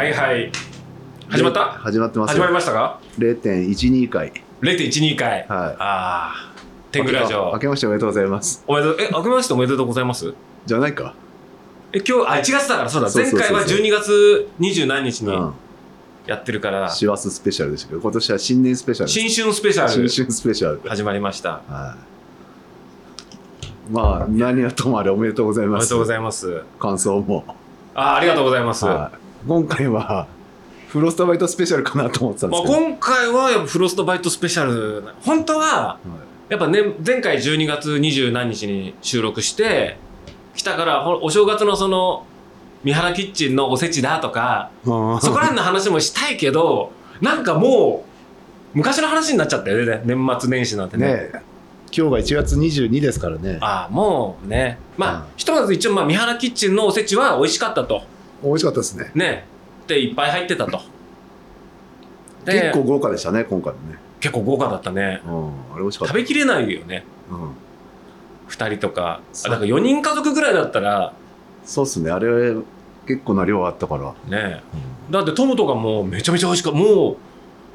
はいはい。始まった？始まってます始まりよ。ましたか？0.12回。?0.12 回。はいああ。天狗ラジオ明。けましておめでとうございます。おめでとう、え、明けましておめでとうございます？じゃないか。え、今日、あ、1月だからそうだ。前回は12月20何日にうん。やってるから、師走スペシャルでしたけど、今年は新年スペシャル。新春スペシャル新春スペシャル。始まりました。はい。まあ、何はともあれおめでとうございま。おめですとうございます。感想も。あ、ありがとうございます。はい。今回は、フロストバイトスペシャルかなと思ってたんでまあ、すけど。今回はやっぱフロストバイトスペシャル。な本当ははい。やっぱね前回12月20何日に収録して来たからほお正月のその三原キッチンのおせちだとかそこら辺の話もしたいけどなんかもう昔の話になっちゃったよね。年末年始なんてね。ねえ。今日が1月22ですからね。ああもうね。まあ、うん。ひとまず一応まあ三原キッチンのおせちは美味しかったと美味しかったですね。ねでいっぱい入ってたとで結構豪華でしたね、今回もね。結構豪華だったねうん。あれ美味しかった。食べきれないよねうん。2人とかあだから4人家族ぐらいだったらそうっすね。あれ、結構な量あったから。ねだってトムとかもうめちゃめちゃ美味しかったもう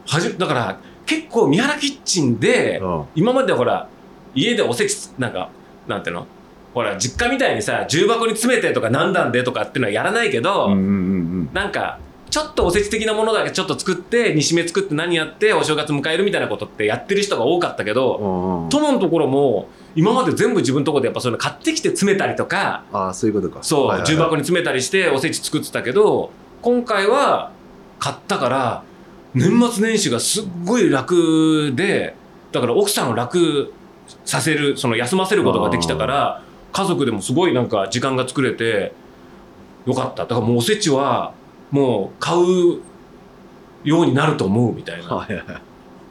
はじだから結構三原キッチンでうん。今までほら家でおせちなんかなんていうの？ほら実家みたいにさ重箱に詰めてとか何段でとかっていうのはやらないけど、うんうんうんなんかちょっとおせち的なものだけちょっと作って煮しめ作って何やってお正月迎えるみたいなことってやってる人が多かったけど、うんうん。トモのところも今まで全部自分のところでやっぱそういうの買ってきて詰めたりとかああ、そういうことか。そう、はいはいはい重箱に詰めたりしておせち作ってたけど今回は買ったから年末年始がすっごい楽でだから奥さんを楽させるその休ませることができたから家族でもすごいなんか時間が作れてよかっただからもうおせちはもう買うようになると思うみたいなはいはいはい。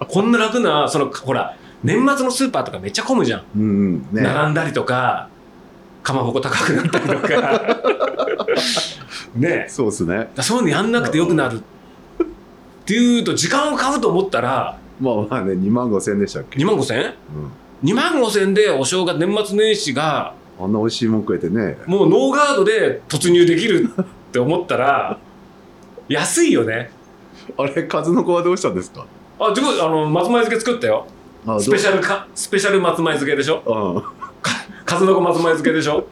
こんな楽なそのほら年末のスーパーとかめっちゃ混むじゃんうんうん。ね。並んだりとかかまぼこ高くなったりとか ねえそうっすね。そういうのやんなくてよくなるっていうと時間を買うと思ったらまあまあね、2万5千円でしたっけ？2万5千？円うん。2万5千円でお正月年末年始があんな美味しいもん食えてね。もうノーガードで突入できるって思ったら安いよね。あれ、数の子はどうしたんですか？あ自分あの松前漬け作ったよ。あスペシャル。ルかスペシャル松前漬けでしょ？うん。数の子松前漬けでしょ？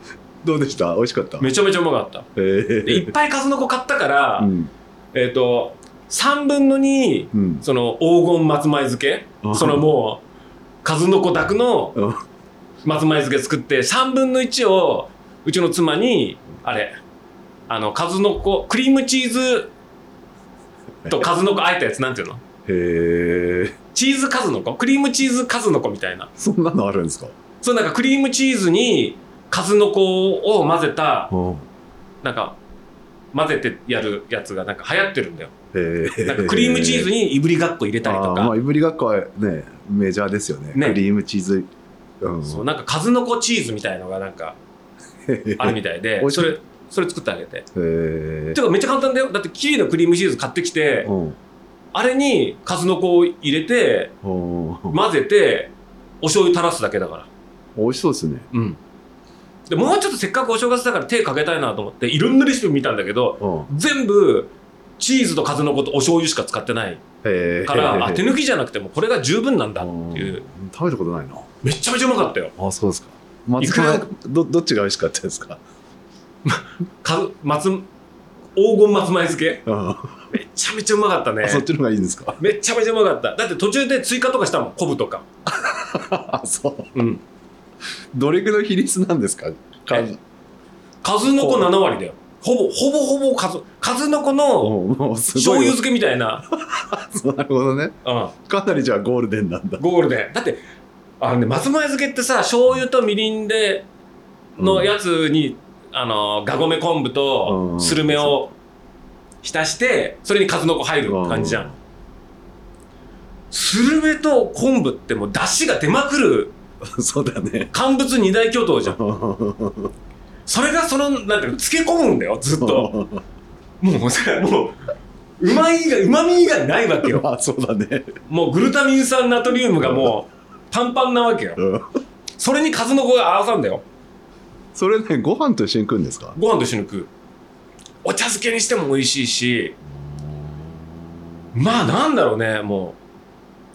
どうでした？美味しかった？めちゃめちゃうまかった。え。でいっぱい数の子買ったから、うん。えっ、と3分の2うん。その黄金松前漬け？うん。そのもう数の子宅のうん松前漬け作って3分の1をうちの妻にあれあの数の子クリームチーズと数の子あえたやつなんていうの？へえ。チーズ数の子？クリームチーズ数の子みたいなそんなのあるんですか？そうなんかクリームチーズに数の子を混ぜたうん。なんか混ぜてやるやつがなんか流行ってるんだよ。なんかクリームチーズにいぶりがっこ入れたりとかまあ、いぶりがっこはね、メジャーですよね。ねクリームチーズ。うん。そうなんか数の子チーズみたいのがなんか あるみたいでそれそれ作ってあげてへえて。かめっちゃ簡単だよだってキリのクリームチーズ買ってきてうん。あれに数の子を入れてうん混ぜてお醤油垂らすだけだから美味しそうですね。うんでもうちょっとせっかくお正月だから手かけたいなと思っていろんなレシピ見たんだけどうん。全部チーズと数の子とお醤油しか使ってない。からあ手抜きじゃなくてもこれが十分なんだっていううん食べたことないな。めっちゃめちゃうまかったよあ、そうですか。松いくら村どどっちが美味しかったですか？か松黄金松前漬け？うんめちゃめちゃうまかったねあそっちの方がいいんですか？めちゃめちゃうまかっただって途中で追加とかしたもん昆布とか あ、そう。うんどれぐらいの比率なんですか？数。数の子7割だよほぼほぼほぼ数数の子の醤油漬けみたいな、なるほどね。うん、かなりじゃあゴールデンなんだ。ゴールデンだってあのね松前漬けってさ醤油とみりんでのやつに、あのがごめ昆布うんとスルメを浸してそれに数の子入る感じじゃんスルメと昆布ってもう出汁が出まくるうん。そうだね。乾物二大巨頭じゃん それがそのなんていうの漬け込むんだよずっと もうさもううまい以外うまみ以外ないわけよ まあそうだね。もうグルタミン酸ナトリウムがもうパンパンなわけよ。うん。それに数の子が合わさんだよ。それね、ご飯と一緒に食うんですか？ご飯と一緒に食う。お茶漬けにしても美味しいし。まあなんだろうねもう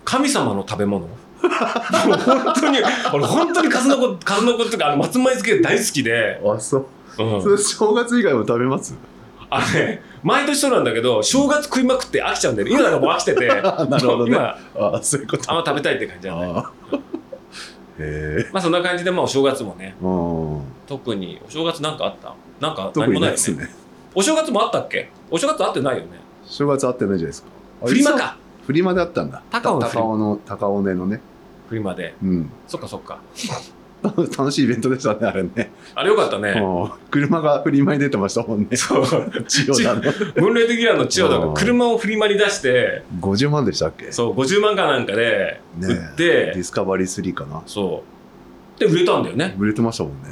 神様の食べ物。もう本当に俺本当に数の子数の子っていうかあの松前漬け大好きで、あそう。うん。それ正月以外も食べます？あのね毎年そうなんだけど正月食いまくって飽きちゃうんだよね。今なんかもう飽きてて。あ なるほどね。今あそういうこと。あんま食べたいって感じじゃないあ。へえ。まあそんな感じでまあお正月もねうん。特にお正月なんかあった？なんか特何もないよね。ね。お正月もあったっけ？お正月あってないよね。正月会ってないじゃないですか。あフリマか。フリマであったんだ。高尾の高尾の高尾根のね。フリマで。うん。そっかそっか 楽しいイベントでしたねあれね。あれよかったね。うん。車がフリマに出てましたもんね。そう。千代田の。ムーンレイトギラーの千代田が車をフリマに出して50万でしたっけ？そう50万かなんかでね売って、ディスカバリー3かな。そう。で売れたんだよね。売れてましたもんね。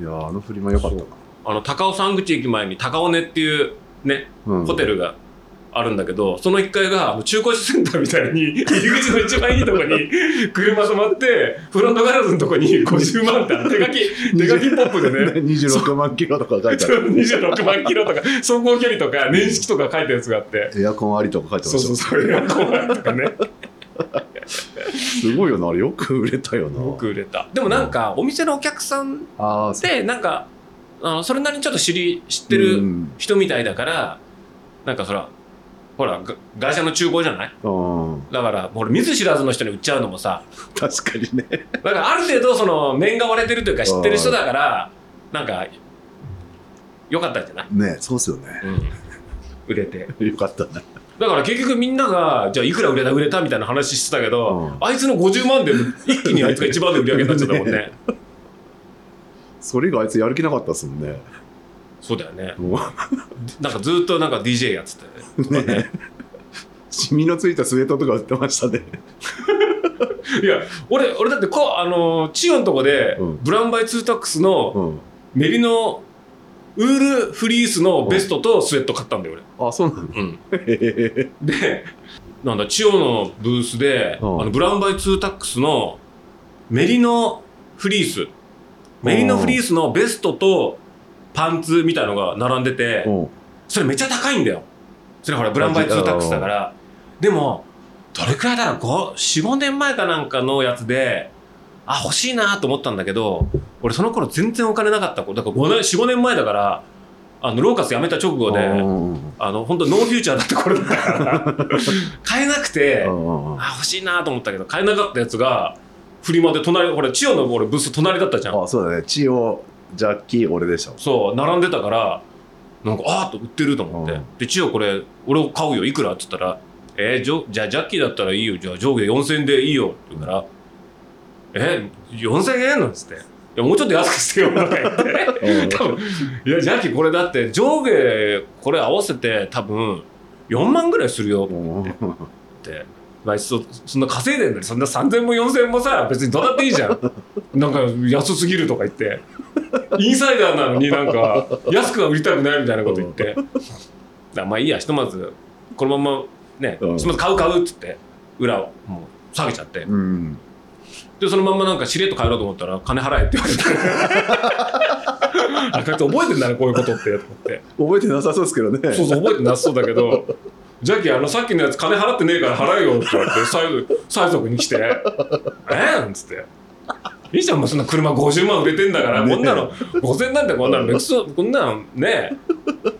いやーあのフリマ良かったな。あの高尾山口駅前に高尾根っていうねうん。ホテルがあるんだけど、その1階が中古車センターみたいに 入り口の一番いいとこに車止まってフロントガラスのとこに50万って手書き手書きポップでね。26万キロとか書いてある。26万キロとか走行距離とか年式とか書いたやつがあって。エアコンありとか書いてまそうしたそうそうエアコンあるとかね。すごいよな。あれよく売れたよな。よく売れた。でもなんかお店のお客さんああそう。でなんかあのそれなりにちょっと知り知ってうるん。人みたいだからなんかそらほらが会社の厨房じゃない？うん。だから俺見ず知らずの人に売っちゃうのもさ。確かにね。だからある程度その面が割れてるというか知ってる人だからなんかよかったんじゃない、ねそうっすよね。うん、売れて。よかったね。だから結局みんながじゃあいくら売れた売れたみたいな話してたけど、あいつの50万で一気にあいつが一番で売り上げになっちゃったもんね。それがあいつやる気なかったっすもんねそうだよね。もなんかずっとなんか DJ やってたよね。うね。シミのついたスウェットとか売ってましたね。いや俺俺だってこあのチオのとこで、うん。ブラウンバイツータックスのうん。メリノウールフリースのベストとスウェット買ったんだよあそうなの？俺、うでなんだチオのブースで、うん。あのブラウンバイツータックスのメリノフリース。メリノフリースのベストとパンツみたいのが並んでてへうん。それめっちゃ高いんだよ。それほらブラウンバイツータックスだから。でもどれくらいだろう？45年前かなんかのやつであ欲しいなと思ったんだけど俺その頃全然お金なかった子。だから5年45年前だからあのローカス辞めた直後でうん。あの本当ノーフューチャーだった頃だから。買えなくてうん。あ欲しいなと思ったけど買えなかったやつがフリマで隣ほら千代の俺ブース隣だったじゃん。あそうだね。千代ジャッキー俺でしたそう並んでたからなんかあーっと売ってると思って、うん。で千代これ俺を買うよいくら？って言ったら「えー、じょじゃあジャッキーだったらいいよ。じゃあ上下4000円でいいよ」って言うから「え4000円?」なんつって「いやもうちょっと安くしてよ」とか言って。多分いやジャッキーこれだって上下これ合わせて多分4万ぐらいするよ。うんって。まあ、そそんな稼いでんのにそんな3000も4000もさ別にどうだっていいじゃん。なんか安すぎるとか言ってインサイダーなのになんか安くは売りたくないみたいなこと言って。だまあいいやひとまずこのままねうん。ひとまず買う買うっつって裏をもう下げちゃって。うん。でそのまんまなんかしれっと帰ろうと思ったら金払えって言われて。あこいつ覚えてんだねこういうことってと思って。覚えてなさそうですけどね。そうそう覚えてなさそうだけどジャッキーあのさっきのやつ金払ってねえから払えよって言われて催催促に来て「えんつって「いいじゃんもうそんな車50万売れてんだから、ねこんなの5000なんてこんなの別にこんなのね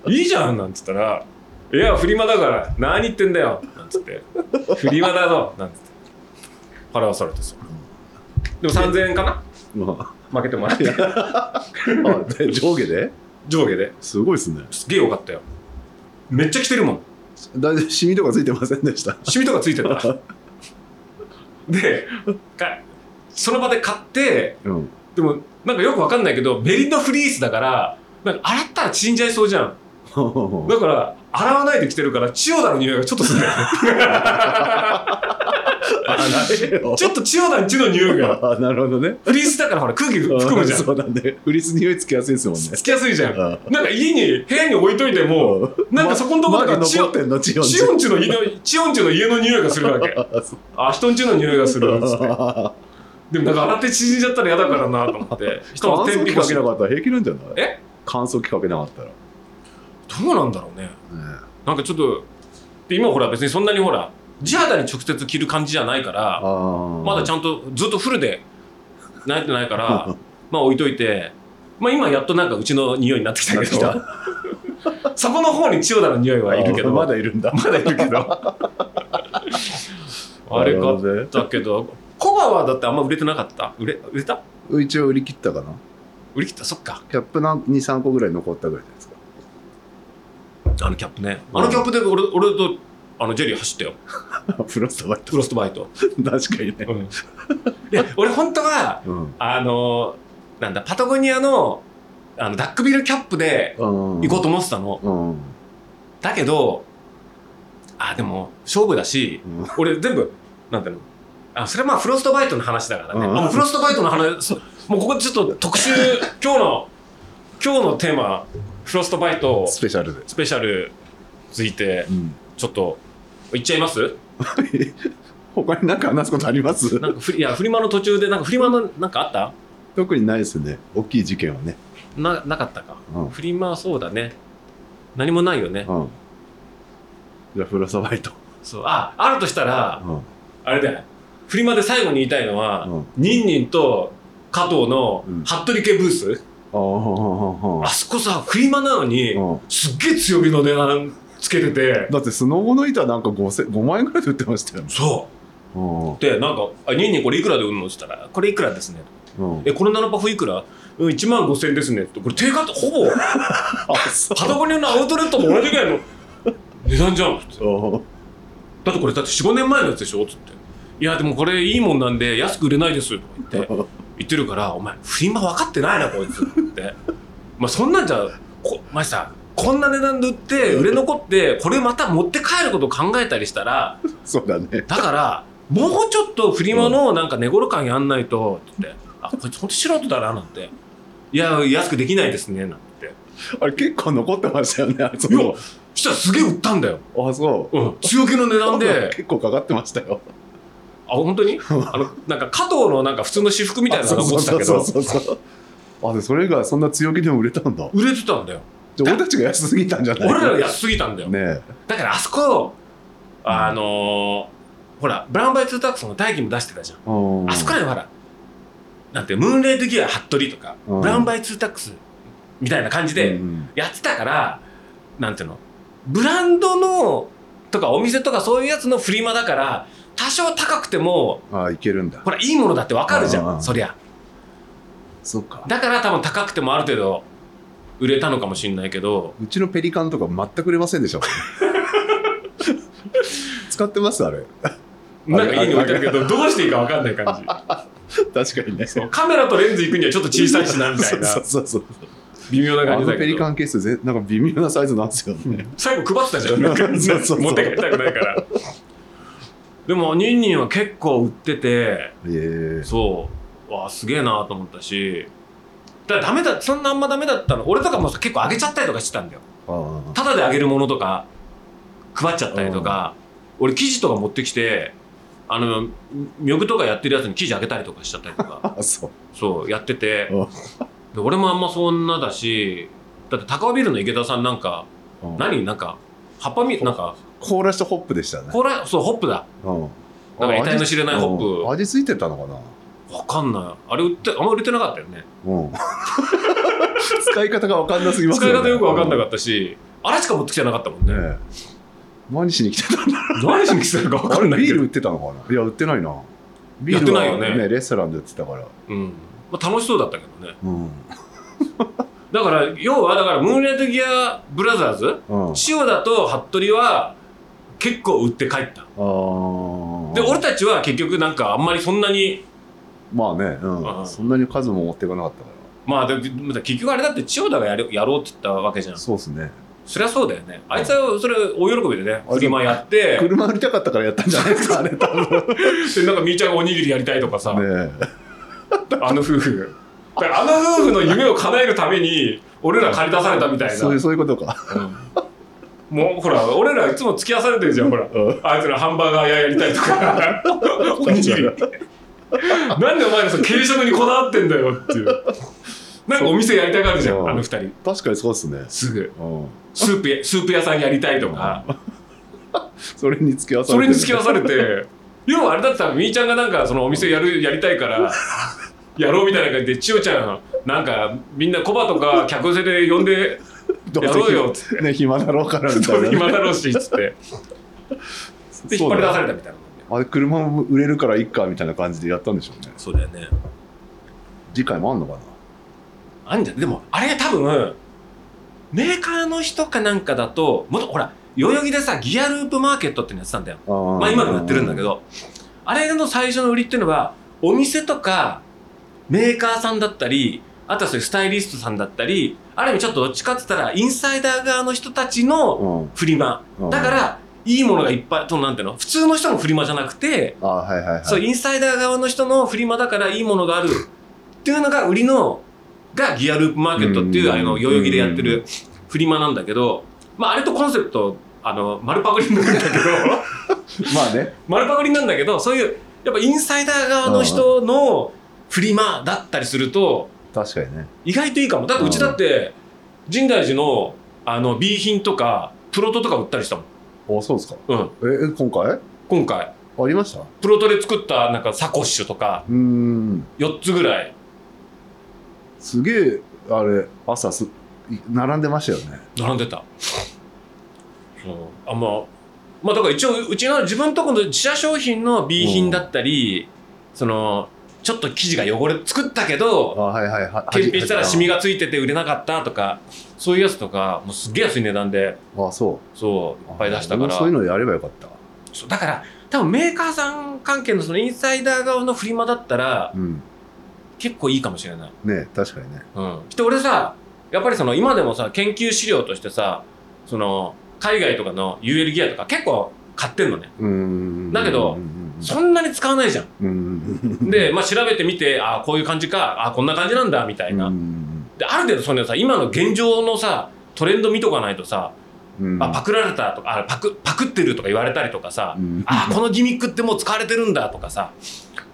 いいじゃん」なんつったら「いやフリマだから何言ってんだよ」なんつって「フリマだぞ」なんつって。払わされてさ。でも3000円かな？ま負けてもらって。あ上下で？上下で。すごいですね。すげえよかったよ。めっちゃ着てるもん。だいたいシミとかついてませんでした。シミとかついてた。でかその場で買ってうん。でもなんかよくわかんないけどメリノフリースだからなんか洗ったら縮んじゃいそうじゃん。だから洗わないで着てるから千代田の匂いがちょっとする。ちょっと千代田の血の匂いが。あなるほどね。フリースだからほら空気含むじゃん。そうなんでフリス匂いつきやすいですもんね。つきやすいじゃん。あなんか家に部屋に置いといてもなんかそこのとこだけまだチヨ残ってんのチヨンチヨンチの家の匂いがするわけ。あ人んちの匂いがする。っつってあでもなんか洗って縮んじゃったら嫌だからなと思って。しかも乾燥機かけなかったら平気なんじゃない？え？乾燥機かけなかったら、ねうなんだろうね。なんかちょっとで今ほら別にそんなにほら地肌に直接着る感じじゃないからまだちゃんとずっとフルで慣れてないから まあ置いといてまあ今やっとなんかうちの匂いになってきたけど。そこの方に千代田の匂いはいるけど。まだいるんだ。まだいるけど。あれ買ったけどコバはだってあんま売れてなかった？売れ売れた？一応売り切ったかな。売り切った？そっか。キャップなん23個ぐらい残ったぐらいじゃないですか。あのキャップね。あのキャップで俺俺とあのジェリー走ったよ。フロストバイフロストバイト、ト 確かにね。うん、俺本当はうん。あのなんだパタゴニアのあのダックビルキャップで行行こうと思ってたの、うん。だけどあでも勝負だしうん。俺全部なんていうの？あそれはまあフロストバイトの話だからね、うん。あもうフロストバイトの話もうここでちょっと特集今日の今日のテーマフロストバイトスペシャルで、スペシャルついてうん、ちょっといっちゃいます？他に何か話すことあります？なんかフリいやフリマの途中でなんかフリマのなんかあった？特にないですね。大きい事件はね。ななかったか、うん。フリマはそうだね。何もないよね、うん。じゃあフロストバイト。そう。ああるとしたらうん。あれだよフリマで最後に言いたいのは、うん。ニンニンと加藤のうん。服部家ブース、あああそこさフリマなのに、うん。すっげえ強火の値段つけてて。だってスノボの板なんか 5, 千5万円ぐらいで売ってましたよ。ねそう。ん。うでなんか「あニンニンこれいくらで売るの?」って言ったら「これいくらですね」うん。えこの7パフいくら？うん1万5000円ですね」って。これ定価ってほぼ。パタゴニアのアウトレットと同じぐらいの値段じゃん。ってうん。だってこれだって45年前のやつでしょ？っつって「いやでもこれいいもんなんで安く売れないです」とか言って 言ってるから「お前フリマ分かってないなこいつ」って。まあそんなんじゃこお前さこんな値段で売って売れ残ってこれまた持って帰ることを考えたりしたらそうだね。だからもうちょっとフリマのなんか寝頃感やんないとって。言って「あこいつほんと素人だな」なんて「いや安くできないですね」なんて。あれ結構残ってましたよねあそいやこそしたらすげえ売ったんだよ、あそう。うん、強気の値段で。結構かかってましたよあ本当に？あのなんか加藤のなんか普通の私服みたいなのが残ってたけど。あでそれがそんな強気でも売れたんだ。売れてたんだよ。じゃあ俺たちが安すぎたんじゃない？俺らが安すぎたんだよ、ねだからあそこあのーほらブラウンバイツータックスの大輝も出してたじゃん。あそこらでほらなんてムーンレイトギア服部とか、うん。ブラウンバイツータックスみたいな感じでうん。やってたから、なんていうのブランドのとかお店とかそういうやつのフリマだから多少高くてもあいけるんだ。ほらいいものだってわかるじゃうんんそりゃ。そうか。だから多分高くてもある程度売れたのかもしれないけど。うちのペリカンとか全く売れませんでしょ。使ってますあれ。なんかいいの置いてあるけどどうしていいかわかんない感じ。確かにね。カメラとレンズ行くにはちょっと小さいしなみたいな。そうそうそう微妙なあ感じだけど。のペリカンケースぜなんか微妙なサイズなんですよね、最後配ってたじゃん。なんかそうそうそう。持って帰りたくないからでもニンニンは結構売っててええ。そう。わあすげえなと思ったし。だダメだそんなあんまダメだったの。俺とかもさ結構あげちゃったりとかしてたんだよ。ああ。タダであげるものとか配っちゃったりとか俺生地とか持ってきてあのミョグとかやってるやつに生地あげたりとかしちゃったりとか。あ そうやってて。うん。で俺もあんまそんなだしだって高尾ビルの池田さんなんかうん。何？なんか葉っぱみなんか凍らしたホップでしたね。これそうホップだ。うん。なんか得体の知れないホップ。うん。味付いてたのかな？わかんない。あれ売ってあんま売れてなかったよね。うん。使い方が分かんなすぎます使いよね方よくわかんなかったしあれしか持ってきてなかったもんね。ねえ。何しに来てたんだ何しに来てたのかわあかんないけど。れビール売ってたのかな？いや売ってないな。ビやっールはてないよね。ねレストランで売ってたから。うん。まあ、楽しそうだったけどね。うん。だから要はだからムーンライトギアブラザーズ？うん。塩田と服部は結構売って帰ったで俺たちは結局なんかあんまりそんなにまあね、うん。うん。そんなに数も持っていかなかったかまあでで結局あれだって千代田がやるやろうって言ったわけじゃん。らそうですね。そりゃそうだよね。あいつはそれ大喜びでね。あフリマやって。車売りたかったからやったんじゃないですかあれ多分。ね でなんかみーちゃんがおにぎりやりたいとかさ、え。あの夫婦。あの夫婦の夢を叶えるために俺ら借り出されたみたいな。そういうそういうことか。うんもうほら俺らいつも付き合わされてるじゃんほら。うん。あいつらハンバーガー屋やりたいとか。おにぎり。なんでお前らその軽食にこだわってんだよっていう。なんかお店やりたがるじゃんあの二人。確かにそうですね。すぐ。うん。スープやスープ屋さんやりたいとか。それに付き合わさそれれてる。に付き合わされて。要はあれだってさみーちゃんがなんかそのお店やるやりたいからやろうみたいな感じで千代ちゃんなんかみんなコバとか客寄せで呼んでどうせやろうよっつって。ね暇だろうからみたいなね、暇だろうしっつって。で引っ張り出されたみたいなあれ車も売れるからいっかみたいな感じでやったんでしょうね。そうだよね。次回もあんのかな？あんじゃん。でもあれ多分メーカーの人かなんかだともっとほら代々木でさギアループマーケットってのやってたんだよ。あまあ今でもやってるんだけど、あれの最初の売りっていうのは、お店とかメーカーさんだったり、あとはそういうスタイリストさんだったり、ある意味ちょっとどっちかって言ったら、インサイダー側の人たちのうん。フリマ。うん。だから、いいものがいっぱい、となんていうの？普通の人のフリマじゃなくて、あはいはいはい。そう、インサイダー側の人のフリマだからいいものがある。っていうのが売りの、がギアループマーケットっていう、うん。あの、代々木でやってるフリマなんだけど、まああれとコンセプト、あの、丸パクリになるんだけど、まあね。丸パクリなんだけどそういうやっぱインサイダー側の人のフリマだったりすると確かにね。意外といいかも。だってうちだって深大寺のあの B 品とかプロトとか売ったりしたもん、あそうですか。うん、ええ今回？今回。ありました？うプロトで作ったなんかサコッシュとかーん。4つぐらい。すげえあれ朝すい並んでましたよね。並んでた。そうあまあまあだから一応うちの自分とこの自社商品の B 品だったり、そのちょっと生地が汚れ作ったけどあはいはいは検品したらシミががついてて売れなかったとかそういうやつとかもうすっげえ安い値段であそう。そういっぱい出したから。そういうのやればよかった。そうだから多分メーカーさん関係のそのインサイダー側のフリマだったらうん。結構いいかもしれない。ね確かにね。うん、で俺さやっぱりその今でもさ研究資料としてさその海外とかの UL ギアとか結構買ってんのね。だけどうんそんなに使わないじゃん。うん。で、まあ、調べてみてああこういう感じかあこんな感じなんだみたいな、うん。である程度そのさ今の現状のさトレンド見とかないとさ、うん。あパクられたとかあパクパクってるとか言われたりとかさ、うん。あこのギミックってもう使われてるんだとかさ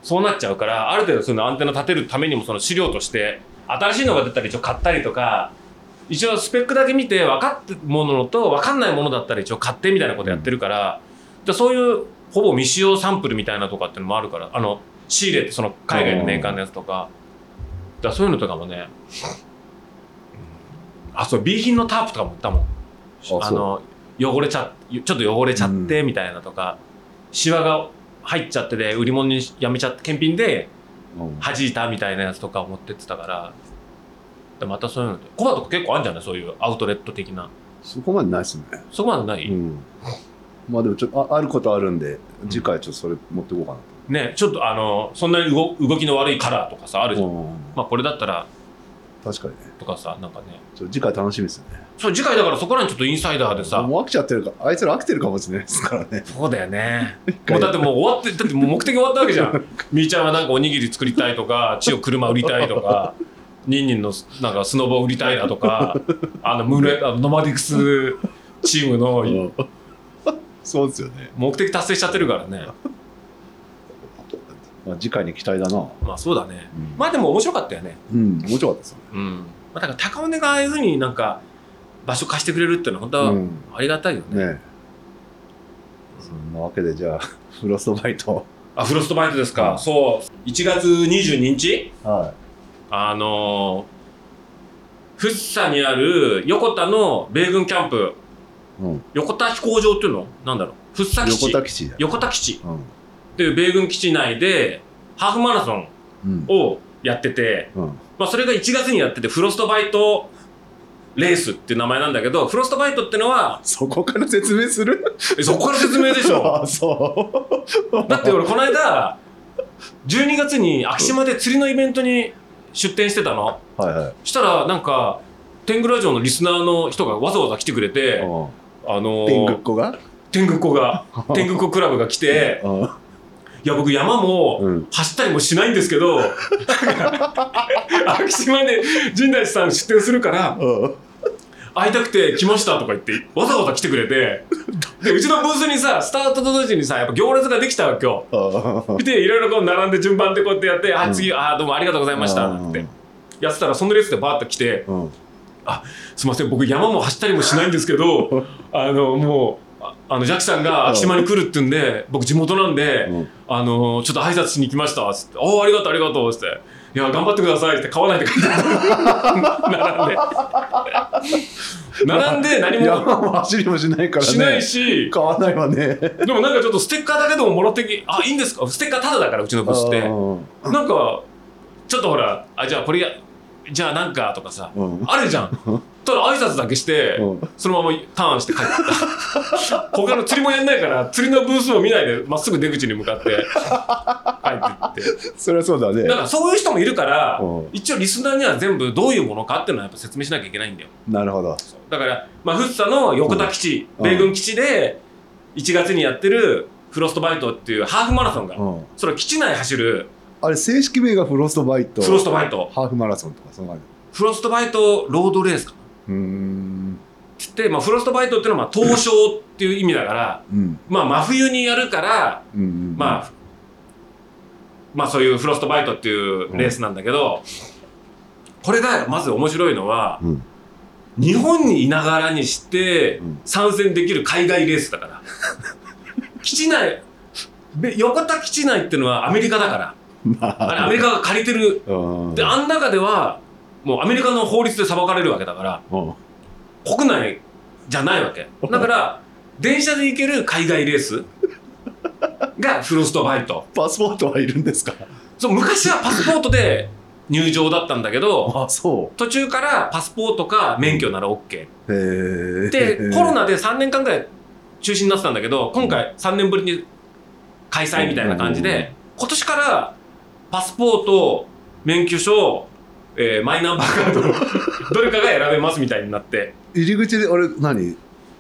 そうなっちゃうからある程度そのアンテナ立てるためにもその資料として新しいのが出たら一応買ったりとか一応スペックだけ見て分かってるものと分かんないものだったら一応買ってみたいなことやってるから、じゃあそういうほぼ未使用サンプルみたいなとかっていうのもあるからあの仕入れてその海外のメーカーのやつとか。だそういうのとかもねあそう B 品のタープとかも売ったもん。あの汚れちゃちょっと汚れちゃってみたいなとか、シワが入っちゃってで売り物にやめちゃって検品でうん。弾いたみたいなやつとかを持ってってたから。でまたそういうので。コバとか結構あるんじゃない？そういうアウトレット的な。そこまでないですね。そこまでない、うんまあでもちょっとああることあるんで次回ちょっとそれ持っていこうかなねちょっとあのそんなに動動きの悪いカラーとかさあるじゃん、うん。まあこれだったら確かにね。とかさなんかね。ちょ次回楽しみですね。そう次回だからそこらにちょっとインサイダーでさもう飽きちゃってるかあいつら飽きてるかもしれないですからね。そうだよね。もうだってもう終わってだってもう目的終わったわけじゃん。みーちゃんはなんかおにぎり作りたいとか千代車売りたいとか ニンニンのなんかスノボ売りたいだとかあのムレあのノマディクスチームのうんそうですよね、目的達成しちゃってるからね。まあ、次回に期待だな。まあそうだね。うん。まあでも面白かったよね。うん面白かったですねうん。まあだから高尾根がああいうふうになんか場所貸してくれるっていうのは本当はうん。ありがたいよね、ねそんなわけでじゃあ フロストバイトあフロストバイトですか、うんそう。1月22日？はあのー、福生にある横田の米軍キャンプ横田飛行場っていうの？なんだろう？福生基地？横田基地だ横田基地。うん。っていう米軍基地内でハーフマラソンうん。をやってて、うん。まあ、それが1月にやっててフロストバイトレースっていう名前なんだけどフロストバイトってのはそこから説明する？えそこから説明でしょ。あそう。だって俺この間12月に昭島で釣りのイベントに出店してたの。はいはい。したらなんか天狗ラジオのリスナーの人がわざわざ来てくれて、うんあのー天狗っ子が？天狗子が 天狗子クラブが来てうん。いや僕山もうん。走ったりもしないんですけど昭島で陣内さん出店するからうん。会いたくて来ましたとか言ってわざわざ来てくれてでうちのブースにさスタートと同時にさやっぱ行列ができたわけよ。うん。でいろいろこう並んで順番でこうやってやって「うん。あ次あどうもありがとうございました」なんてやってたらその列でバーッと来てうん「すいません。僕山も走ったりもしないんですけど あのもうああのジャッキさんが秋島に来るって言うんで僕地元なんで、うん。あのちょっと挨拶しに来ました。っつって「おおありがとうありがとう」っつって「いや頑張ってください」って。買わないでください 並んで。並んで 何山もも走りもしないからね。しないし。買わないわね。でもなんかちょっとステッカーだけでももらってきあいいんですか？ステッカータダだからうちのブスって。うん。なんかちょっとほらあじゃあこれやじゃあなんかとかさうん。あるじゃん。ただ挨拶だけしてうん。そのままターンして帰った。他の釣りもやんないから釣りのブースも見ないでまっすぐ出口に向かって帰ってって。そりゃそうだね。だからそういう人もいるからうん。一応リスナーには全部どういうものかっていうのはやっぱ説明しなきゃいけないんだよ。なるほど。だから、まあ、フッサの横田基地、うん。米軍基地で1月にやってるフロストバイトっていうハーフマラソンが、うん。それは基地内走るあれ正式名がフロストバイト。フロストバイト。ハーフマラソンとかそのフロストバイトロードレースかな。うーん。つって、まあ、フロストバイトっていうのはまあ凍傷っていう意味だから、うん。まあ、真冬にやるから、うんうんまあ、まあそういうフロストバイトっていうレースなんだけど、これがまず面白いのは、うん日本にいながらにしてうん参戦できる海外レースだから。基地内、べ横田基地内っていうのはアメリカだから。まあれアメリカが借りてる。うんで、あん中では、もうアメリカの法律で裁かれるわけだから、うん国内じゃないわけ。だから、電車で行ける海外レース がフロストバイト。パスポートはいるんですか？そう昔はパスポートで入場だったんだけど、あそ途中からパスポートか免許なら OK。で、コロナで3年間ぐらい中止になってたんだけど、今回3年ぶりに開催みたいな感じで、今年からパスポート、免許証、えーマイナンバーカード、どれかが選べますみたいになって、入り口であれ何？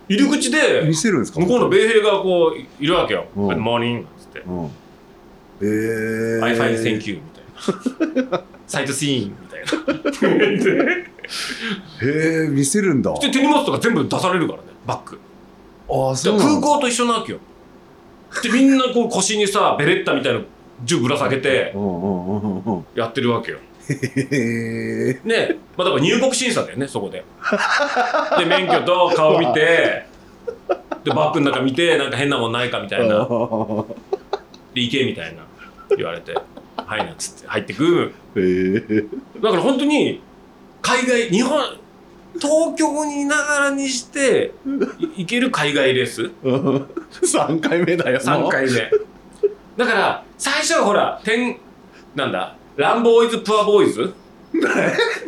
入り口で見せるんですか？向こうの米兵がこういるわけよ。うん Good morning! つって。うんへえ I find thank you! みたいな。サイトシーンみたいな。で へえ見せるんだで手荷物とか全部出されるからね、バッグ。ああそう空港と一緒なわけよ。で、みんなこう腰にさ、ベレッタみたいな銃ぶら下げてやってるわけよ。ね、まあだから入国審査だよね、そこで。で、免許と顔見て、で、バッグの中見て、なんか変なもんないかみたいな。で、行けみたいな言われて、はいなんつって入ってく。だから本当に、海外、日本、東京にいながらにして、い行ける海外レース？3回目だよ3回目だから最初はほら点なんだランボーイズ・プアボーイズ？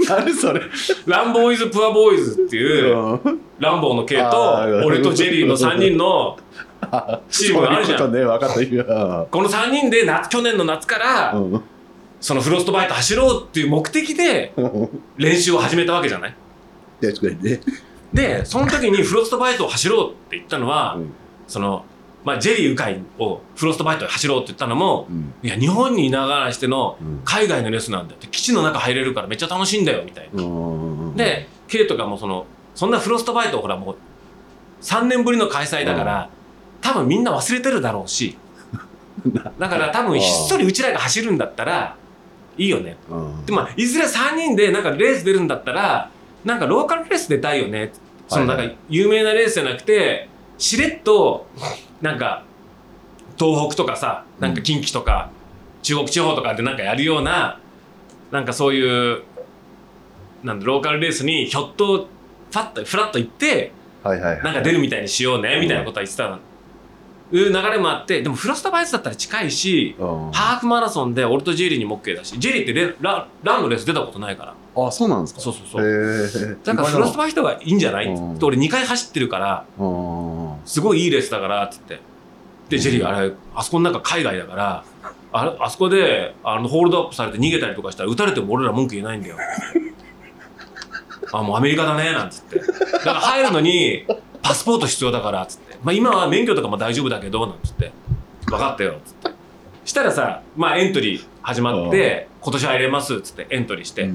何それ？ランボーイズ・プアボーイズっていうランボーの系とあー俺とジェリーの3人の チームがあるじゃん。そういうことね分かった今。この3人で夏去年の夏からうん。そのフロストバイト走ろうっていう目的で練習を始めたわけじゃない？確かにね。でその時にフロストバイトを走ろうって言ったのは、うん。そのまあジェリー・ウカイをフロストバイトで走ろうって言ったのもうん。いや日本にいながらしてのうん。海外のレースなんだって基地の中入れるからめっちゃ楽しいんだよみたいな。うんで K とかもそのそんなフロストバイトほらもう3年ぶりの開催だから、多分みんな忘れてるだろうし。だから多分ひっそりうちらが走るんだったらいいよね。うん。でまあいずれ3人でなんかレース出るんだったらなんかローカルレース出たいよね。そのなんはい。か有名なレースじゃなくてしれっとなんか東北とかさなんか近畿とか中国地方とかでなんかやるようななんかそういうなんだローカルレースにひょっとファッとフラッと行ってはいはいはい。なんか出るみたいにしようねみたいなことは言ってたの。いう流れもあってでもフロスタバイスだったら近いしうん。ハーフマラソンで俺とジェリーにも OK だしジェリーってレラランのレース出たことないから。あそうなんですか？そうそうそう。だからフロストバイトがいいんじゃない？うん。俺2回走ってるから。うんすごいいいレースだからっつって。でジェリーあれあそこの中海外だからあれあそこであのホールドアップされて逃げたりとかしたら撃たれても俺ら文句言えないんだよ。あもうアメリカだねなんつって。だから入るのにパスポート必要だからっつって、まあ、今は免許とかも大丈夫だけどなんつって。分かったよっつって。したらさまあエントリー始まって今年入れますっつってエントリーして、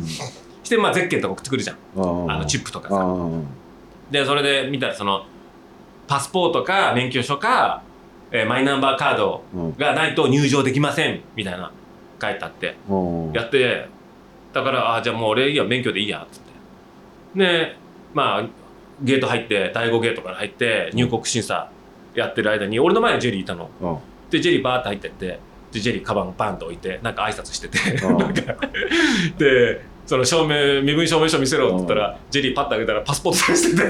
してまあゼッケンとか送ってくるじゃん。うん。あのチップとかさ。うん。でそれで見たらそのパスポートか免許証か、えーマイナンバーカードうん。がないと入場できませんみたいな書いてあって。うん。やってだからあじゃあもう俺いいや免許でいいやっつって。でまあゲート入って第5ゲートから入って入国審査やってる間に俺の前にジェリーいたの。うん。でジェリーバーって入ってってでジェリーカバンバンと置いてなんか挨拶してて。うん。なんかでその証明身分証明書見せろって言ったらジェリーパッと開けたらパスポート出してて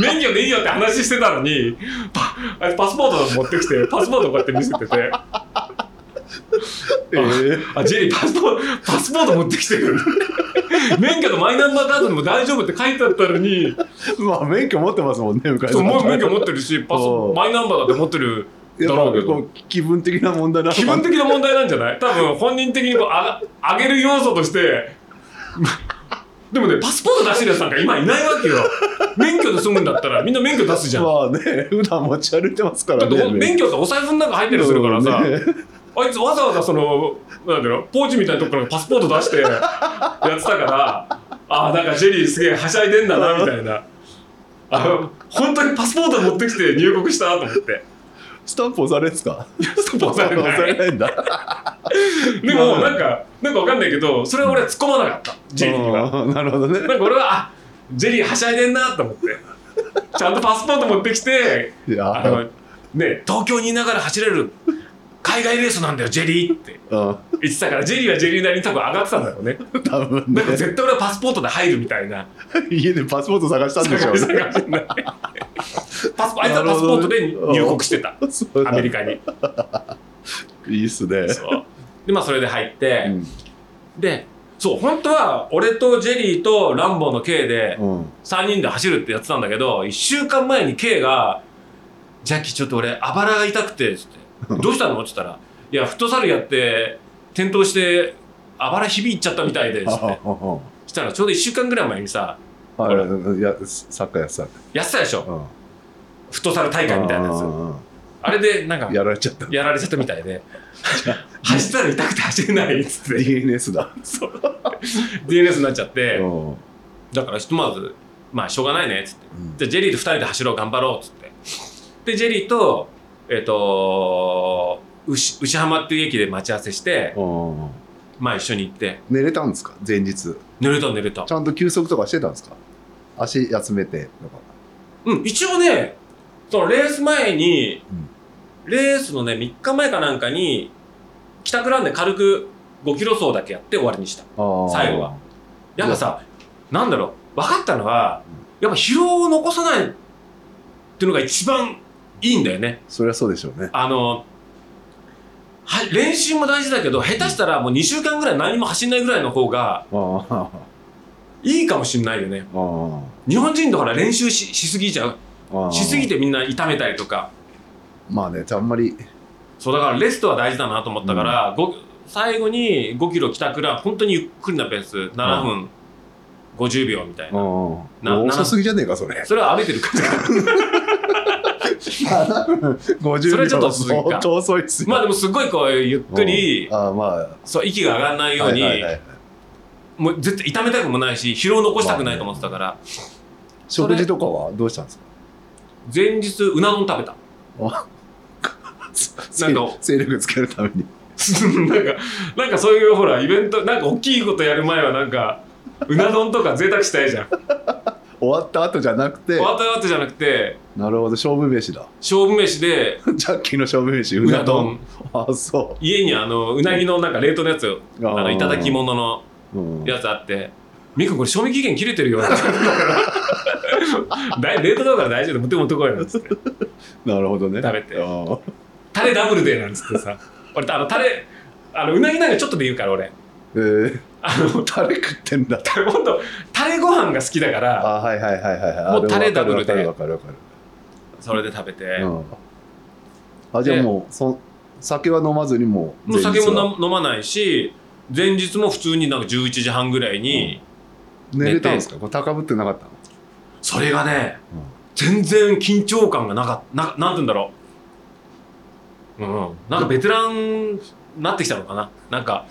免許でいいよって話してたのにパあれパスポート持ってきてパスポートこうやって見せてて。えー。あジェリーパスポートパスポート持ってきてる。免許とマイナンバーカードでも大丈夫って書いてあったのに。まあ免許持ってますもんね昔。そうもう免許持ってるしパスう。んマイナンバーだって持ってるだろうけど。気分的な問題な気分的な問題なんじゃない？多分本人的にこうあが上げる要素としてでもねパスポート出してるやつなんか今いないわけよ。免許で済むんだったらみんな免許出すじゃん、まあね普段持ち歩いてますからだって免許。ってお財布の中入ったりするからさ、ね。あいつわざわざそのなんだろうポーチみたいなとこからパスポート出して やってたからああなんかジェリーすげえはしゃいでんだなみたいな。あの本当にパスポート持ってきて入国したと思って。スタンプ押されるんですか？ストップ押され押さない。れないんだでもなんかなんかわかんないけどそれは俺は突っ込まなかった。ジェリーは。うんなるほどね。なんか俺はあジェリーはしゃいでんなと思って。ちゃんとパスポート持ってきてあのね東京にいながら走れる海外レースなんだよジェリーって。うん。言ってたからジェリーはジェリーなりに多分上がってたんだろうね。多分ね。なんか絶対俺はパスポートで入るみたいな。家でパスポート探したんでしょうね。パスポあいつはパスポートで入国してた。そうアメリカにいいっすね。そう。でまあそれで入って、うん。でそう本当は俺とジェリーとランボーの K でうん。3人で走るってやってたんだけど1週間前に K が「ジャッキーちょっと俺あばらが痛くて」つって「どうしたの?」って言ったら「いやフットサルやって転倒してあばらひびいっちゃったみたいで」つって。したらちょうど1週間ぐらい前にさあはいいやサッカーやってたんやってたでしょうんフットサル大会みたいなやつあれでなんかやられちゃった。やられちゃったみたいで。走ったら痛くて走れないっつって。DNS だ。DNS になっちゃって。うん。だからひとまずまあしょうがないねっつって。うん。じゃあジェリーと2人で走ろう頑張ろうっつって。でジェリーとえっ、と牛牛浜っていう駅で待ち合わせしてうん。まあ一緒に行って。寝れたんですか？前日。寝れた寝れた。ちゃんと休息とかしてたんですか？足休めてうん一応ねそのレース前に、レースのね3日前かなんかに帰宅ランで軽く5キロ走だけやって終わりにした。最後は。やっぱさなんだろう。分かったのはやっぱ疲労を残さないっていうのが一番いいんだよね。そりゃそうでしょうね。あのはい練習も大事だけど下手したらもう2週間ぐらい何も走んないぐらいの方がいいかもしんないよね。あ日本人だから練習ししすぎちゃう。あしすぎてみんな痛めたりとかまあねあんまり。そうだからレストは大事だなと思ったから、ご最後に5キロ帰宅ラン本当にゆっくりなペース7分50秒みたいな、な遅すぎじゃねえかそれ。それは歩いてる感じ50それちょっと遅すぎか。相当遅いっすよ。まあでもすごいこうゆっくりああまあ。そう息が上がらないように、もう絶対痛めたくもないし疲労残したくないと思ってたから、食事とかはどうしたんですか？前日うな丼食べた。あなんか勢力つけるために。なんかなんかそういうほらイベントなんか大きいことやる前はなんかうな丼とか贅沢したいじゃん。終わった後じゃなくて。終わった後じゃなくてなるほど勝負飯だ。勝負飯で ジャッキーの勝負飯ううなな丼。丼あそ家にあのうなぎのなんか冷凍のやつうあのいただき物のやつあって「みくんこれ賞味期限切れてるよ 」冷凍だから大丈夫。持って持ってこいよ」っつって。なるほどね。食べて。あータレダブルでなんつってさ。俺あのタレあのうなぎなんかちょっとで言うから俺。えー、あの タレ食ってんだ。タレほんとタレご飯が好きだからあはいはいはいはいはい。もうタレダブルで。それで食べて、る、うん、あじゃあもうそ酒は飲まずにもうもう酒も飲飲まないし前日も普通になんか11時半ぐらいに、寝れたんですか？これ高ぶってなかったの？それがね、全然緊張感がなかったななんて言うんだろううん。なんかベテランになってきたのかな？なんか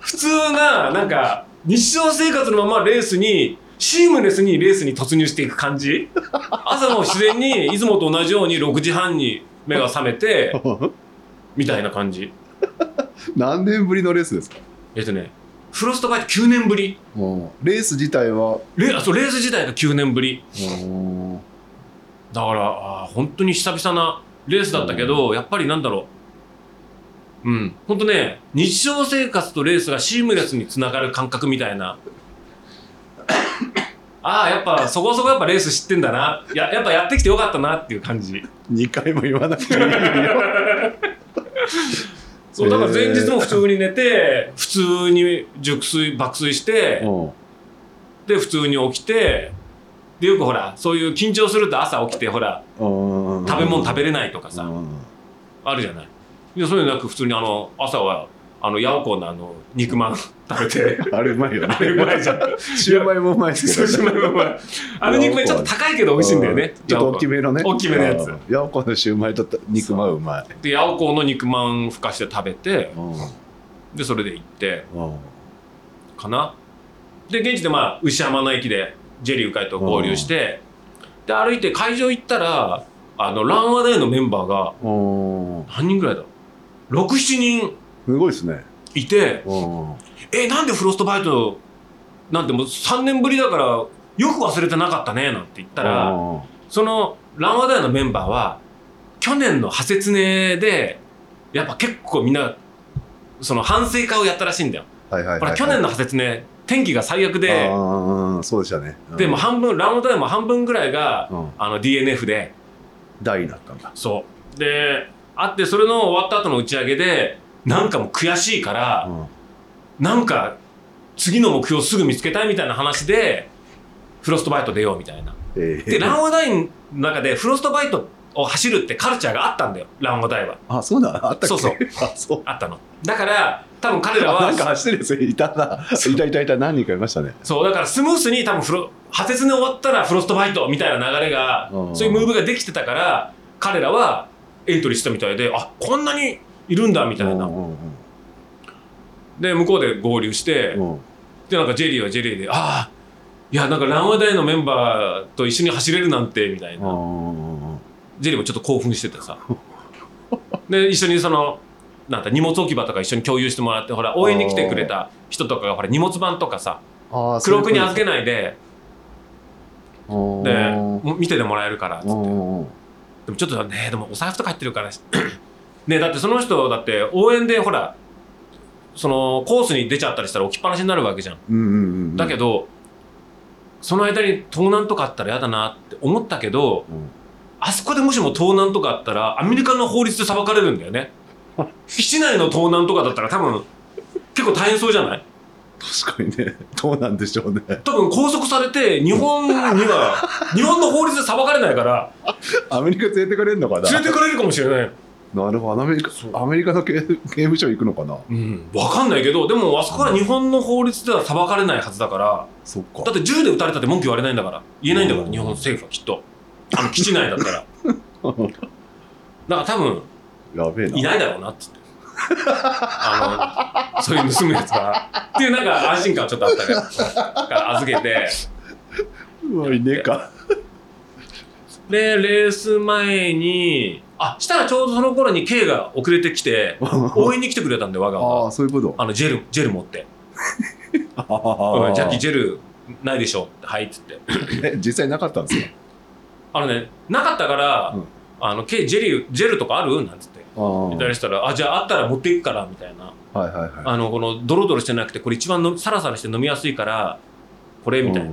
普通ななんか日常生活のままレースにシームレスにレースに突入していく感じ？朝も自然にいつもと同じように6時半に目が覚めてみたいな感じ。何年ぶりのレースですか？えっとねフロストバイト9年ぶり。うん。レース自体は？レあそうレース自体が9年ぶり。うん。だからあー本当に久々なレースだったけど、やっぱりなんだろう。うん。本当ね日常生活とレースがシームレスにつながる感覚みたいな。ああやっぱそこそこやっぱレース知ってんだな。いややっぱやってきてよかったなっていう感じ。2回も言わなくていいよ。そうだから前日も普通に寝て普通に熟睡爆睡してうん。で普通に起きてでよくほらそういう緊張すると朝起きてほらうん。食べ物食べれないとかさ、うんあるじゃない。いやそういうのなく普通にあの朝はあの八百子のあの肉まん 食べて。あれうまいよね。あれうまいじゃん。シューマイもうまいですけどそうしまい。もあの肉まんちょっと高いけど美味しいんだよねちょっと大きめのね。大きめのやつ。うん。ヤオコのシューマイと肉まんうまい。で八百子の肉まんふかして食べてうん。でそれで行ってうん。かな。で現地でまあ牛山の駅でジェリー鵜飼と合流してで歩いて会場行ったらあのランワデーのメンバーがうん。何人ぐらいだ？67人。すごいですね。いてうん。えなんでフロストバイトなんてもう3年ぶりだからよく忘れてなかったねなんて言ったらうん。そのランワダイのメンバーは去年のハセツネでやっぱ結構みんなその反省会をやったらしいんだよ。はいはいはいはい。去年のハセツネ天気が最悪で。ああそうでしたね。うん。でも半分ランワダイも半分ぐらいがうん。あの DNF で。大になったんだ。そう。であってそれの終わった後の打ち上げでなんかもう悔しいからうん。なんか次の目標をすぐ見つけたいみたいな話でフロストバイト出ようみたいな。ええでランワダインの中でフロストバイトを走るってカルチャーがあったんだよランワダイは。あそうだあったっけ？そうそう。あそう。あったの。だから多分彼らはあなんか走ってるやついたな。いたいたいた何人かいましたね。そうだからスムースに多分フロ破鉄で終わったらフロストバイトみたいな流れがうん。そういうムーブができてたから彼らはエントリーしたみたいであこんなにいるんだみたいな。で向こうで合流してでなんかジェリーはジェリーでああいやなんかランワダイのメンバーと一緒に走れるなんてみたいな。うんジェリーもちょっと興奮しててさ。で一緒にそのなんか荷物置き場とか一緒に共有してもらってほら応援に来てくれた人とかがほら荷物版とかさ黒くに預けないでで見ててもらえるからっつって。でもちょっとねでもお財布とか入ってるからねだってその人だって応援でほらそのコースに出ちゃったりしたら置きっぱなしになるわけじゃんうんうんうん。だけどその間に盗難とかあったら嫌だなって思ったけどうんあそこでもしも盗難とかあったらアメリカの法律で裁かれるんだよね。基地内の盗難とかだったら多分結構大変そうじゃない？確かにね。どうなんでしょうね。多分拘束されて日本には 日本の法律で裁かれないからアメリカ連れてかれるのかな？連れてかれるかもしれない。なるほど。アメリカアメリカの刑 刑務所行くのかな？うん。分かんないけどでもあそこは日本の法律では裁かれないはずだから。そっか。だって銃で撃たれたって文句言われないんだから。言えないんだからうん。日本政府はきっとあの基地内だったら。だから多分やべえな。いないだろうなっつって。あのそういう盗むやつがっていうなんか安心感はちょっとあったからから預けて。うわいねえか。でレース前にあしたらちょうどその頃に K が遅れてきて 応援に来てくれたんで我があが。あそういうこと。あのジェルジェル持って。あ「うんあジャッキージェルないでしょ」って「はい」っつって。え実際なかったんですか？あのねなかったから「うん。あの K ジェルジェルとかある?」なんつって。言ったりしたら「あじゃああったら持っていくから」みたいな。はいはいはい。あのこのドロドロしてなくてこれ一番のサラサラして飲みやすいからこれみたいな、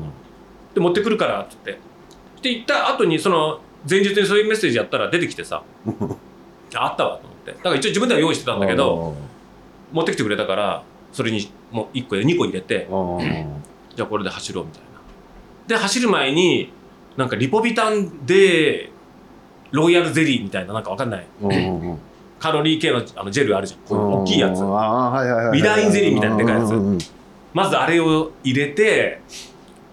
で持ってくるからっつって。って言った後にその前日にそういうメッセージやったら出てきてさ。あったわと思って。だから一応自分では用意してたんだけど持ってきてくれたからそれにもう1個で2個入れてじゃあこれで走ろうみたいな。で走る前になんかリポビタンでロイヤルゼリーみたいななんかわかんない。カロリー系のあのジェルあるじゃん。この大きいやつ。ああはいはいはいはい。ウィダーインゼリーみたいなでかいやつ。まずあれを入れて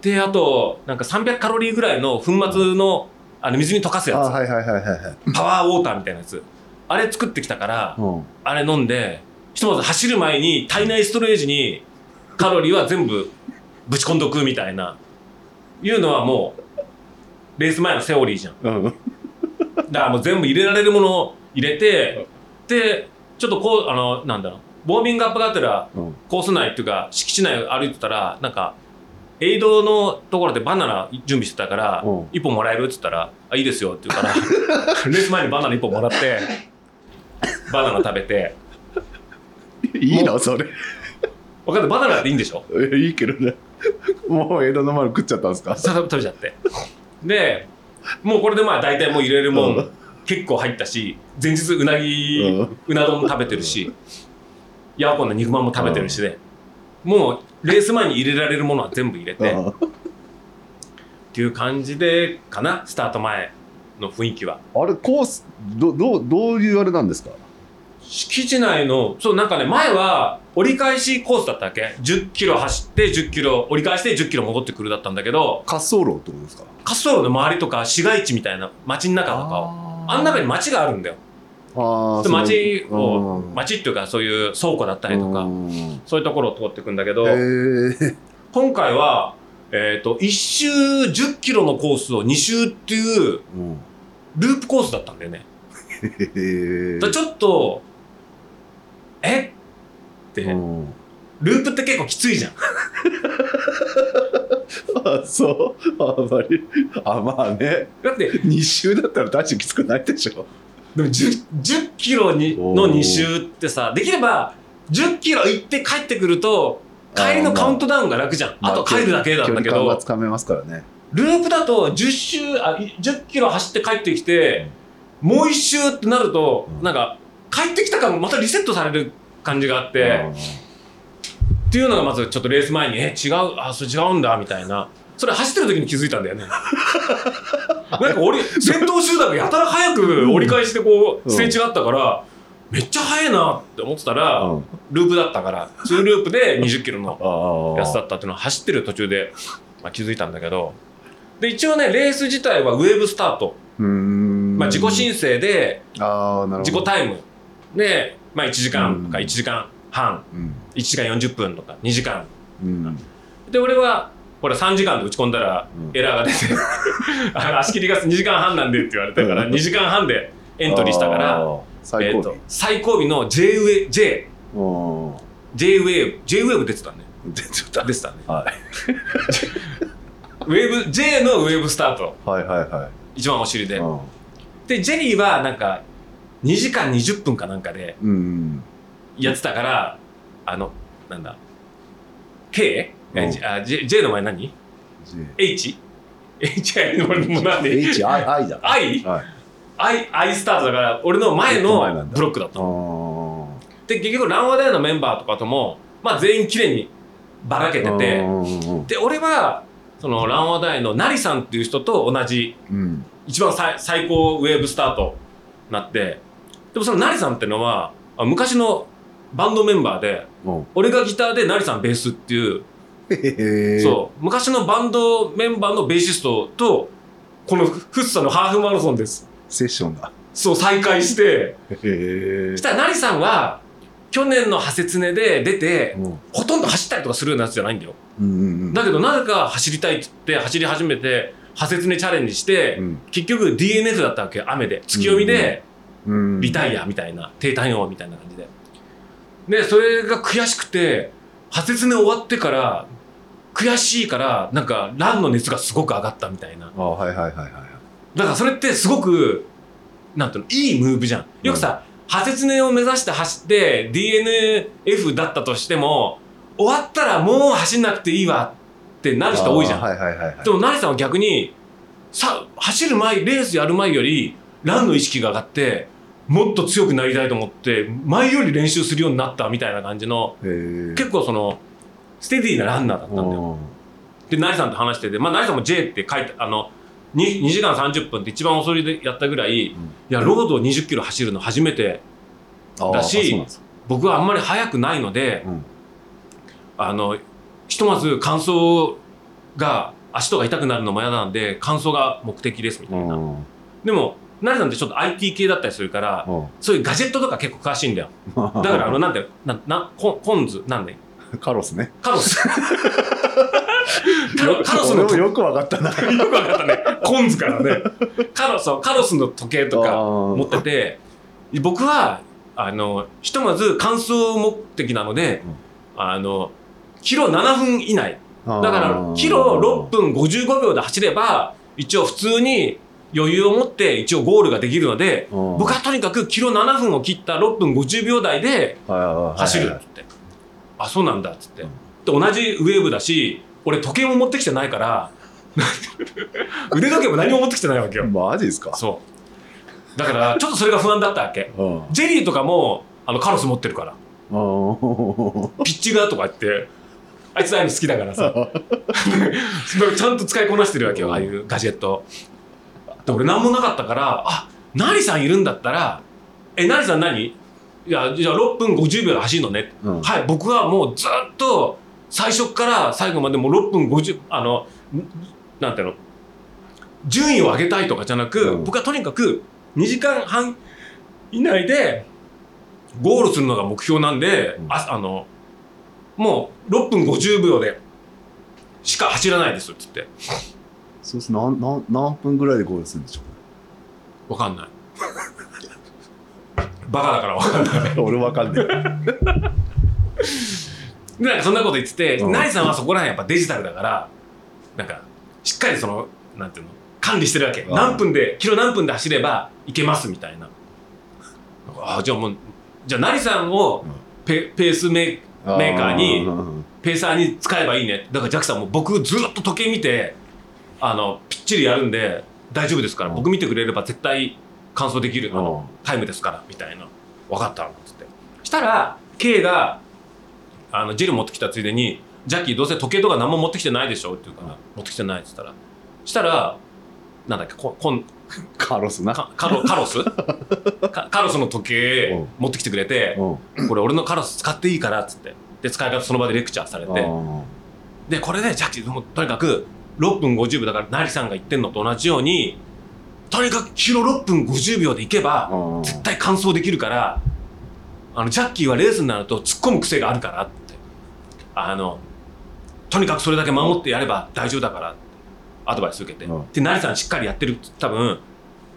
であとなんか300カロリーぐらいの粉末のあの水に溶かすやあはいはいはいはいはい。つパワーウォーターみたいなやつ。あれ作ってきたからうん。あれ飲んでひとまず走る前に体内ストレージにカロリーは全部ぶち込んどくみたいな。いうのはもうレース前のセオリーじゃん。うん。だからもう全部入れられるものを入れてでちょっとこうあのなんだろう。ウォーミングアップがてらうん。コース内っていうか敷地内を歩いてたらなんかエイドのところでバナナ準備してたからうん。1本もらえるっつったら「あいいですよ」って言うから レース前にバナナ1本もらって バナナ食べて。いいの？それ。分かんないバナナっていいんでしょ？えいいけどね。もう江戸の丸食っちゃったんですか？さ食べちゃってでもうこれでまあ大体もう入れるもうん。ん結構入ったし前日うなぎうな丼も食べてるしヤオコンの肉まんも食べてるしでもうレース前に入れられるものは全部入れてっあていう感じでかなスタート前の雰囲気は。あれコースどどうどういうあれなんですか？敷地内のそうなんかね前は折り返しコースだったわけ？1 0キロ走って1 0キロ折り返して1 0キロ戻ってくるだったんだけど滑走路ってことですか？滑走路の周りとか市街地みたいな街の中とかを。あん中に街があるんだよ。であ街をうん。街っていうかそういう倉庫だったりとかうん。そういうところを通っていくんだけど今回は、えー、と1周1 0キロのコースを2周っていううん。ループコースだったんだよね。ちょっとえ？って。うん。ループって結構きついじゃん。あそう。あんまり。あまあね。だって2周だったら確かにきつくないでしょ。でも 10, 10キロにの2周ってさできれば10キロ行って帰ってくると帰りのカウントダウンが楽じゃん。あと帰るだけなんだけ距離感がどつかめますからね。ループだと10周あい10キロ走って帰ってきてもう1周ってなるとうん。なんか帰ってきた感またリセットされる感じがあってっていうのがまずちょっとレース前にえ違うあそれ違うんだみたいな。それ走ってる時に気づいたんだよね。なんか折り先頭集団がやたら早く折り返してこううん。すれ違ったからめっちゃ速いなって思ってたらうん。ループだったから2ループで20キロのあやつだったっていうのを走ってる途中で、まあ、気づいたんだけど。で一応ねレース自体はウェーブスタート、うーん。まあ、自己申請で自己タイムで、まあ、1時間とかうん。1時間半。うん。1時間40分とか2時間。うん。で俺はこれ3時間で打ち込んだらうん。エラーが出て あの足切りが2時間半なんでって言われたからうん。2時間半でエントリーしたから、えーと最後尾の J ウェ J うん。J ウェーブ J ウェーブ出てたね。出ちゃった。出てたね。はい。ウェーブ J のウェーブスタート。はいはいはい。一番お尻で。うん。でジェリーはなんか2時間20分かなんかでうんやってたからあのなんだ。K? あ J, J の前何？H? H もう何 HI だ。I? はい。I, I スタートだから俺の前のブロックだったあのー。で結局ランワダイのメンバーとかともまあ全員綺麗にばらけててうんで俺はそのランワダイのナリさんっていう人と同じうん。一番最最高ウェーブスタートになってでもそのナリさんってのはあ昔のバンドメンバーでうん。俺がギターでナリさんベースっていう、そう。昔のバンドメンバーのベーシストとこのフッサのハーフマラソンです。セッションだ。そう再会して。そしたらナリさんは去年のハセツネで出てうん。ほとんど走ったりとかするようなやつじゃないんだよ。うんうんだけどなぜか走りたいって言って走り始めてハセツネチャレンジして、うん。結局 DNF だったわけ雨で。月読みで、うんリタイアみたいな低体温みたいな感じで。でそれが悔しくて破説ね終わってから悔しいからなんかランの熱がすごく上がったみたいな。あはいはいはいはいだからそれってすごくなんていうのいいムーブじゃん。よくさ、破説ねを目指して走って DNF だったとしても終わったらもう走んなくていいわってなる人多いじゃん。あはいはいはいはい。でも成さんは逆にさ走る前レースやる前よりランの意識が上がってもっと強くなりたいと思って前より練習するようになったみたいな感じの結構そのステディーなランナーだったんだよ。で成さんと話してて、まあ、成さんも J って書いてあの 2, 2時間30分って一番遅いでやったぐらい、いやロードを20キロ走るの初めてうんだし僕はあんまり速くないので、うん。あのひとまず乾燥が足とか痛くなるのも嫌なんで乾燥が目的ですみたいな、うん。でも成さんってちょっと IT 系だったりするからうん。そういうガジェットとか結構詳しいんだよ。だからあのなんでななコンコンズなんでカロスね。カロス。カロスのよくわかったな。よくわかったね。コンズからね。カロス、カロスの時計とか持持ってて、僕は、あの、ひとまず乾燥目的なので、あの、キロ7分以内。だだからキロ6分55秒で走れば一応普通に余裕を持って一応ゴールができるので僕僕はとにかくキロ7分を切った6分50秒台で走るっつって。あそうなんだっつって。で同じウェーブだし俺時計も持ってきてないから 腕時計も何も持ってきてないわけよ。マジですか？そう。だからちょっとそれが不安だったわけ。うん。ジェリーとかもあのカロス持ってるから。うん。ピッチガーとか言ってあいつああいうの好きだからさ。ちゃんと使いこなしてるわけよああいうガジェットで俺何もなかったからあナリさんいるんだったらえナリさん何？いやじゃあ6分50秒で走るのね、うん。はい僕はもうずっと最初から最後までもう6分50あのんなんていうの？順位を上げたいとかじゃなく、うん。僕はとにかく2時間半以内でゴールするのが目標なんで、うん。ああのもう6分50秒でしか走らないですっつってそうす何何何分ぐらいでゴールするんでしょわかんない。バカだからわかんない。う 俺わかんない。で なんかそんなこと言ってて、うん。ナリさんはそこら辺やっぱデジタルだからなんかしっかりそのなんていうの？管理してるわけ、うん。何分でキロ何分で走ればいけますみたいな。なんかあじゃあもうじゃあナリさんをペ,、ペースメメーカーにうん。ペーサーに使えばいいね。だからジャックさんも僕ずっと時計見てあのぴっちりやるんで大丈夫ですから、うん。僕見てくれれば絶対完走できるあの。うタイムですからみたいな。分かった。のつって。したら K があのジェル持ってきたついでに「ジャッキーどうせ時計とか何も持ってきてないでしょ?」って言うから、持ってきてない」っつったら。したらなんだっけここんカロスな。かカロカロス？かカロスの時計うん。持ってきてくれてうん「これ俺のカロス使っていいから」っつって。で使い方その場でレクチャーされて。うん。でこれでジャッキーもうとにかく6分50秒だから成さんが言ってんのと同じようにとにかくキロ6分50秒でいけばうん絶対完走できるからあのジャッキーはレースになると突っ込む癖があるからって。あのとにかくそれだけ守ってやれば大丈夫だからアドバイス受けて、うん。で成さんしっかりやってる多分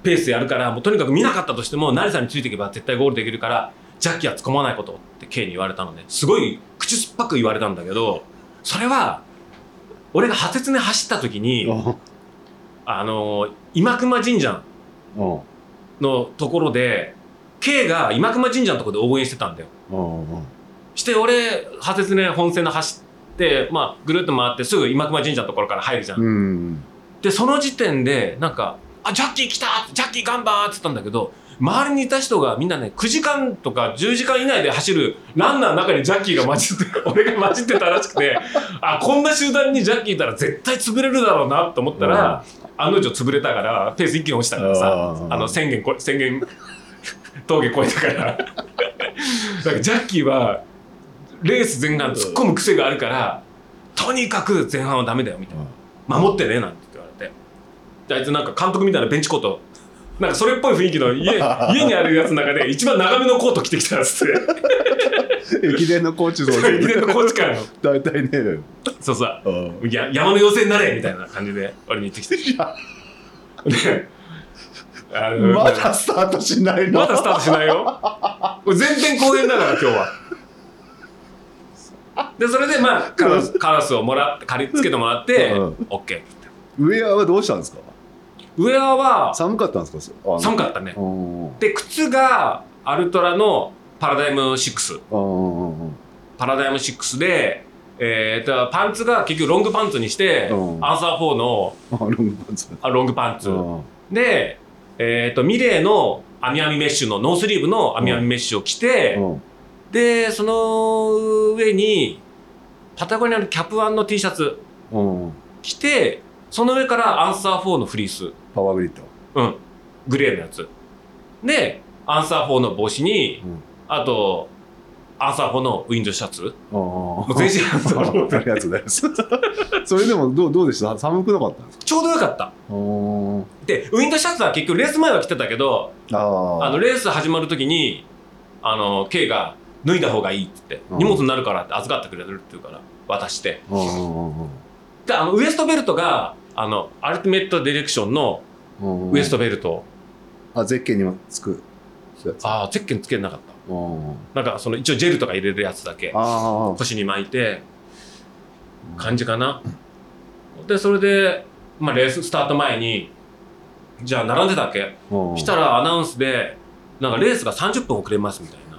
ペースでやるからもうとにかく見なかったとしても成さんについていけば絶対ゴールできるからジャッキーは突っ込まないことって K に言われたのね。すごい口酸っぱく言われたんだけどそれは俺が派切で走った時に、うん。あの今熊神社うんのところで K が今熊神社のところで応援してたんだよ。して俺派切ね本線で走って、まあ、ぐるっと回ってすぐ今熊神社のところから入るじゃん、うん。でその時点でなんか「あジャッキー来たジャッキー頑張!」って言ったんだけど周りにいた人がみんなね9時間とか10時間以内で走るランナーの中にジャッキーが混じって 俺が混じってたらしくてあこんな集団にジャッキーいたら絶対潰れるだろうなと思ったら、案の定潰れたからペース一気に落ちたからさあの宣言こ宣言峠越えたから。だからジャッキーはレース前半突っ込む癖があるからとにかく前半はダメだよみたいな。守ってねなんて言われて。であいつなんか監督みたいなベンチコートなんかそれっぽい雰囲気の家 家にあるやつの中で一番長めのコート着てきたっつって。駅伝のコーチと駅伝のコーチからの大体ね。そうさう。ん。や山の妖精になれみたいな感じで俺に言ってきて。であのまだスタートしないの。まだスタートしないよ。全編公演だから今日は。でそれでまあカラスカラスをもらって借りつけてもらってうん。OK ってウェアはどうしたんですか？ウェアは寒かったんですか？寒かったね。うんで靴がアルトラのパラダイム6うんうんパラダイム6で、えー、とパンツが結局ロングパンツにして、うんアンサー4のあロングパンツ。あロングパンツ、うんで、えー、とミレーの網網メッシュのノースリーブの網網メッシュを着て、うん。でその上にパタゴニアのキャップワンの T シャツうん。着てその上からアンサー4のフリースパワーグリッド。うん。グレーのやつ。でアンサー4の帽子に、うん。あとアンサー4のウィンドシャツ。もう全身アンサー4ありがとうございます。それでもどうどうでした？寒くなかった？んですかちょうどよかった。うんでウィンドシャツは結局レース前は着てたけどああ。のレース始まる時にあの K が脱いだ方がいいって言って、うん。荷物になるからって預かってくれるって言うから渡して。であのウエストベルトがあのアルティメットディレクションのうんウエストベルト、あゼッケンにもつくやつ。ああゼッケンつけなかった。うん。なんかその一応ジェルとか入れるやつだけ。あ腰に巻いて感じかな。で、それで、まあ、レーススタート前に、じゃあ並んでたっけ？うん。したらアナウンスで、なんかレースが30分遅れますみたいな。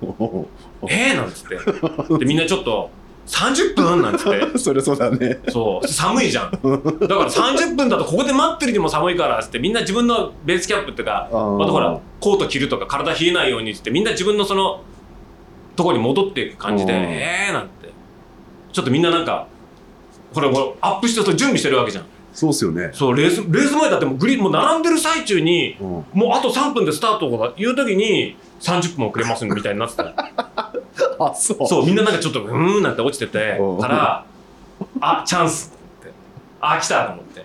えー？なんつって。で、みんなちょっと、30分なんつって。そりゃそうだね。そう、寒いじゃん。だから30分だとここで待ってるにも寒いからっつって、みんな自分のベースキャップっていうか、あーまたほら、コート着るとか体冷えないようにっつって、みんな自分のその、とこに戻っていく感じで、うんえーなんて。ちょっとみんななんか、これもうアップしてると準備してるわけじゃん。そうっすよね。そう、レース、レース前だってもうグリーン、もう並んでる最中に、うんもうあと3分でスタートとか言う時に30分遅れますみたいになってた。あ、そう。そう、みんななんかちょっと、うーんなんて落ちててうんから、あ、チャンスって。あ、来たと思って。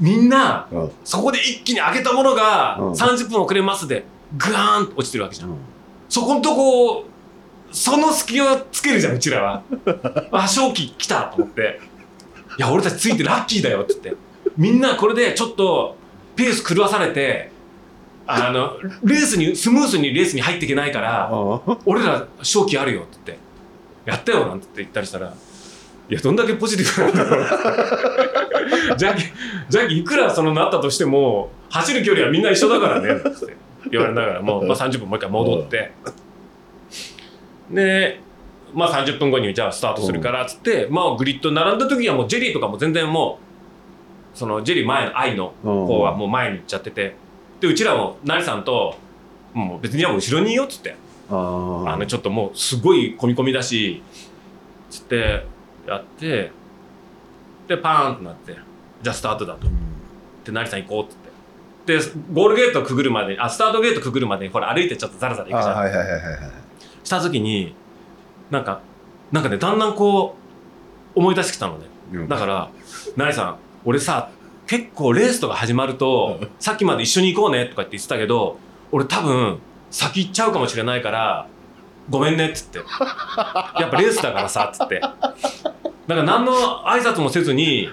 みんな、うん。そこで一気に上げたものがうん30分遅れますで、グワーンと落ちてるわけじゃんそこんとこ、その隙をつけるじゃん、うちらは。あ、正気来たと思って。いや、俺たちついてラッキーだよって言って。みんなこれでちょっとペース狂わされて、あの、レースに、スムースにレースに入っていけないから、あ俺ら正気あるよって言って、やったよなんて言ったりしたら、いや、どんだけポジティブなんだろう。じゃあ、じゃあ、いくらそのなったとしても、走る距離はみんな一緒だからね、って言われながら、もう、まあ、30分もう一回戻って、で、まあ30分後にじゃあスタートするからっつって、まあグリッド並んだ時にはもうジェリーとかも全然もう、そのジェリー前の愛の方はもう前に行っちゃってて、で、うちらも成さんと、もう別にはもう後ろにいよっつって、あー。あのちょっともうすごい込み込みだしつってやってでパーンってなってじゃあスタートだと。で成さん行こうって言って。でゴールゲートくぐるまであスタートゲートくぐるまでにほら歩いてちょっとザラザラ行くじゃん、はいはいはいはい。した時になんかなんかねだんだんこう思い出してきたのね。うん。だから成さん俺さ結構レースとか始まるとさっきまで一緒に行こうねとかって言ってたけど俺多分先行っちゃうかもしれないからごめんねっつってやっぱレースだからさっつってだから何の挨拶もせずに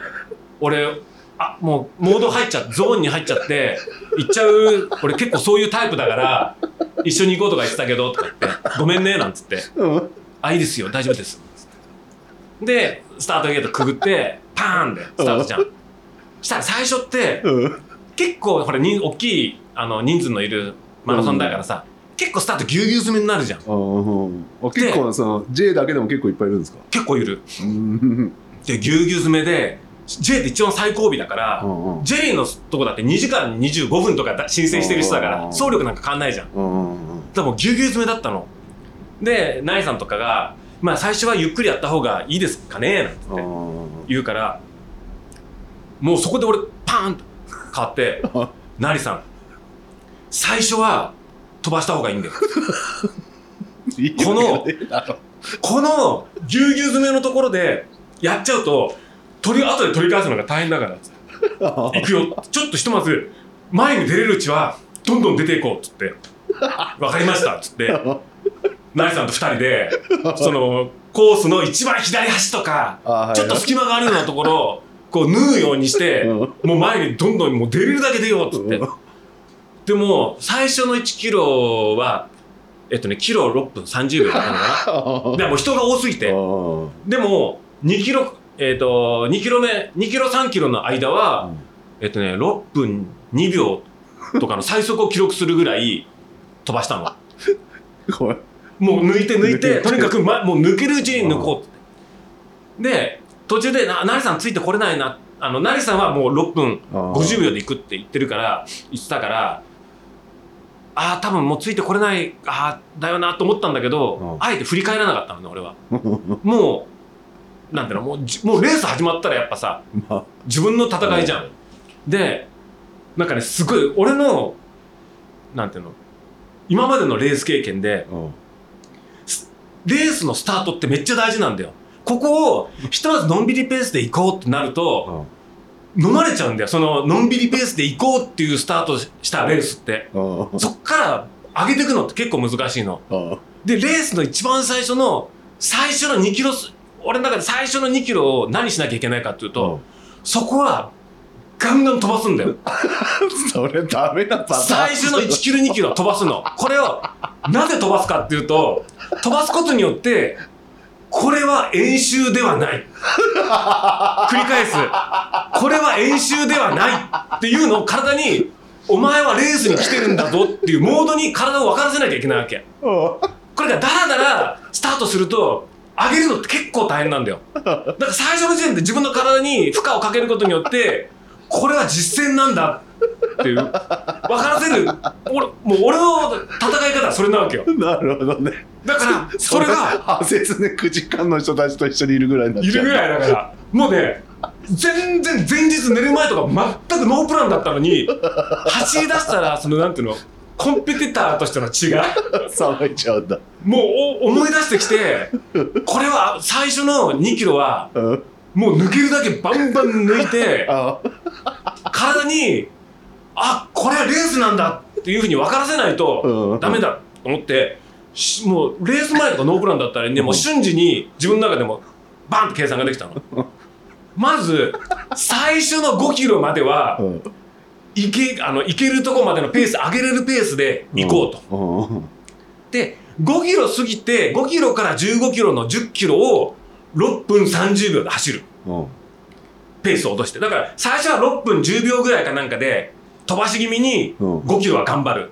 俺あもうモード入っちゃゾーンに入っちゃって行っちゃう俺結構そういうタイプだから一緒に行こうとか言ってたけどとか言ってごめんねなんつってうんあ、いいですよ、大丈夫です。で、スタートゲートくぐって、パーンでスタートじゃん。したら最初って、うん結構、これ、人大きいあの人数のいるマラソンだからさ、結構スタートぎゅうぎゅう詰めになるじゃん。結構その J だけでも結構いっぱいいるんですか？結構いる。う んで、ぎゅうぎゅう詰めで、J って一番最後尾だから、うんジェリーのとこだって2時間25分とかだ申請してる人だから、うん総力なんか変わんないじゃん。うんでもうぎゅうぎゅう詰めだったの。で、ナイさんとかが、まあ最初はゆっくりやった方がいいですかねなんて言うからもうそこで俺パーンと変わって「なりさん最初は飛ばした方がいいんだよ。このこのぎゅうぎゅう詰めのところでやっちゃうと取り後で取り返すのが大変だから」行くよ。ちょっとひとまず前に出れるうちはどんどん出ていこうっつって「分かりました」っつって。なりさんと二人でそのコースの一番左端とかちょっと隙間があるようなところをこう縫うようにして、うんもう前にどんどんもう出れるだけ出ようっつって。でも、最初の1キロは、えっとね、キロ6分30秒だったのかな。でもう人が多すぎて。でも、2キロ、えっと、2キロ目、2キロ3キロの間は、えっとね、6分2秒とかの最速を記録するぐらい飛ばしたの。もう抜いて抜いて、抜いてとにかく、ま、もう抜けるうちに抜こうって。で、途中で、な、なりさんついてこれないな。あの、なりさんはもう6分50秒で行くって言ってるから、言ってたから、ああ、多分もうついてこれない、ああ、だよなと思ったんだけど、うんあえて振り返らなかったのね、俺は。もう、なんていうの、もうじ、もうレース始まったらやっぱさ、まあ自分の戦いじゃん。で、なんかね、すごい、俺の、なんていうの、今までのレース経験で、うんレースのスタートってめっちゃ大事なんだよ。ここを、ひとまずのんびりペースで行こうってなると、飲まれちゃうんだよ。その、のんびりペースで行こうっていうスタートしたレースって。うんそっから上げていくのって結構難しいの。うんで、レースの一番最初の、最初の2キロす、俺の中で最初の2キロを何しなきゃいけないかっていうと、そこは、ガンガン飛ばすんだよ。それダメなパターン最初の1キロ2キロ飛ばすの。これを、なぜ飛ばすかっていうと、飛ばすことによって、これは演習ではない。繰り返す。これは演習ではないっていうのを体に、お前はレースに来てるんだぞっていうモードに体を分からせなきゃいけないわけ。これがダラダラスタートすると、上げるのって結構大変なんだよ。だから最初の時点で自分の体に負荷をかけることによって、これは実践なんだっていう、分からせる、俺、もう俺の戦い方はそれなわけよ。なるほどね。だから、それが、派切ね9時間の人たちと一緒にいるぐらいになっちゃう。いるぐらいだから、もうね、全然前日寝る前とか全くノープランだったのに、走り出したら、そのなんていうの、コンペティターとしての血が、騒いちゃうんだ。もうお思い出してきて、これは最初の2キロは、うん。もう抜けるだけバンバン抜いて、あ体に、あ、これはレースなんだっていうふうに分からせないとうんダメだと思って、しもうレース前とかノープランだったらね、もう瞬時に自分の中でもバンって計算ができたの。まず、最初の5キロまではう、ん。いけ、あの、いけるとこまでのペース、上げれるペースで行こうと。うん。で、5キロ過ぎて、5キロから15キロの10キロを6分30秒で走る。うん。ペースを落として。だから、最初は6分10秒ぐらいかなんかで、飛ばし気味にうん5キロは頑張る。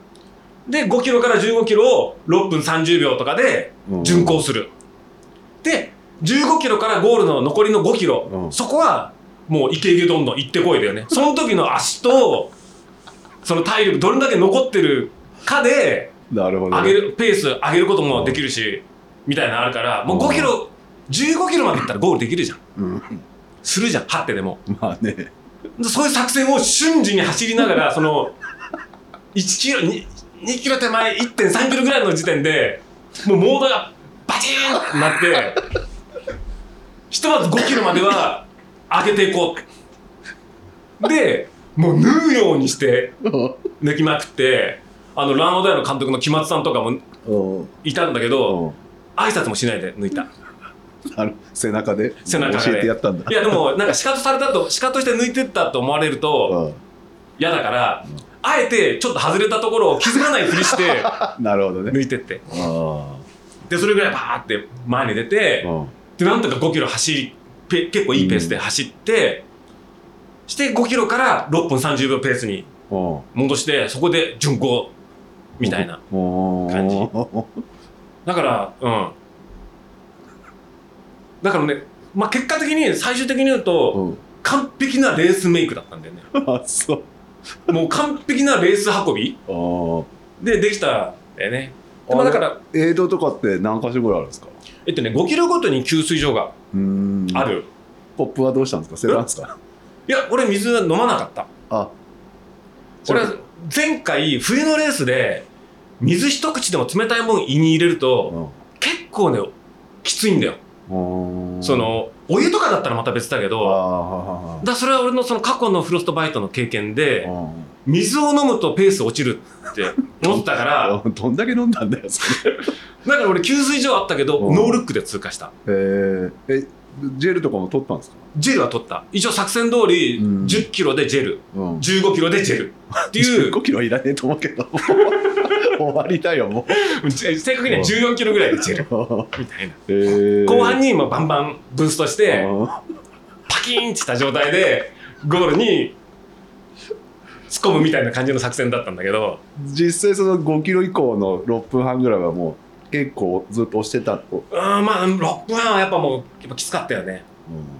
で、5キロから15キロを6分30秒とかでうん巡行する。で、15キロからゴールの残りの5キロ、うんそこはもうイケイケどんどん行ってこいだよね。その時の足と、その体力どれだけ残ってるかで、なるほどね。上げる、ペース上げることもできるし、みたいなのあるから、もう5キロ、15キロまで行ったらゴールできるじゃん。うん。するじゃん、張ってでも。まあね。そういう作戦を瞬時に走りながら、その、1キロ、2, 2キロ手前、1.3キロぐらいの時点で、もうモードがバチーンってなって、ひとまず5キロまでは上げていこう。で、もう縫うようにして抜きまくって、あの、ランオダイの監督の木松さんとかもうん。いたんだけど、うん。挨拶もしないで抜いた。あの背中で背中で教えてやったんだい。やでも、なんかシカトされたと、シカとして抜いてったと思われると、嫌だから、あえてちょっと外れたところを気づかないふりしてうん。なるほどね。抜いてってあでそれぐらいバーって前に出てあ。うん。でなんとか5キロ走りペ結構いいペースで走って、して5キロから6分30秒ペースにうん。戻してそこで巡行みたいな感じだからうんだからね、まあ、結果的に最終的に言うとうん。完璧なレースメイクだったんだよね あ、そう。もう完璧なレース運び。でできたんだよねでまあだから映像とかって何箇所ぐらいあるんですか？えっとね、5キロごとに給水所があ。る。ポップはどうしたんですか？捨てたんですか？いや、俺水飲まなかった。あ。俺、前回冬のレースで、水一口でも冷たいもん胃に入れると、結構ね、きついんだよ。うん。そ、の、お湯とかだったらまた別だけあど、あ。だそれは俺のその過去のフロストバイトの経験で、うん水を飲むとペース落ちるって思ってたから、どんだけ飲んだんだよ、それ。だから俺給水所あったけど、うんノールックで通過した。えー、え、ジェルとかも取ったんですか？ジェルは取った。一応作戦通り、うん。10キロでジェル、うん。15キロでジェル。っていう、5キロはいらねえと思うけど。終わりだよ、もう。正確には14キロぐらいでジェル。みたいな。えー、後半にもうバンバンブーストして、あパキーンってした状態で、ゴールに突っ込むみたいな感じの作戦だったんだけど、ー実際その5キロ以降の6分半ぐらいはもう結構ずっと押してたと。うーん、まあ、6分半はやっぱもう、やっぱきつかったよね。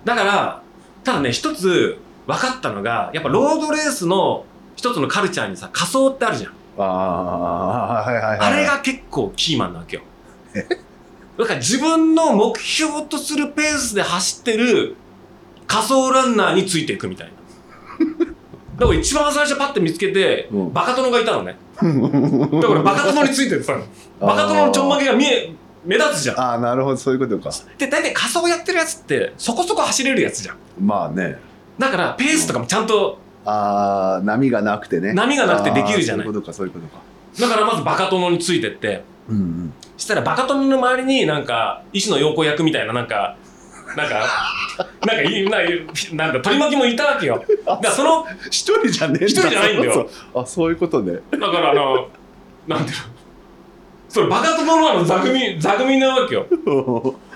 だから、ただね、一つ分かったのが、やっぱロードレースの一つのカルチャーにさ、仮装ってあるじゃん。ああ、はいはいはい。あれが結構キーマンなわけよ。だから自分の目標とするペースで走ってる仮想ランナーについていくみたいな。だから一番最初パッて見つけて、うんバカ殿がいたのね。だからバカ殿についてたの。バカ殿のちょんまげが見え、目立つじゃん。ああ、なるほど、そういうことか。で、大体仮想やってるやつってそこそこ走れるやつじゃん。まあね。だからペースとかもちゃんと、ああ、波がなくてね。波がなくてできるじゃないそういうことか、そういうことか。だからまずバカ殿についてって、うんうん。したらバカ殿の周りになんか、医師の陽子役みたいななんか、なんか、なんかいい、なんかなんか取り巻きもいたわけよ。だからその、一人じゃねえ一人じゃないんだよ。そう。そうあ、そういうことね。だからあの、なんていうの、それバカ殿のあの座組、座組なわけよ。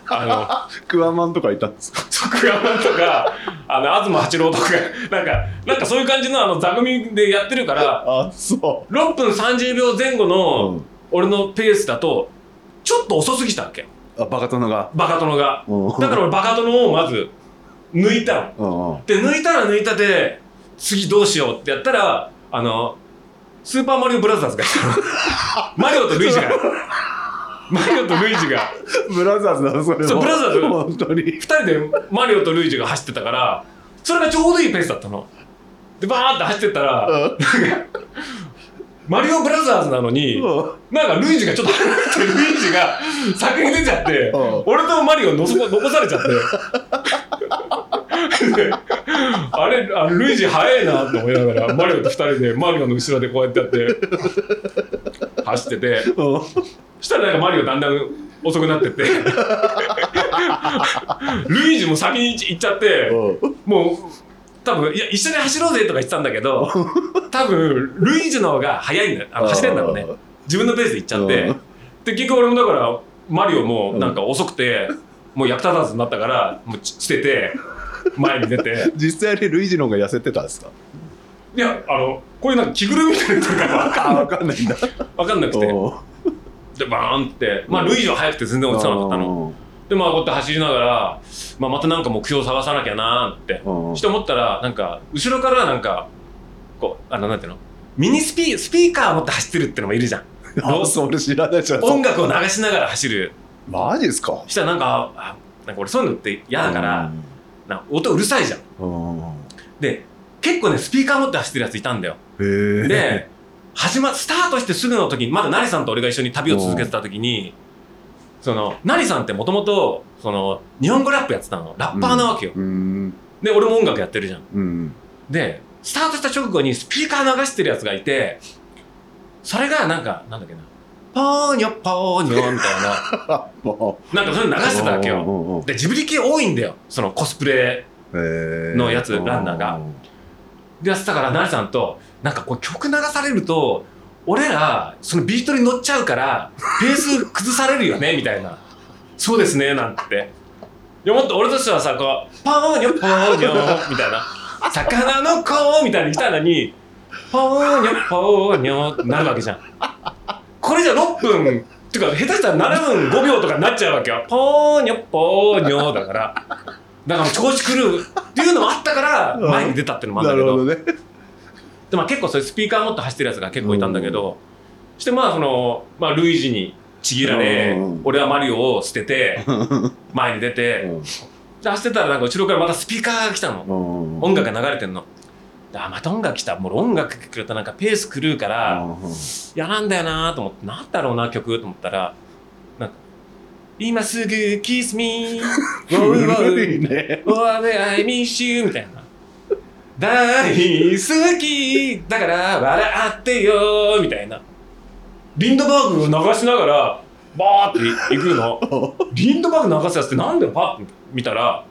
あクワマンとかいたんですか？の徳山とかあの東八郎とかなんかなんかそういう感じのあの座組でやってるからあそ6分30秒前後う、のうん、俺のペースだとちょっと遅すぎたわけあバカ殿が。バカ殿が。うん。だから俺バカ殿をまず抜いたの。うんうん。で抜いたら抜いたで次どうしようってやったらあのスーパーマリオブラザーズがいたの。マリオとルイージが。マリオとルイージが。ブラザーズなのそれもそうブラザーズ。本当に。2人でマリオとルイージが走ってたからそれがちょうどいいペースだったの。でバーって走ってったらうんマリオブラザーズなのにうん。なんかルイージがちょっと離れてルイージが 先に出ちゃってうん。俺とマリオのそこ残されちゃって。であれあルイージ早いなと思いながらマリオと2人でマリオの後ろでこうやってやって走ってて。うん。そしたらなんかマリオだんだん遅くなってって。ルイージも先に行っちゃってうん。もう多分いや一緒に走ろうぜとか言ってたんだけど 多分ルイージの方が早いんだよ。あの走れんだろうね。自分のペースで行っちゃって。うん。で結局俺もだからマリオもなんか遅くてもう役立たずになったからもうち捨てて前に出て。実際にルイージの方が痩せてたんですか？いやあのこういうなんか着ぐるみみたいなのとか。あ分かんないんだ。分かんなくて。うんでバーンって。まあルイージは速くて全然落ちなかったのでまあこうやって走りながら、まあ、またなんか目標を探さなきゃなーってうんうん。して思ったらなんか後ろからなんかこうあのなんていうの？ミニスピスピーカー持って走ってるってのもいるじゃん。あそれ知らないじゃん。音楽を流しながら走る。マジですか？したらなんかあなんか俺そういうのって嫌だから、な音うるさいじゃん。で結構ねスピーカー持って走ってるやついたんだよ。で始まスタートしてすぐの時にまだ成さんと俺が一緒に旅を続けてた時にその成さんってもともとその日本語ラップやってたの。ラッパーなわけよ、うん。で俺も音楽やってるじゃん。うんでスタートした直後にスピーカー流してるやつがいてそれがなんかなんだっけな。ポーニョポーニョみたいな。なんかそういうの流してたわけよ。よでジブリ系多いんだよ。そのコスプレのやつランナーが。でやってたから成さんとなんかこう曲流されると俺らそのビートに乗っちゃうからベース崩されるよね みたいな。そうですねなんて。いやもっと俺としてはさこうポーニョポーニョみたいな。魚の子みたいに来たのにポーニョポーニョってなるわけじゃん。これじゃ6分っていうか下手したら7分5秒とかになっちゃうわけよ。ポーニョポーニョだから。だから調子狂うっていうのもあったから前に出たっていうのもあるんだけど。なるほどねでまあ結構そういうスピーカー持って走ってるやつが結構いたんだけど、してまあその、まあ、ルイージにちぎられ、うん。俺はマリオを捨てて 前に出て、で走ってたらなんか後ろからまたスピーカーが来たの、うん。音楽が流れてんの。であまた音楽来た。もう音楽来るとなんかペース狂うから、いやなんだよなと思ってなんだろうな曲と思ったらなんか「今すぐキスミー」「古いね。Oh, I miss you みたいな。大好きだから笑ってよみたいな。リンドバーグを流しながら、バーって行くの。リンドバーグ流すやつってなんでパッて見たら、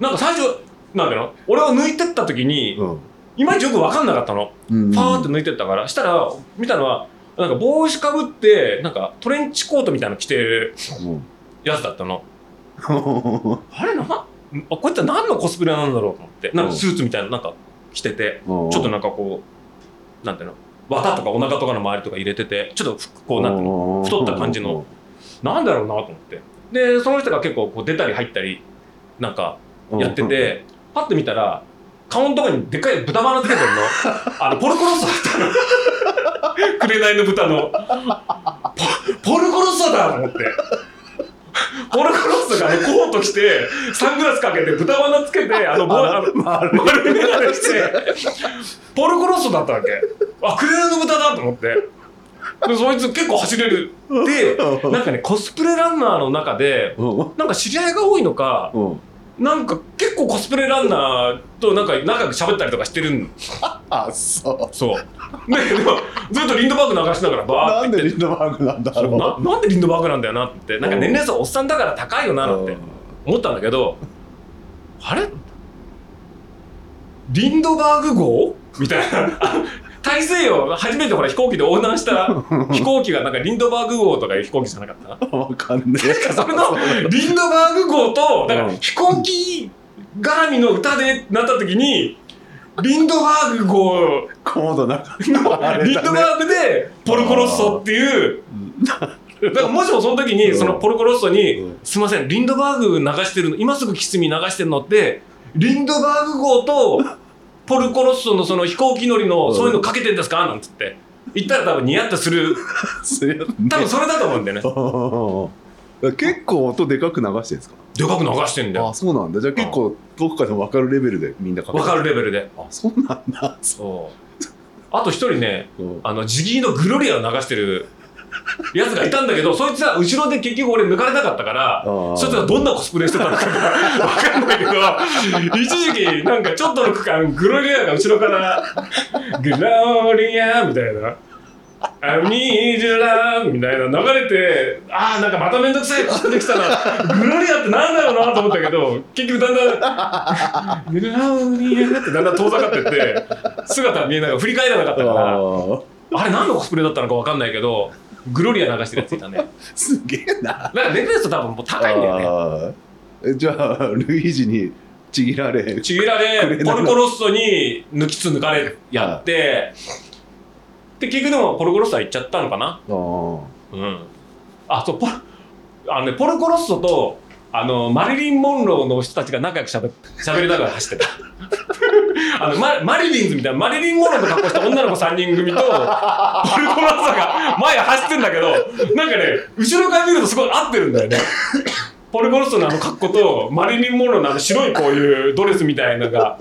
なんか最初、なんだろう俺を抜いてった時に、うんいまいちよく分かんなかったの。うんパーって抜いてったから、したら、見たのは、なんか帽子かぶって、なんかトレンチコートみたいなの着てるやつだったの。あれな、あ、こういった何のコスプレなんだろうと思って、なんかスーツみたいな、なんか着てて、ちょっとなんかこう、なんていうの、綿とかお腹とかの周りとか入れてて、ちょっとふこう、なんていうの、太った感じのなんだろうなと思って。で、その人が結構こう出たり入ったり、なんかやってて、パッと見たら、顔のとこにでっかい豚バラつけてるの。あの、ポルコロッソだったの。紅の豚の。ポポルコロッソだと思って。ポルコロッソがコート着て、サングラスかけて、豚バラつけて、あの、ボあの丸い丸眼鏡して、ポルコロッソだったわけ。あ、紅の豚だと思って。で、そいつ結構走れる。で、なんかね、コスプレランナーの中で、うんなんか知り合いが多いのか、うんなんか結構コスプレランナーとなんか仲良く喋ったりとかしてるんあそう。そう。で、でもずっとリンドバーグ流しながらバーなんでって。言って。リンドバーグなんだろう。ななんでリンドバーグなんだよなって。なんか年齢層おっさんだから高いよなって思ったんだけどあれ？リンドバーグ号？みたいな。あ大西洋初めてほら飛行機で横断した 飛行機がなんかリンドバーグ号とかいう飛行機じゃなかった？わかんねえ。それのリンドバーグ号とだからうん飛行機絡みの歌でなった時にリンドバーグ号コードなかった。あリンドバーグでポルコロッソっていうだからもしもその時にうんそのポルコロッソにうん「すいませんリンドバーグ流してるの今すぐキスミ流してるのってリンドバーグ号とポルコロッソのその飛行機乗りのうん。そういうのかけてんですか?」なんつって。言ったら多分ニヤッとする。多分それだと思うんだよね。結構音でかく流してるんですか？でかく流してんだよ。あそうなんだ。じゃあ結構遠くからでも分かるレベルでみんなかけて分かるレベルで。あそうなんだ。そう。あと一人ねうん。あのジギーのグロリアを流してるやつがいたんだけどそいつは後ろで結局俺抜かれなかったからそいつがどんなコスプレしてたのかが分かんないけど一時期なんかちょっとの区間グロリアが後ろから「グロリア」みたいな「I need you love」みたいな流れてああなんかまためんどくさいコスプレ来たな。グロリアってなんだろうなと思ったけど結局だんだん「グロリア」ってだんだん遠ざかってって姿見えながら振り返らなかったからあれ何のコスプレだったのか分かんないけどグロリア流してるやついたね。すげえな。だからレベルと多分もう高いんだよね。じゃあルイージにちぎられちぎられポルコロッソに抜きつ抜かれやってで結局でもポルコロッソは行っちゃったのかな。うん。あそうポルあのねポルコロッソとあのマリリン・モンローの人たちが仲良くしゃべ喋りながら走ってた。あのママリリンズみたいなマリリン・モンローの格好した女の子3人組とポルコロッソが前走ってんだけどなんかね後ろから見るとすごい合ってるんだよね。ポルコロッソのあの格好とマリリン・モンローのあの白いこういうドレスみたいなのが。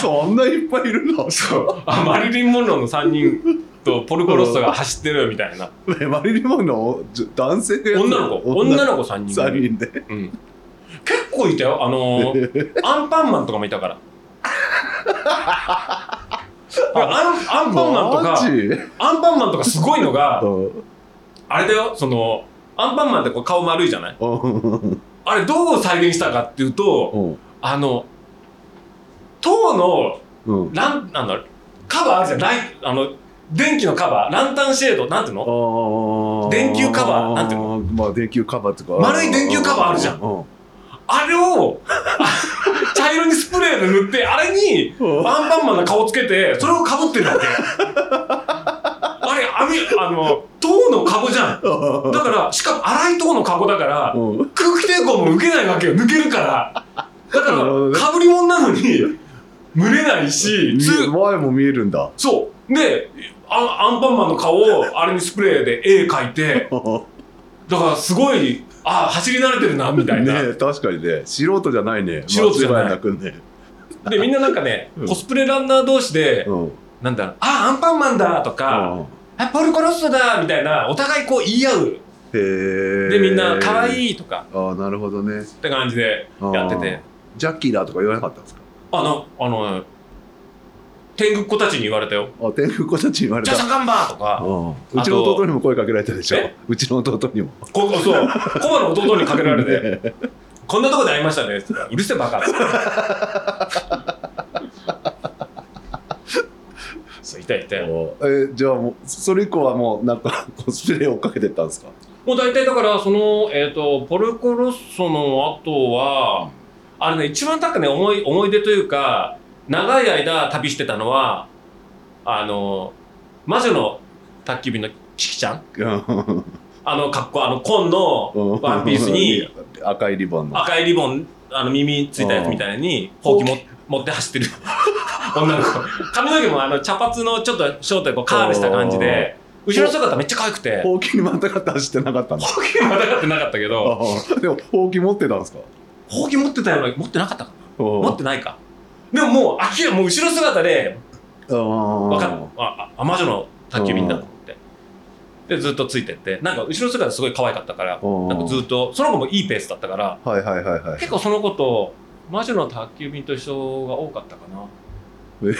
そんないっぱいいるの？そう。あマリリン・モンローの3人とポルコロッソが走ってるみたいな。え マリリン・モンの男性がやってる女の子。女の子3人3組人で。うん、結構いたよ。あのー アンパンマンとかもいたから。アンアンパンマンとかアンパンマンとかすごいのが うん。あれだよ。そのアンパンマンってこう顔丸いじゃない？うん。あれどう再現したかっていうとうん。あの塔のうん。ランあのカバーあるじゃんライあの電気のカバーランタンシェードなんていうの？電球カバーなんていうの？まあ電球カバーっていうか。丸い電球カバーあるじゃん。うん。あれをあ 茶色にスプレーで塗ってあれにうん。アンパンマンの顔つけてそれをかぶってるわけ。あれ網あの塔のカゴじゃん。だからしかも粗い塔のカゴだからうん。空気抵抗も受けないわけよ。抜けるから。だからかぶり物なのに蒸れないし前も見えるんだ。そう。であアンパンマンの顔をあれにスプレーで絵描いて だからすごいあ走り慣れてるなみたいな、ね確かにね。素人じゃないね。素人じゃない。ね。でみんななんかね、うん。コスプレランナー同士で、うん。なんだろうあアンパンマンだとか、あポルコロッソだみたいなお互いこう言い合う。でみんな可い愛いとか。ああなるほどね。って感じでやってて。ジャッキーだとか言わなかったんですか？あのあの天狗っ子たちに言われたよ。あ天狗子たちに言わ「れた。ジャサカンバー」とか。うん。うちの弟にも声かけられたでしょ。え？うちの弟にも。こそう。コバの弟にかけられて「こんなとこで会いましたね」って言ったらうるせえバカ」そういたい。たよえじゃあもうそれ以降はもうなんかコスプレ追っかけてったんですか？もう大体だからその、えー、とポルコロッソの後はあれね一番なんかね思い思い出というか長い間旅してたのはあの魔女の宅急便のキキちゃん？あの格好あの紺のワンピースに 赤いリボンの。赤いリボンあの耳ついたやつみたいにほうきも持って走ってる。女の子。髪の毛もあの茶髪のちょっとショートでこうカールした感じで後ろ姿めっちゃ可愛くて。ほうきにまたがって走ってなかったんだほうきまたがってなかったけど。あ でもほうき持ってたんですか？ほうき持ってたような持ってなかったかな？持持ってないかでももう明らかもう後ろ姿であ分かっああ魔女の宅急便だと思って。でずっとついてって。なんか後ろ姿すごい可愛かったからうん。なんかずっとその子もいいペースだったからはいはいはいはい結構その子と魔女の宅急便と一緒が多かったかな。え？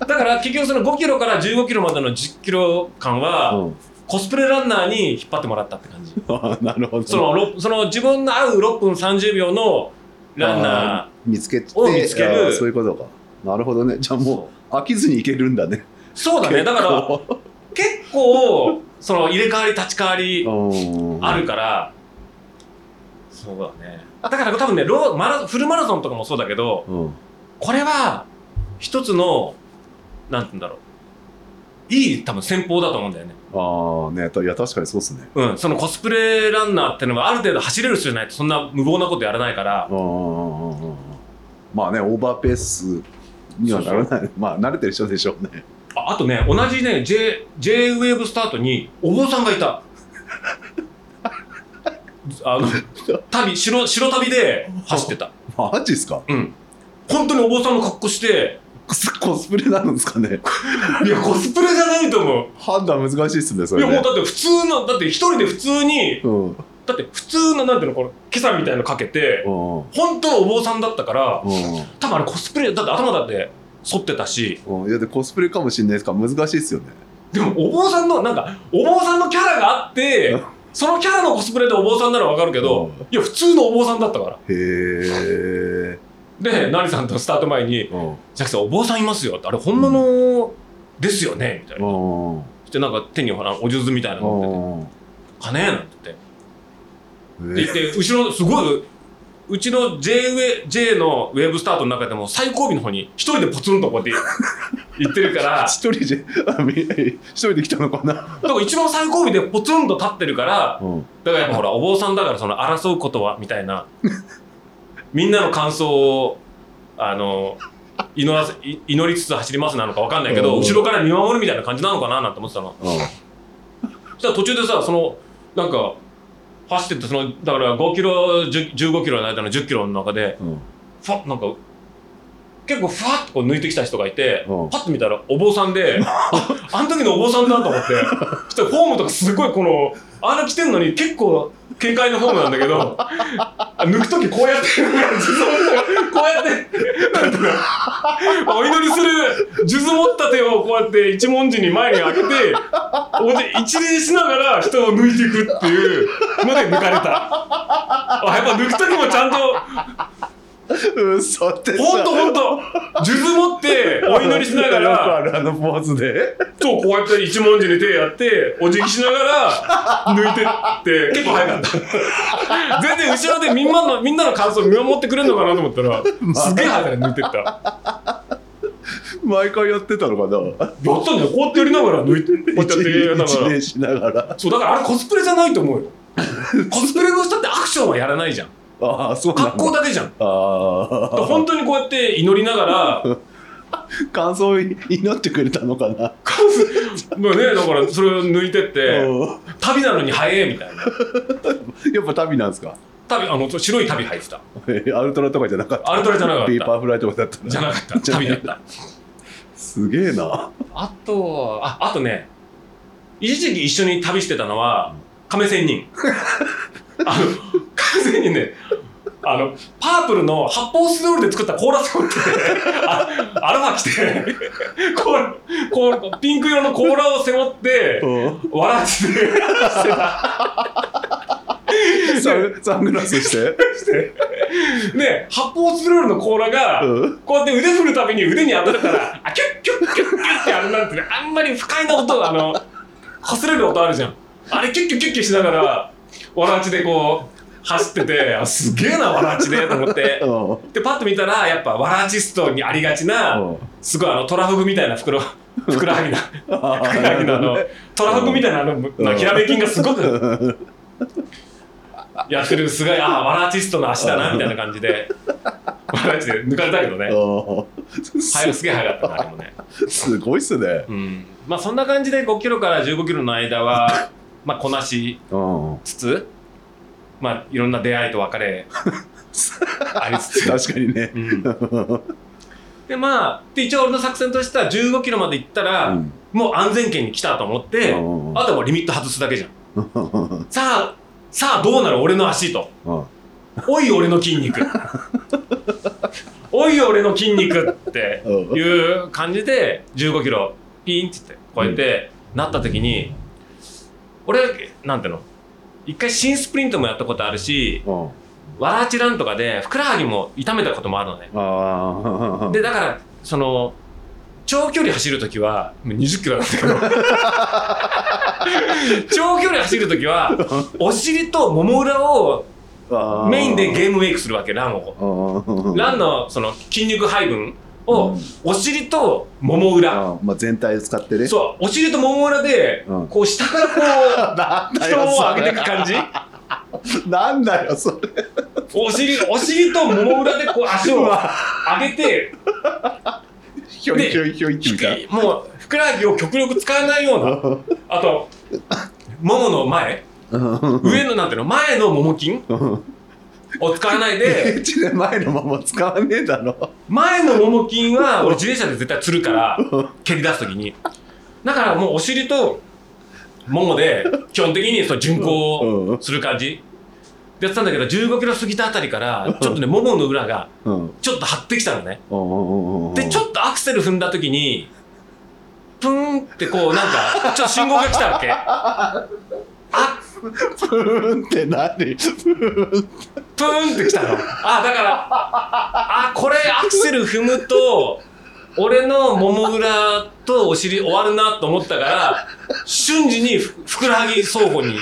だから結局その5キロから15キロまでの10キロ間はうん。コスプレランナーに引っ張ってもらったって感じ。あなるほど。そのろその自分の合う6分30秒のランナ見つけてを見つける。あそういうことか。ーなるほどね。じゃあもう飽きずにいけるんだね。そうだね。だから結構その入れ替わり立ち替わり うん。あるから、そうだね。だから多分ねローマラフルマラソンとかもそうだけどうん。これは一つのなんて言うんだろういい多分戦法だと思うんだよね。ああねたいや確かにそうっすね。うんそのコスプレランナーってのはある程度走れる人じゃないとそんな無謀なことやらないから。まあねオーバーペースにはならない。まあ慣れてる人でしょうね。ああとね同じね J, J ウェーブスタートにお坊さんがいた。あの旅白白旅で走ってた。マジっすか？うん。本当にお坊さんの格好して コスプレなんですかね？いやコスプレじゃないと思う。判断難しいっすねそいれね。やもうだって普通のだって一人で普通にうん。だって普通のなんていうのこの今朝みたいのかけてうん。本当のお坊さんだったからう多分あれコスプレだって頭だって反ってたし。んうん。いやでコスプレかもしれないですか。ら難しいっすよね。でもお坊さんのなんかお坊さんのキャラがあってそのキャラのコスプレでお坊さんならわかるけどうん。いや普通のお坊さんだったから。へえで成さんとスタート前にうん「ジャックさんお坊さんいますよ」って「あれ本物ですよね」みたいな。うんそしてなんか手にほらお数珠みたいなの持ってて「金」なんて言って。でいて後ろすごいうちの J, ウェ J のウェブスタートの中でも最後尾の方に一人でポツンとこうやって 行ってるから。一人で一人で来たのかな？だから一番最後尾でポツンと立ってるからうん。だからやっぱほらお坊さんだからその争うことはみたいな みんなの感想をあの祈らせい祈りつつ走りますなのか分かんないけどうん。後ろから見守るみたいな感じなのかななんて思ってたの。うん。そしたら途中でさそのなんか走ってってそのだから5キロ10 15キロの間の10キロの中でうん。ファッなんか結構ふわっとこう抜いてきた人がいて、うん。パッと見たらお坊さんでああの時のお坊さんだと思って。そしたらフォームとかすごいこのあんな着てんのに結構軽快なフォームなんだけど あ抜く時こうやってこうやってお祈りする数珠持った手をこうやって一文字に前に開けて一礼しながら人を抜いていくっていうので抜かれた。あやっぱ抜く時もちゃんと嘘ってさほんとほんと。数珠持ってお祈りしながよくあらるあのポーズで？そうこうやって一文字に手やってお辞儀しながら抜いてって結構早かった。全然後ろでみんなのみんなの感想見守ってくれるのかなと思ったらすげえ早く抜いてった。や毎回やってたのかな？ったんだよ。こうやってやりながら抜いてこうやってやりながら。一礼しながら。そうだからあれコスプレじゃないと思うよ。コスプレの人ってアクションはやらないじゃんああそうなんだ。格好だけじゃん。ああ本当にこうやって祈りながら。感想を祈ってくれたのかな。まあねだからそれを抜いてってうん。旅なのに早えみたいな。やっぱ足袋なんですか？足袋あの白い足袋履いてた。えアルトラとかじゃなかった。アルトラじゃなかった。ペーパーフライとかだったじゃなかった。足袋だった。すげえな。あとああとね一時期一緒に旅してたのは亀仙人 あの亀仙人ねあのパープルの発泡スチロールで作った甲羅背負ってあアルファ着てこうこうピンク色の甲羅を背負ってうん。笑ってサンサングラスして。で発泡スチロールのコーラが、うん。こうやって腕振るたびに腕に当たるから、あ、キュッキュッキュッキュッってやるなんてね、あんまり不快な音が、あの、擦れる音あるじゃん。あれキュッキュッキュッキュッしながら、わらちでこう、走ってて、あ、すげえな、わらちで、と思って。うんで、パッと見たら、やっぱ、わらちストにありがちな、すごいあの、トラフグみたいな袋、ふくらはぎふくらはぎのあの、トラフグみたいなあの、なひらめきがすごくやってる、すごい、あ、わらちストの足だな、みたいな感じで、わらちで抜かれたけどね。早くすげえ早かったな、あれもね。すごいっすねうん。まあそんな感じで5キロから15キロの間は、まあこなしうんつつ、まあいろんな出会いと別れ ありつつ。確かにね。うん、でまあで一応俺の作戦としては15キロまで行ったら、うん。もう安全圏に来たと思って、うんあとはリミット外すだけじゃん。さあ、さあどうなる俺の足と。うん。おい俺の筋肉。おい俺の筋肉ってうん。いう感じで15キロピーンって言ってこうやってなった時に、俺なんていうの？一回新スプリントもやったことあるしうん。わらちランとかでふくらはぎも痛めたこともあるのね。でだからその長距離走るときはもう20キロけど。長距離走るときは お尻ともも裏をメインでゲームメイクするわけランを。ーランのその筋肉配分をうん。お尻ともも裏、まあ、全体使ってね。そうお尻ともも裏でうん。こう下からこう 人を上げていく感じ？れ なんだよそれ。お尻お尻ともも裏でこう足を上げてひょいひょいひょいってみたいもうふくらはぎを極力使わないような。あとももの前？上のなんていうの？前のもも筋を使わないで。1年前のまま使わねえだろ。前のもも筋は俺自転車で絶対つるから蹴り出す時に。だからもうお尻とももで基本的にその巡行をする感じ。でやってたんだけど15キロ過ぎたあたりからちょっとねももの裏がうんちょっと張ってきたのね。うん。でちょっとアクセル踏んだ時にプーンってこうなんかちょっと信号が来たわけ。あ プーンって何プーンって来たの。あだからあこれアクセル踏むと俺のもも裏とお尻終わるなと思ったから瞬時にふふくらはぎ双方に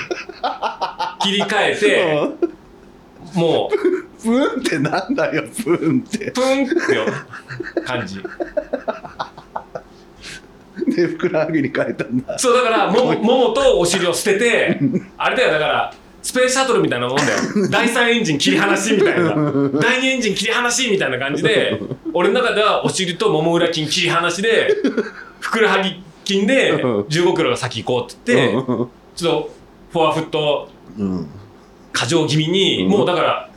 切り替えてもう。プーンってなんだよプーンって。プーンってよ。感じ でふくらはぎに変えたんだ。そうだからももももとお尻を捨ててあれだよだからスペースシャトルみたいなもんだよ。第3エンジン切り離しみたいな。第2エンジン切り離しみたいな感じで俺の中ではお尻ともも裏筋切り離しでふくらはぎ筋で15キロが先行こうって言ってちょっとフォアフットうん。過剰気味にうんもうだから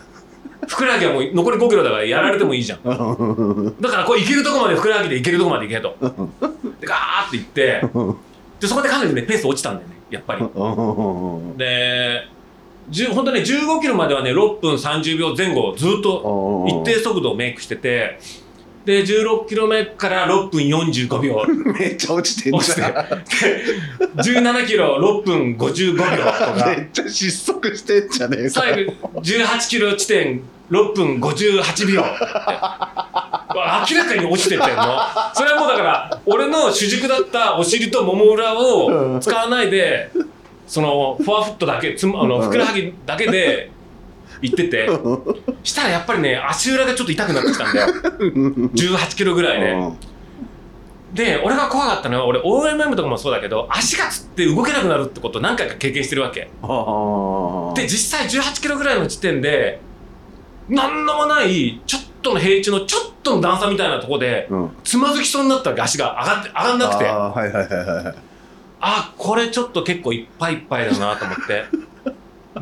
ふくらはぎはもう残り5キロだからやられてもいいじゃん。だからこう行けるとこまでふくらはぎで行けるとこまで行けと。でガーって行って。でそこでかなりねペース落ちたんだよねやっぱり。で10本当ね15キロまではね6分30秒前後ずっと一定速度をメイクしててで16キロ目から6分45秒めっちゃ落ちてん落ちて。じゃんで17キロ6分55秒とか。めっちゃ失速してんじゃねえか。最後18キロ地点6分58秒明らかに落ちてってんの。それはもうだから俺の主軸だったお尻ともも裏を使わないでそのフォアフットだけつまあのふくらはぎだけで行ってて。したらやっぱりね足裏がちょっと痛くなってきたんだよ。18キロぐらいで、で俺が怖かったのは俺 OMM とかもそうだけど足がつって動けなくなるってことを何回か経験してるわけ。で実際18キロぐらいの時点で何のもないちょっとの平地のちょっとの段差みたいなところでうん。つまずきそうになったわけ足が上がって上がんなくて。あはいはいはいはい。あこれちょっと結構いっぱいいっぱいだなと思って。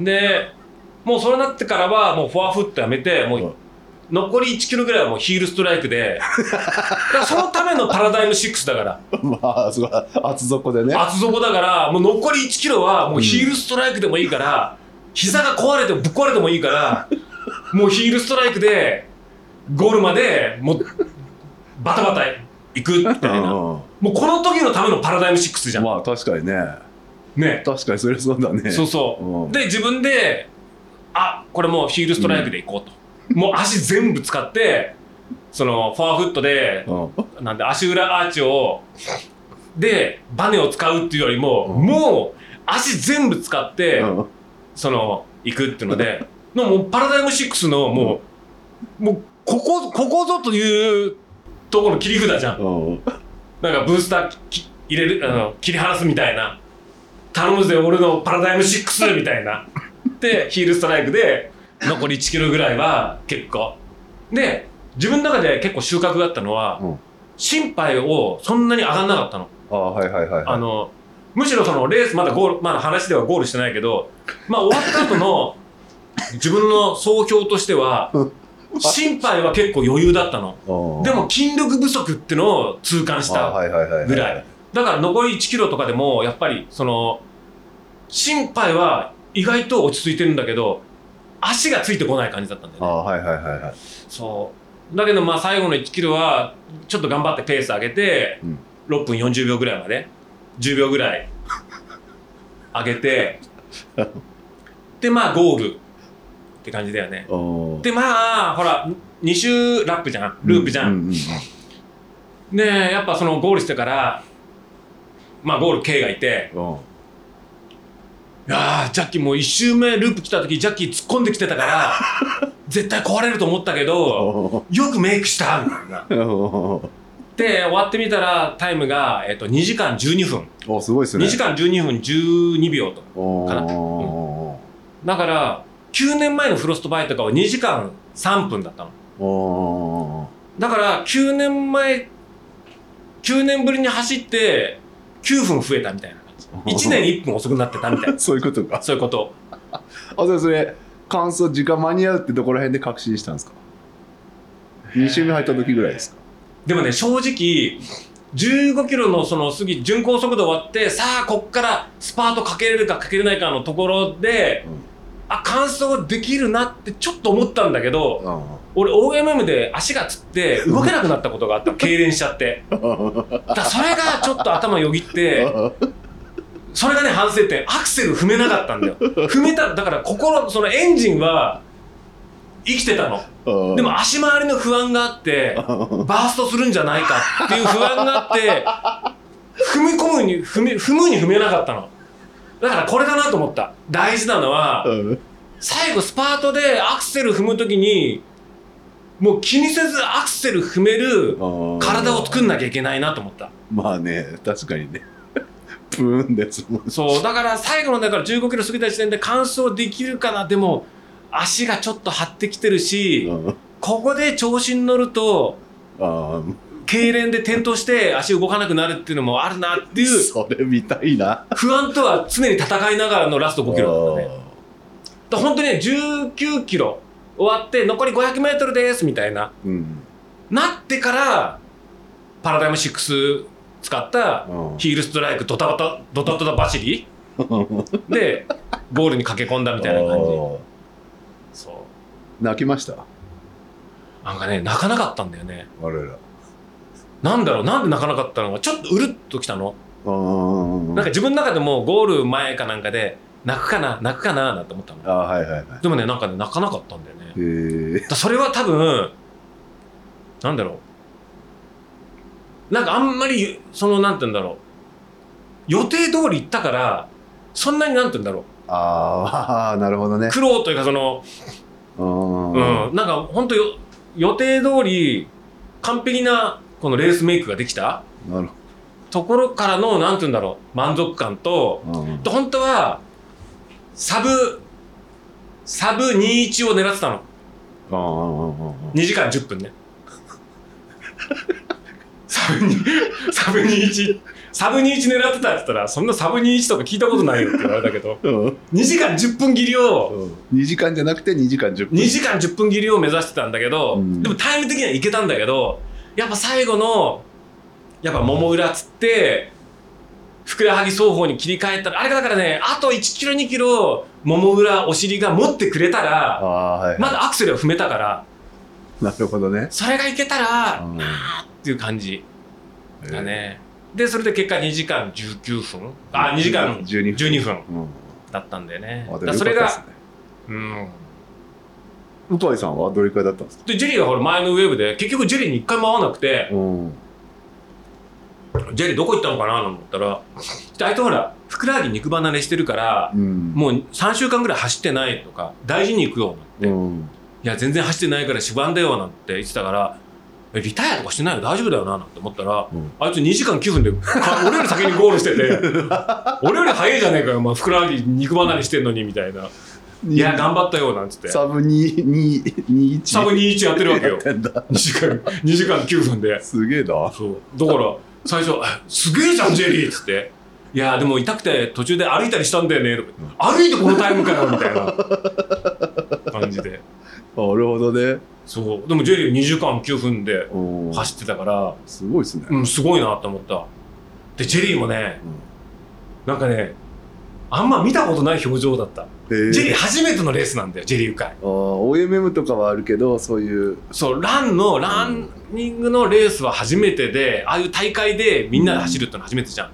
でもうそれになってからはもうフォアフットやめてもう残り1キロぐらいはもうヒールストライクで。そのためのパラダイム6だから。まあすごい厚底でね。厚底だからもう残り1キロはもうヒールストライクでもいいから、膝が壊れてもぶっ壊れてもいいからもうヒールストライクでゴールまでもうバタバタ行くみたいな。もうこの時のためのパラダイム6じゃん、まあ確かにね。ね。確かにそれそうだね。そうそう、うん。で自分であこれもうヒールストライクで行こうと、もう足全部使ってそのフォアフットでうん。なんで足裏アーチをでバネを使うっていうよりも、うん。もう足全部使って、うん。その行くっていうのでのもうパラダイム6のもう、もうここここぞというところの切り札じゃん。なんかブースターき入れるあの切り離すみたいな。頼むぜ俺のパラダイム6みたいなでヒールストライクで残り1キロぐらいは結構で自分の中で結構収穫があったのは、うん。心肺をそんなに上がんなかったの。ああはいはいはいあのむしろそのレースまだゴールまだ話ではゴールしてないけどまあ終わった後の 自分の総評としては 心肺は結構余裕だったの。うんでも筋力不足ってのを痛感しあたぐらい。だから残り1キロとかでもやっぱりその心肺は意外と落ち着いてるんだけど足がついてこない感じだったんだよね。はいはいはいはい。そう。だけどまあ最後の1キロはちょっと頑張ってペース上げて、うん。6分40秒ぐらいまで10秒ぐらい上げて でまあゴールって感じだよね。うんでまあほら2周ラップじゃん。ループじゃん、うううでやっぱそのゴールしてからまあゴール K がいてうんいやージャッキーもう1周目ループ来た時ジャッキー突っ込んできてたから 絶対壊れると思ったけどおよくメイクしたみたいな。おで終わってみたらタイムが、えっと2時間12分。おすごいっすね。2時間12分12秒とおかな。おだから9年前のフロストバイとかは2時間3分だったの。おだから9年前9年ぶりに走って9分増えたみたいな 1年1分遅くなってたみたいな。そういうことか。そういうこと。あそれそれ感想時間間に合うってどこら辺で確信したんですか？2周目入った時ぐらいですか？でもね正直15キロのその過ぎ巡航速度終わってさあこっからスパートかけれるかかけれないかのところで、あ完走できるなってちょっと思ったんだけどあ俺 OMM で足がつって動けなくなったことがあった。痙攣しちゃって。だそれがちょっと頭よぎってそれがね反省点。アクセル踏めなかったんだよ。踏めただから心そのエンジンは生きてたの。でも足回りの不安があってバーストするんじゃないかっていう不安があって踏み込むに踏み踏むに踏めなかったの。だからこれだなと思った。大事なのは最後スパートでアクセル踏む時にもう気にせずアクセル踏める体を作んなきゃいけないなと思った。まあね確かにねプーンです。もんそうだから最後のだから15キロ過ぎた時点で完走できるかな？でも足がちょっと張ってきてるしここで調子に乗るとあ痙攣で転倒して足動かなくなるっていうのもあるなっていうそれ見たいな。不安とは常に戦いながらのラスト5キロだったね本当にね19キロ終わって残り500メートルですみたいな。うん。なってからパラダイム6使ったうん。ヒールストライクドタバタドタドタ走り？でゴールに駆け込んだみたいな感じ。そう。泣きました？なんかね泣かなかったんだよね。我らなんだろう？なんで泣かなかったのか？ちょっとうるっときたの。うんなんか自分の中でもゴール前かなんかで泣くかな泣くかななんて思ったの。あはいはいはい。でもねなんかね泣かなかったんだよね。へえだそれは多分なんだろう？なんかあんまりそのなんて言うんだろう。予定通り行ったからそんなになんて言うんだろああ なるほどね。う苦労というかそのうん。うん、なんか本当よ予定通り完璧なこのレースメイクができたなるところからのなんて言うんだろう。満足感とほどうん。で本当はサブサブ21を狙ってたの。ああ2時間10分ねサブに サブ21サブ21狙ってたって言ったらそんなサブ21とか聞いたことないよって言われたけどうん。2時間10分切りを2時間じゃなくて2時間10分。2時間10分切りを目指してたんだけど、うん。でもタイム的にはいけたんだけどやっぱ最後のやっぱ桃裏つってふくらはぎ双方に切り替えたらあれがだからねあと1キロ2キロ桃裏お尻が持ってくれたあらあはい、まだアクセルを踏めたからなるほどね。それがいけたらうん。あーっていう感じだね、でそれで結果2時間19分。あ2時間12 12分。うん。だったんだよね。あでもだそれがうん。向井さんはどれくらいだったんですか？でジェリーがほら前のウェーブで結局ジェリーに一回も会わなくてうん。ジェリーどこ行ったのかなと思ったらあいつほらふくらはぎ肉離れしてるからうん。もう3週間ぐらい走ってないとか大事に行くよなんて、いうんや全然走ってないから主眼だよなんて言ってたからえリタイアとかしてないよ大丈夫だよななんて思ったら、うん。あいつ2時間9分でか 俺より先にゴールしてて俺より早いじゃねえかよ、まあ、ふくらはぎ肉離れしてんのにみたいな、いや頑張ったよなんつって。サブ221サブ21やってるわけよ。やってんだ。2時間2時間9分で。すげえな。そう。だから最初「えすげえじゃんジェリー」っつって「いやでも痛くて途中で歩いたりしたんだよね」とか歩いてこのタイムかよ」みたいな感じで。なるほどね。そう。でもジェリー2時間9分でうん走ってたから。すごいですね。うんすごいなって思った。でジェリーもねなんかねあんま見たことない表情だった。えー。ジェリー初めてのレースなんだよジェリー会。あー OMM とかはあるけどそういう。そうランのランニングのレースは初めてでああいう大会でみんなで走るってのは初めてじゃん。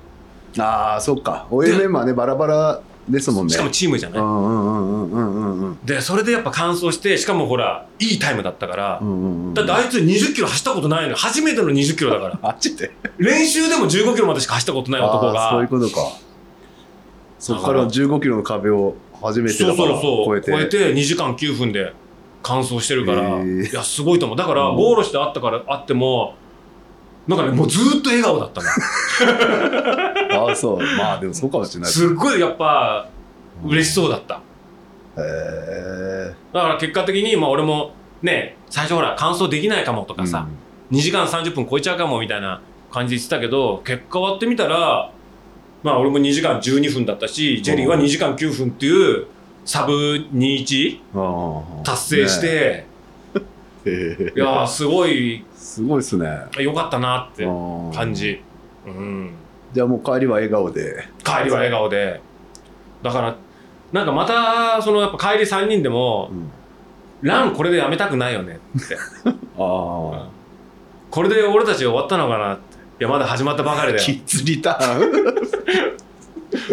ああそっか。OMM はねバラバラですもんね。しかもチームじゃない、でそれでやっぱ完走してしかもほらいいタイムだったから、だってあいつ20キロ走ったことないのよ初めての20キロだから。あっちで？練習でも15キロまでしか走ったことない男あーそういうがことか。そこから15キロの壁を初めてそうそうそう。超えて。超えて2時間9分で完走してるから、いやすごいと思う。だからうん。ゴールしてあったからあってもなんかねもうずーっと笑顔だったの そう。まあでもそうかもしれない。すっごいやっぱ嬉しそうだった。へえだから結果的にまあ俺もね最初ほら完走できないかもとかさ、2時間30分超えちゃうかもみたいな感じで言ってたけど結果終わってみたらまあ俺も2時間12分だったしジェリーは2時間9分っていうサブ21うん達成して、ねいやーすごいすごいっすね。良かったなってうん感じ、うん、じゃあもう帰りは笑顔で。帰りは笑顔で。だからなんかまたそのやっぱ帰り3人でもうん「ランこれでやめたくないよね」って。ああこれで俺たち終わったのかなって。いやまだ始まったばかりだよ。キッズリターン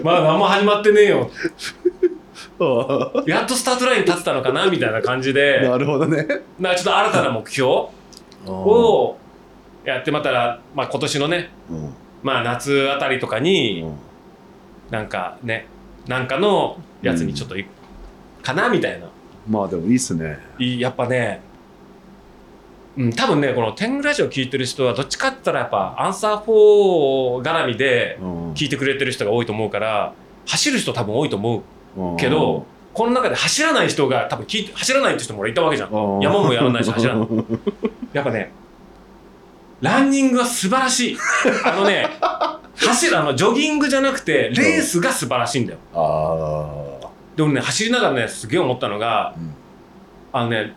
まだ何も始まってねえよ。あやっとスタートラインに立ってたのかなみたいな感じあで。なるほどね。なちょっと新たな目標を やってまたら、まあ、今年のね、うんまあ、夏あたりとかになんかねなんかのやつにちょっとい、かなみたいな。まあでもいいっすね。いいやっぱね。うん、多分ねこの天狗ラジオ聞いてる人はどっちかって言ったらやっぱアンサー4絡みでうん。聞いてくれてる人が多いと思うから走る人多分多いと思ううん。けどこの中で走らない人が多分聞いて走らないって人も俺いたわけじゃん。山もやらないし走らない。やっぱねランニングは素晴らしい。あのね 走るあのジョギングじゃなくてレースが素晴らしいんだよ。ああでもね走りながらねすげえ思ったのがうん。あのね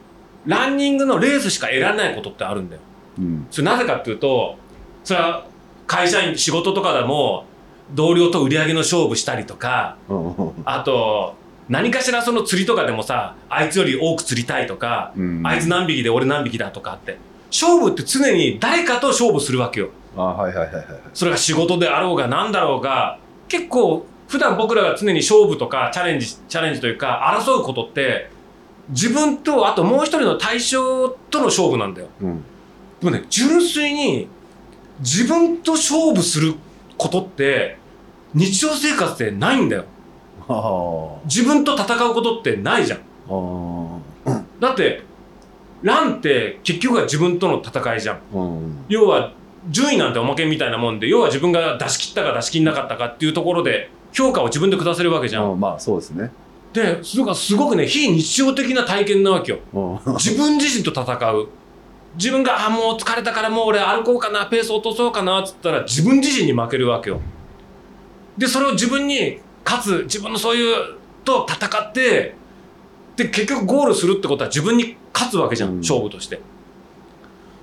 ランニングのレースしか得られないことってあるんだよ。うん。それなぜかっていうとそれは会社員仕事とかでも同僚と売り上げの勝負したりとかうん。あと何かしらその釣りとかでもさあいつより多く釣りたいとか、うん。あいつ何匹で俺何匹だとかって勝負って常に誰かと勝負するわけよ。あはいはいはいはいそれが仕事であろうが何だろうが結構普段僕らが常に勝負とかチャレンジチャレンジというか争うことって自分とあともう一人の対象との勝負なんだよ。うん。でもね純粋に自分と勝負することって日常生活でないんだよ。あ自分と戦うことってないじゃん。ああだってランって結局は自分との戦いじゃん。うん。要は順位なんておまけみたいなもんで要は自分が出し切ったか出し切んなかったかっていうところで評価を自分で下せるわけじゃん、うんまあそうですね。でそれがすごくね非日常的な体験なわけよ。うん。自分自身と戦う。自分があもう疲れたからもう俺歩こうかなペース落とそうかなっつったら自分自身に負けるわけよ。でそれを自分に勝つ自分のそういうと戦ってで結局ゴールするってことは自分に勝つわけじゃん、うん。勝負として。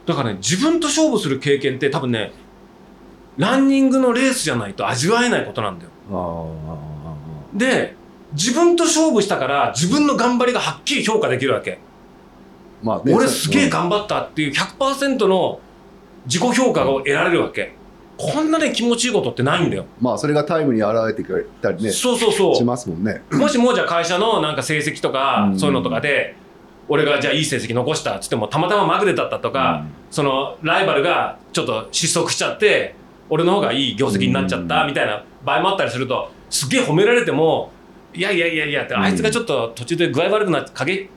だからね自分と勝負する経験って多分ねランニングのレースじゃないと味わえないことなんだよ。あで自分と勝負したから自分の頑張りがはっきり評価できるわけ。あまあね俺すげえうん頑張ったっていう100%の自己評価を得られるわけ。こんなね気持ちいいことってないんだよ、まあそれがタイムに現れてくれたりねしそうそう。そますもんね。うもしもじゃあ会社のなんか成績とかうん。そういうのとかで俺がじゃあいい成績残したっつってもたまたままぐれだったとか、そのライバルがちょっと失速しちゃって俺の方がいい業績になっちゃったみたいな場合もあったりするとすげえ褒められてもいやいやいやいやってうん。あいつがちょっと途中で具合悪くなって影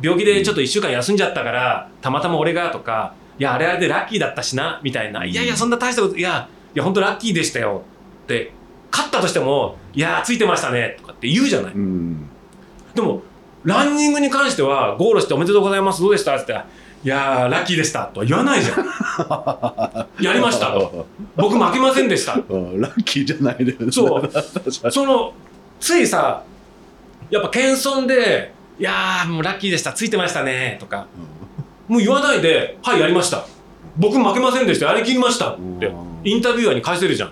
病気でちょっと1週間休んじゃったからたまたま俺がとかいやあれあれでラッキーだったしなみたいないやいやそんな大したこといやいや本当ラッキーでしたよって勝ったとしてもいやついてましたねとかって言うじゃない。うん。でもランニングに関してはゴールしておめでとうございます。どうでしたって言ったらいやーラッキーでしたとは言わないじゃん。やりました。と僕負けませんでした。うんラッキーじゃないでそう。そのついさやっぱ謙遜で「いやーもうラッキーでした。ついてましたね」とかもう言わないで「はいやりました。僕負けませんでした。やりきりました」ってうん。インタビュアーに返せるじゃん。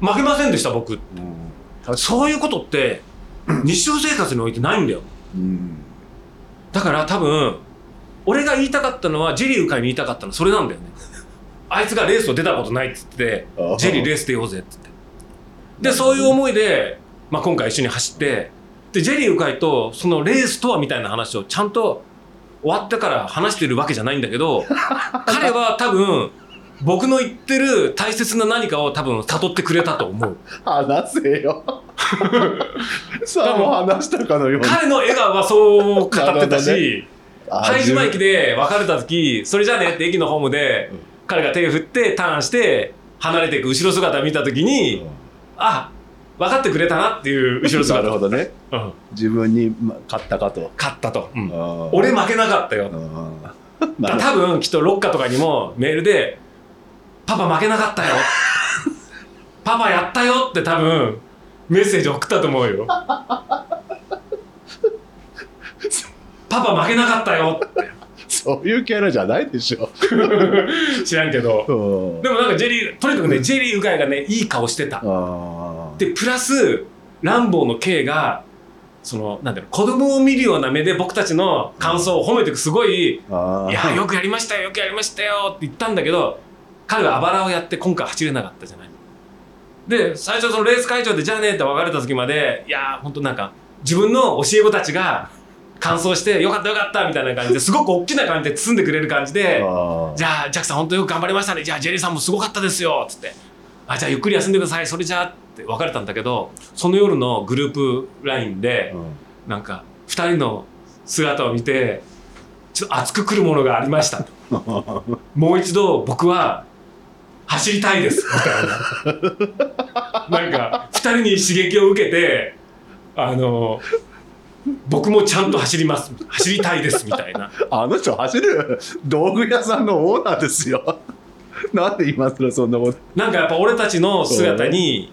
負けませんでした僕そういうことって日常生活においてないんだよ。にうん。だから多分俺が言いたかったのはジェリー受かりに言いたかったのはそれなんだよね。あいつがレースを出たことないっつってジェリーレース出ようぜっつって。でそういう思いでまあ、今回一緒に走ってでジェリー鵜飼とそのレースとはみたいな話をちゃんと終わってから話してるわけじゃないんだけど 彼は多分僕の言ってる大切な何かを多分悟ってくれたと思う。話せよ さあ話したかのように。彼の笑顔はそう語ってたし、あ拝島駅で別れた時それじゃあねって駅のホームでうん。彼が手を振ってターンして離れていく後ろ姿を見た時に、あ分かってくれたなっていう後ろな姿るほどね。うん。自分にま勝ったかと、勝ったと、うん。俺負けなかったよ、多分きっとロッカーとかにもメールで「パパ負けなかったよ」「パパやったよ」って多分メッセージ送ったと思うよ。パパ負けなかったよ。ってそういうキャラじゃないでしょ。知らんけど。うん。でもなんかジェリーとにかくねジェリー・ウガイがねいい顔してた。でプラスランボーの K がそのなんだろう子供を見るような目で僕たちの感想を褒めてくすごいいやよくやりましたよよくやりましたよって言ったんだけど彼はあばらをやって今回走れなかったじゃないで最初そのレース会場でじゃあねって別れた時までいやー本当なんか自分の教え子たちが完走してよかったよかったみたいな感じですごく大きな感じで包んでくれる感じでじゃあジャックさん本当よく頑張りましたね。じゃあジェリーさんもすごかったですよ。っつって。あじゃあゆっくり休んでください。それじゃあって別れたんだけどその夜のグループ LINE でうん。なんか2人の姿を見てちょっと熱くくるものがありましたと。もう一度僕は走りたいです。みたいな。なんか2人に刺激を受けてあの僕もちゃんと走ります。走りたいですみたいな。あの人走る？道具屋さんのオーナーですよ。なんで今更そんなこと。なんかやっぱ俺たちの姿に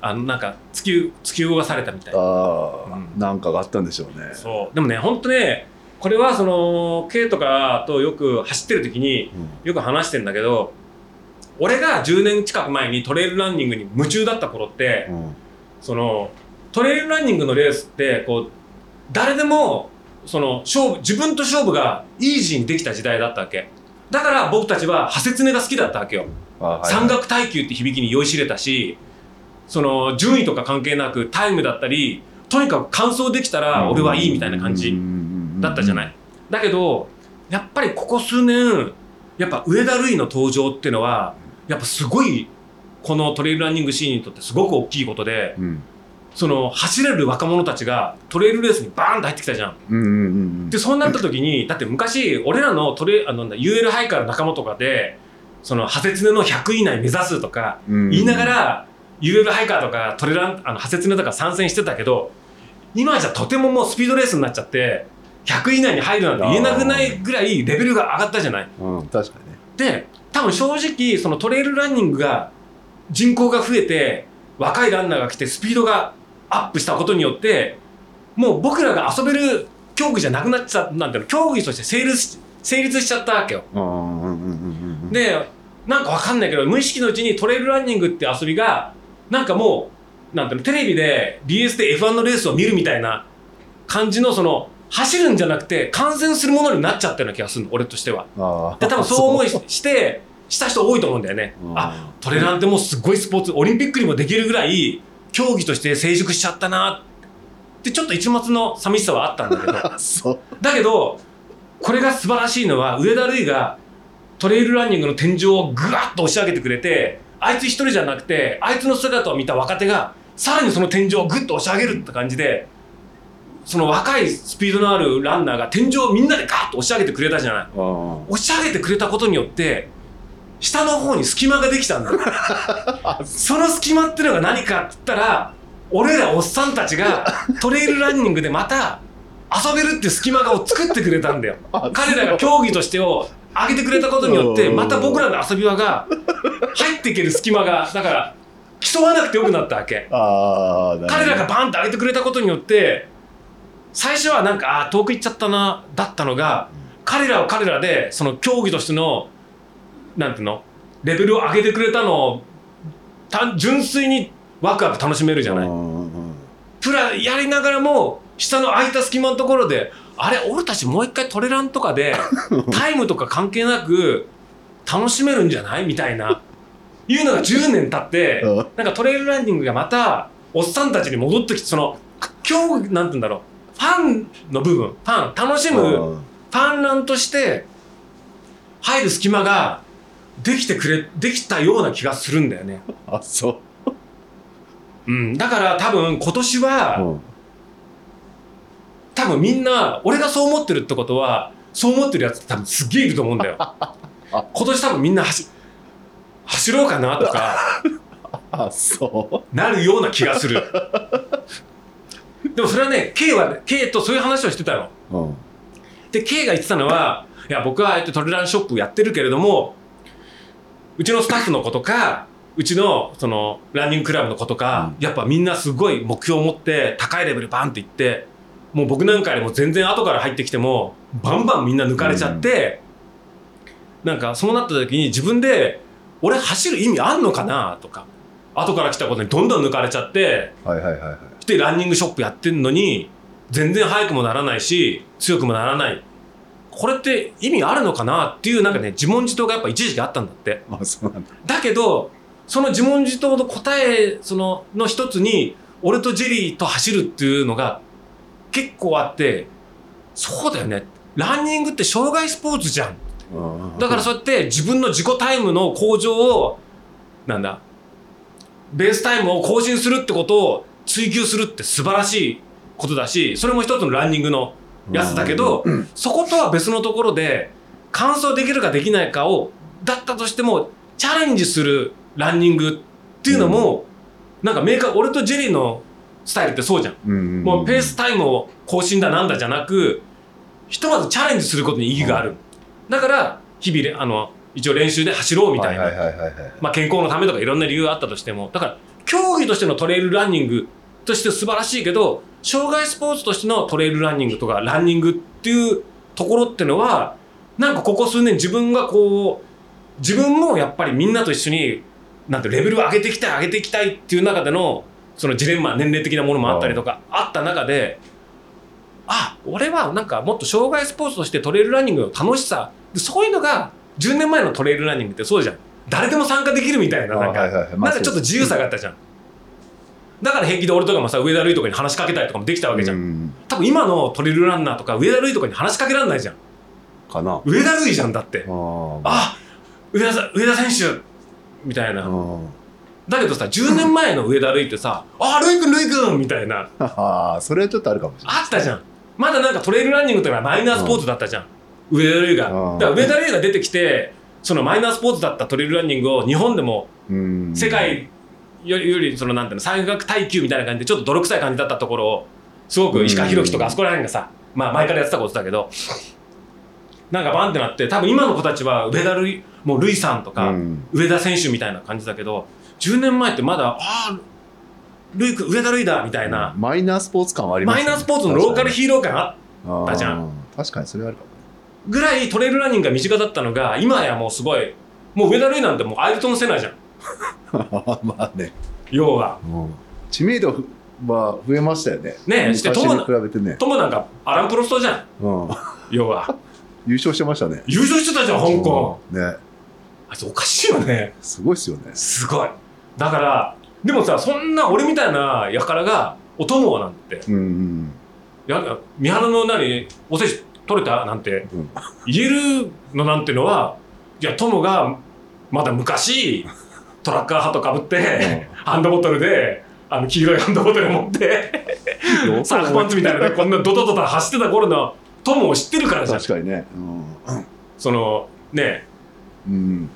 あのなんか突き突き動かされたみたいな。ああ、うん。なんかがあったんでしょうね。そう。でもね本当ねこれはその K とかとよく走ってる時にうん。よく話してんだけど俺が10年近く前にトレイルランニングに夢中だった頃ってうん。そのトレイルランニングのレースってこう誰でもその勝負自分と勝負がイージーにできた時代だったわけ。だから僕たちはハセツネが好きだったわけよ。あはい山岳耐久って響きに酔いしれたしその順位とか関係なくタイムだったりとにかく完走できたら俺はいいみたいな感じだったじゃない。いだけどやっぱりここ数年やっぱ上田瑠衣の登場っていうのはやっぱすごいこのトレイルランニングシーンにとってすごく大きいことでうんその走れる若者たちがトレイルレースにバーンと入ってきたじゃん。うんうんうんでそうなった時にだって昔俺らのトレあの UL ハイカーの仲間とかでそのハセツネの100位以内目指すとかうん言いながら UL ハイカーとかトレランあのハセツネとか参戦してたけど今じゃとてももうスピードレースになっちゃって100位以内に入るなんて言えなくないぐらいレベルが上がったじゃない。うん確かにねで多分正直そのトレイルランニングが人口が増えて若いランナーが来てスピードがアップしたことによってもう僕らが遊べる競技じゃなくなっちゃったなんていうの競技として成立し成立しちゃったわけよ。でなんかわかんないけど無意識のうちにトレイルランニングって遊びがなんかもうなんていうのテレビで BS で F1 のレースを見るみたいな感じのその走るんじゃなくて観戦するものになっちゃったような気がするの俺としては。あで多分そう思いしてした人多いと思うんだよね。あトレランってもうすごいスポーツオリンピックにもできるぐらい競技として成熟しちゃったなってちょっと一末の寂しさはあったんだけど だけどこれが素晴らしいのは上田瑠衣がトレイルランニングの天井をぐわっと押し上げてくれてあいつ一人じゃなくてあいつの姿を見た若手がさらにその天井をぐっと押し上げるって感じでその若いスピードのあるランナーが天井をみんなでガーッと押し上げてくれたじゃない。あ押し上げてくれたことによって下の方に隙間ができたんだ。よ その隙間っていうのが何かって言ったら俺らおっさんたちがトレイルランニングでまた遊べるって隙間がを作ってくれたんだよ。あ彼らが競技としてを上げてくれたことによってうん。また僕らの遊び場が入っていける隙間がだから競わなくてよくなったわけ。彼らがバンって上げてくれたことによって最初はなんかあー遠く行っちゃったなだったのが彼らは彼らでその競技としてのなんていうのレベルを上げてくれたのを単純粋にワクワク楽しめるじゃない。プラやりながらも下の空いた隙間のところであれ俺たちもう一回トレランとかで タイムとか関係なく楽しめるんじゃない？みたいな。いうのが10年経ってうん。なんかトレイルランニングがまたおっさんたちに戻ってきてその今日なんて言うんだろう。ファンの部分ファン楽しむファンランとして入る隙間ができてくれできたような気がするんだよね。あそうん、だから多分今年は、う、うん多分みんな俺がそう思ってるってことはそう思ってるやつって多分すっげえいると思うんだよ。今年多分みんな走走ろうかなとか あそなるような気がする。でもそれはね K は K とそういう話をしてたの。う、うん、で K が言ってたのはいや僕はああやってトレランショップやってるけれどもうちのスタッフの子とかうちのそのランニングクラブの子とか、やっぱみんなすごい目標を持って高いレベルバンっていってもう僕なんかよりも全然後から入ってきてもバンバンみんな抜かれちゃって、なんかそうなった時に自分で俺走る意味あんのかなとか後から来たことにどんどん抜かれちゃってはいはいはいはいでランニングショップやってんのに全然速くもならないし強くもならない。これって意味あるのかなっていうなんかね自問自答がやっぱ一時期あったんだって。あそうなんだ。だけどその自問自答の答えそのの一つに俺とジェリーと走るっていうのが結構あってそうだよね。ランニングって障害スポーツじゃん。だからそうやって自分の自己タイムの向上をなんだベースタイムを更新するってことを追求するって素晴らしいことだしそれも一つのランニングのやつだけど、そことは別のところで完走できるかできないかをだったとしてもチャレンジするランニングっていうのも、なんかメーカー俺とジェリーのスタイルってそうじゃん。うんうんもうペースタイムを更新だなんだじゃなくひとまずチャレンジすることに意義がある、だから日々れあの一応練習で走ろうみたいな、まあ、健康のためとかいろんな理由があったとしても。だから競技としてのトレイルランニングとして素晴らしいけど障害スポーツとしてのトレイルランニングとかランニングっていうところってのはなんかここ数年自分がこう自分もやっぱりみんなと一緒になんてレベルを上げていきたい上げていきたいっていう中でのそのジレンマ年齢的なものもあったりとかあった中であ俺はなんかもっと障害スポーツとしてトレイルランニングの楽しさそういうのが10年前のトレイルランニングってそうじゃん誰でも参加できるみたいななんか、あはいはいはい。まあなんかちょっと自由さがあったじゃん、だから平気で俺とかもさ上田瑠衣とかに話しかけたりとかもできたわけじゃん、うん。多分今のトレイルランナーとか上田瑠衣とかに話しかけられないじゃん。かな。上田瑠衣じゃんだって。ああ上田さ上田選手みたいな、あだけどさ10年前の上田瑠衣ってさ「あ瑠衣くん瑠衣くん」みたいな。あそれはちょっとあるかもしれない。あったじゃん。まだなんかトレイルランニングとかマイナースポーツだったじゃん、上田瑠衣が。うんだから上田瑠衣が出てきてそのマイナースポーツだったトレイルランニングを日本でもうん。世界よりよりそのなんていうの山岳耐久みたいな感じでちょっと泥臭い感じだったところをすごく石川博樹とかあそこら辺がさまあ前からやってたことだけどなんかバンってなって多分今の子たちは上田瑠衣もう瑠衣さんとか、うん。上田選手みたいな感じだけど10年前ってまだああルイ君上田瑠衣だみたいな、マイナースポーツ感はありますマイナースポーツのローカルヒーロー感ああたじゃん。確かにそれはあるかもぐらいトレイルランニングが身近だったのが今やもうすごいもう上田瑠衣なんてもうアイルトン・セナじゃん。まあね。要は。うん。知名度は増えましたよね。ねえして昔友に比べてね、ともなんかアラン・プロストじゃん。うん、要は。優勝してましたね。優勝してたじゃん香港。うん。ね。あいつおかしいよね。すごいっすよね。すごい。だからでもさそんな俺みたいな輩がお供なんて。うんうん。や三原の何おせち取れたなんてうん。言えるのなんてのはいや友がまだ昔トラッカーハットかぶって、ハンドボトルであの黄色いハンドボトル持ってうんサーフパンツみたいなねこんなドタドタ走ってた頃の友を知ってるからじゃん。確かにね。そのね。うん、うん、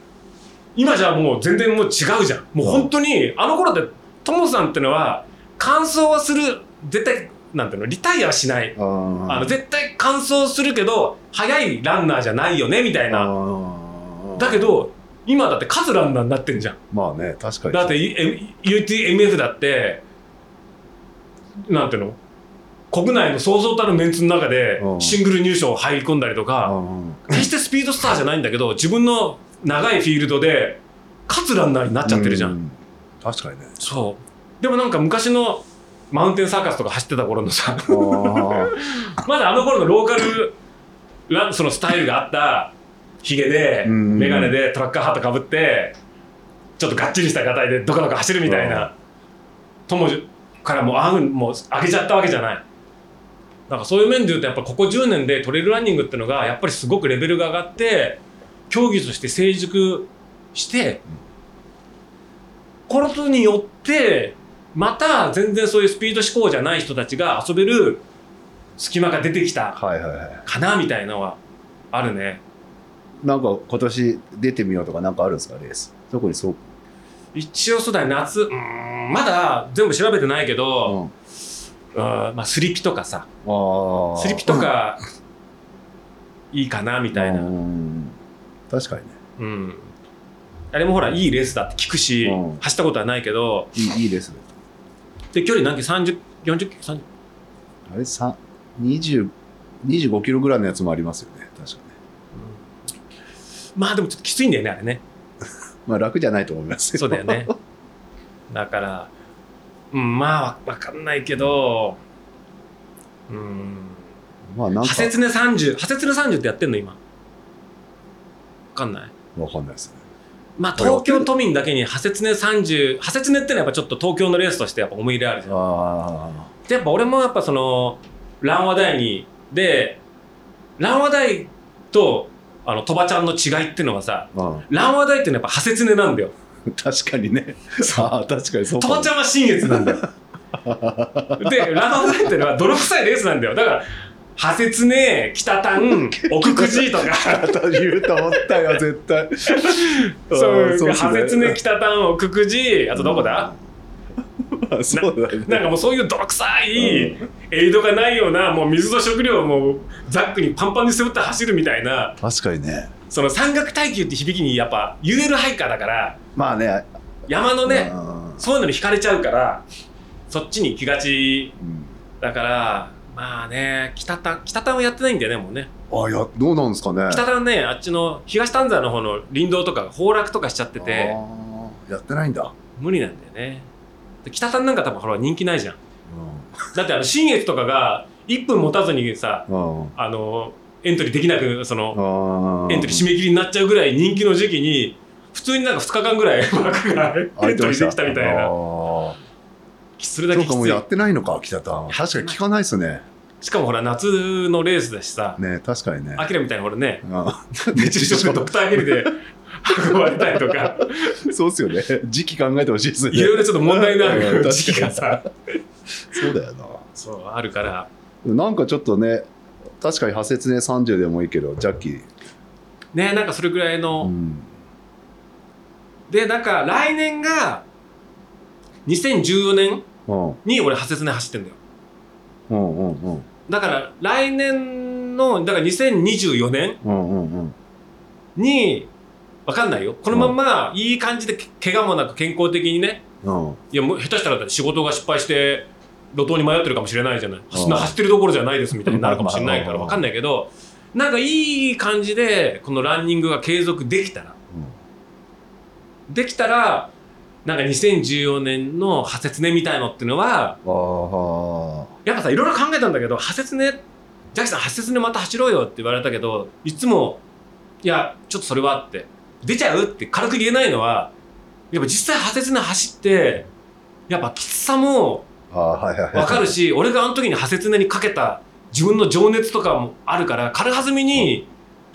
今じゃもう全然もう違うじゃん。もう本当にあの頃って友さんってのは完走はする絶対なんていうのリタイアはしない。あの絶対完走するけど速いランナーじゃないよねみたいな。だけど今だって勝つランナーになってんじゃん。まあね確かに。だって UTMF だってなんていうの？国内のそうそうたるメンツの中でうん。シングル入賞入り込んだりとあかー決してスピードスターじゃないんだけど自分の長いフィールドで勝つランナーになっちゃってるじゃん、う確かにね。そう。でもなんか昔のマウンテンサーカスとか走ってた頃のさ。まだあの頃のローカルランそのスタイルがあったヒゲでうん。メガネでトラッカーハットかぶってちょっとがっちりしたガタイでどかどか走るみたいな友からもうあんもう上げちゃったわけじゃない。なんかそういう面で言うとやっぱここ10年でトレイルランニングっていうのがやっぱりすごくレベルが上がって競技として成熟してこのことによってまた全然そういうスピード志向じゃない人たちが遊べる隙間が出てきたかなみたいなのはあるね。なんか今年出てみようとかなんかあるんですかレース？特にそう、一応そうだね。夏うーんまだ全部調べてないけうど、ん、うんまあ、スリピとかさ。スリピとかいいかなみたいな、うん確かにね。うん、あれもほらいいレースだって聞くし、うん。走ったことはないけどいいいいですねで距離何キロ？30 40キロ？30あれさ20 25キロぐらいのやつもありますよね。確かにまあでもちょっときついんだよねあれね。まあ楽じゃないと思いますよ。そうだよね。だからうんまあわわかんないけどうん。まあなんかハセツネ30ハセツネ30ってやってんの今。わかんない。わかんないですねまあ東京都民だけにハセツネ30ハセツネってのはやっぱちょっと東京のレースとしてやっぱ思い入れあるじゃん。あでやっぱ俺もやっぱその蘭和台にで蘭和台とあの鳥羽ちゃんの違いっていうのはさ蘭和台っていうのはやっぱハセツネなんだよ。確かにね。ああ確かにそう鳥羽ちゃんは新越なんだよ。で蘭和台っていうのは泥臭いレースなんだよ。だからハセツネ北丹奥久慈とか。言うと思ったよ絶対。そうあーハセツネ北丹奥久慈。あとどこだ、あそうだね。なんかもうそういう泥臭いエイドがないようなもう水と食料をもうザックにパンパンに背負って走るみたいな。確かにね。その山岳耐久って響きにやっぱ UL ハイカーだから。まあね。山のねうん。そういうのに惹かれちゃうからそっちに行きがちうん。だからまあね北丹北丹はやってないんだよねもうね。あいやどうなんですかね。北丹ねあっちの東丹沢の方の林道とかが崩落とかしちゃってて。やってないんだ、無理なんだよね。で北丹なんか多分ほら人気ないじゃん。うだってあの新越とかが1分持たずにさんうん。あのエントリーできなくそのあエントリー締め切りになっちゃうぐらい人気の時期に普通になんか2日間ぐらい 枠がエントリーできたみたいな。なそれだけきつい。そうかもうやってないのか北田確かに聞かないっすね。しかもほら夏のレースだしさ。ね確かにね。アキラみたいにほらねあ 熱中症でドクターヘリで運ばれたりとか。そうっすよね。時期考えてほしいっすね。いろいろちょっと問題のある 時期がさ。そうだよな。そうあるから。なんかちょっとね確かに派切ね30でもいいけどジャッキー、ねなんかそれぐらいうの、ん、でなんか来年が2014年うん。に俺派切ね走ってんだよ。うんうんうん。だから来年のだから2024年にわかんないよ。このまんまいい感じでけ怪我もなく健康的にね。うん。いやもう下手したら仕事が失敗して路頭に迷ってるかもしれないじゃない。走ってるどころじゃないですみたいになるかもしれないかうんらわかんないけどなんかいい感じでこのランニングが継続できたら。できたらなんか2014年の派切ねみたいのっていうのはやっぱさいろいろ考えたんだけど派切ねジャッキさん派切ねまた走ろうよって言われたけどいつもいやちょっとそれはって出ちゃうって軽く言えないのはやっぱ実際派切ね走ってやっぱきつさもああはいはいはい。わかるし俺があの時に派切ねにかけた自分の情熱とかもあるから軽はずみに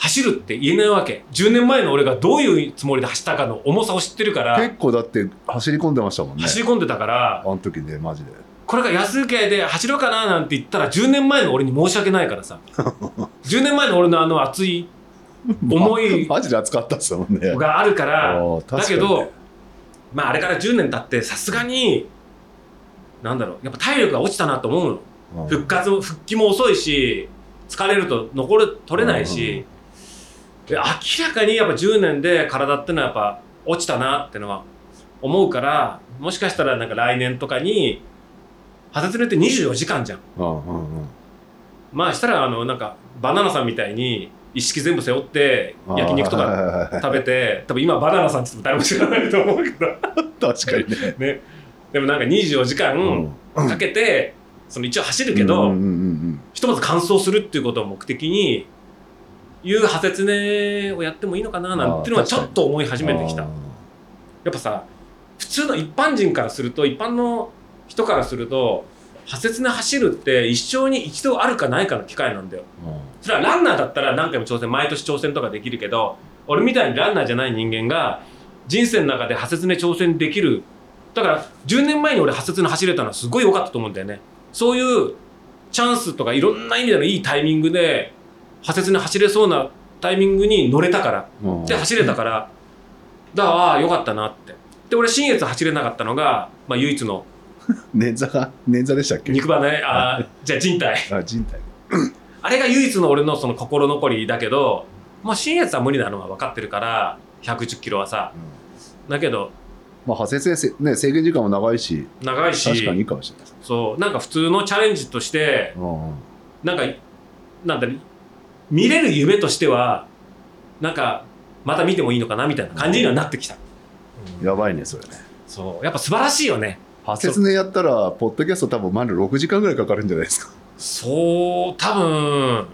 走るって言えないわけ。10年前の俺がどういうつもりで走ったかの重さを知ってるから。結構だって走り込んでましたもんね。走り込んでたから。あの時でマジで。これが安請けで走ろうかななんて言ったら10年前の俺に申し訳ないからさ。10年前の俺のあの熱い 思いマジで熱かったっすもんね。があるから。だけどまああれから10年経ってさすがになんだろうやっぱ体力が落ちたなと思うの。うん。復活も復帰も遅いし疲れると残る取れないし、で明らかにやっぱ10年で体ってのはやっぱ落ちたなってのは思うからもしかしたらなんか来年とかに肌つれって24時間じゃん。うんうんうん。まあしたらあのなんかバナナさんみたいに一式全部背負って焼肉とかか食べて多分今バナナさんって言っても誰も知らないと思うけど。確かにね。ね。でもなんか24時間かけて、その一応走るけど、うんうんうんひとまず完走するっていうことを目的にいう派切ねをやってもいいのかななんていうのはちょっと思い始めてきた。あやっぱさ普通の一般人からすると一般の人からすると派切で走るって一生に一度あるかないかの機会なんだよ。それはランナーだったら何回も挑戦毎年挑戦とかできるけど俺みたいにランナーじゃない人間が人生の中で派切で挑戦できるだから10年前に俺派切で走れたのはすごい良かったと思うんだよね。そういうチャンスとかいろんな意味でのいいタイミングで派切で走れそうなタイミングに乗れたから。うん。で走れたから。だからよかったなって。で俺新越走れなかったのが、まあ、唯一の。捻挫が？捻挫でしたっけ？肉離れ？あーじゃあ人体。あ人体。あれが唯一の俺のその心残りだけど、まあ、新越は無理なのは分かってるから110キロはさ。だけどまあ派切でせね制限時間も長いし。長いし。確かにいいかもしれない。そう。なんか普通のチャレンジとしてうん。なんかなんだ見れる夢としてはなんかまた見てもいいのかなみたいな感じにはなってきた、やばいねそれね。そう。やっぱ素晴らしいよね。派切ねやったらポッドキャスト多分まだ6時間ぐらいかかるんじゃないですか。そう多分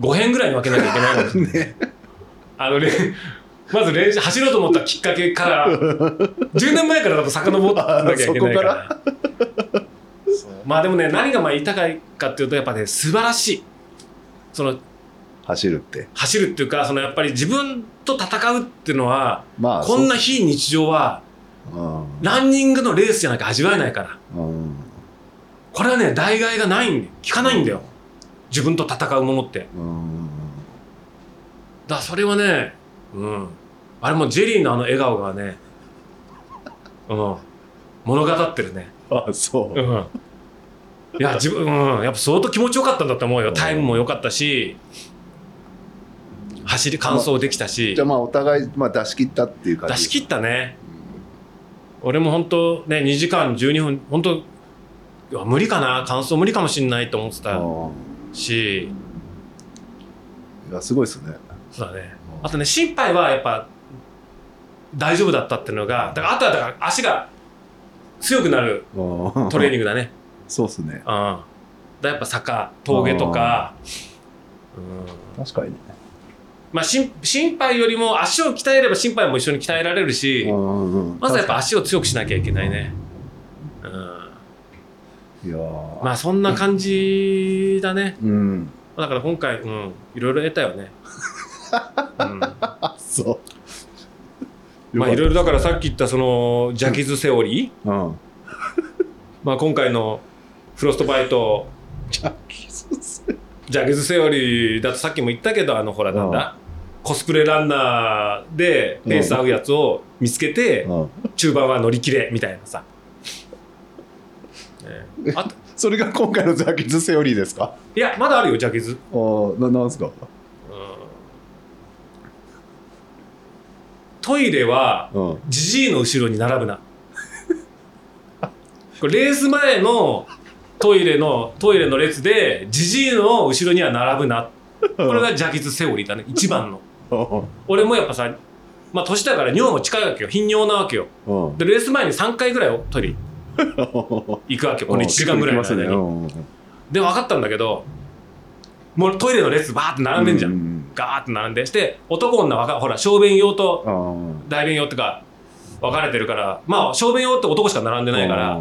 5編ぐらいに分けなきゃいけないかもしれないね。あのねまず練習走ろうと思ったきっかけから10年前から多分遡らなきゃいけないから。まあでもね何がまあ言いたいかっていうとやっぱね素晴らしい。その走るって。走るっていうかそのやっぱり自分と戦うっていうのはまあこんな非日常はそう。ランニングのレースじゃなきゃ味わえないから。うん。うんこれはね代替がないんで効かないんだよ。自分と戦うものって。うん。だそれはねうん。あれもジェリーのあの笑顔がねうん。物語ってるね。あそう。うん。いや自分、うん、やっぱ相当気持ちよかったんだと思うよ。タイムも良かったし走り完走できたし。じゃあまあお互いまあ出し切ったっていう感じ。出し切ったね。俺も本当ね2時間12分本当いや無理かな。完走無理かもしんないと思ってたうんし。いやすごいですね。そうだね。あとね心配はやっぱ大丈夫だったっていうのがだからあとはだから足が強くなるトトレーニングだね。そうっすね。うん、だやっぱ坂峠とか、うん、確かにねまあ心心配よりも足を鍛えれば心配も一緒に鍛えられるし、うんまずはやっぱ足を強くしなきゃいけないね、うん、いやー。まあそんな感じだね。うん。だから今回、うん、いろいろ得たよね、うん、あそう。まあいろいろだからさっき言ったそのジャキズセオリー、うん。まあ今回のフロストバイト。ジャッキズセオリー。だとさっきも言ったけどあのほらなんだ、コスプレランナーでペース合うやつを見つけて、うん。中盤は乗り切れみたいなさ、ね。あとそれが今回のジャッキーズセオリーですか？いやまだあるよジャケズ、ああななんすか？うん。トイレはうん。ジジイの後ろに並ぶな。これレース前のトイレのトイレの列でジジイの後ろには並ぶな。これがジャケズセオリーだね一番の。うん俺もやっぱさまあ年だから尿も近いわけよ。頻尿なわけよ。うん。でレース前に3回ぐらいトイレ行くわけよ。この1時間ぐらいの間に、うん。で分かったんだけどもうトイレの列バーって並んでんじゃん、うん。ガーって並んで。して男女分かほら小便用とうん。大便用ってか分かれてるからまあ小便用って男しか並んでないから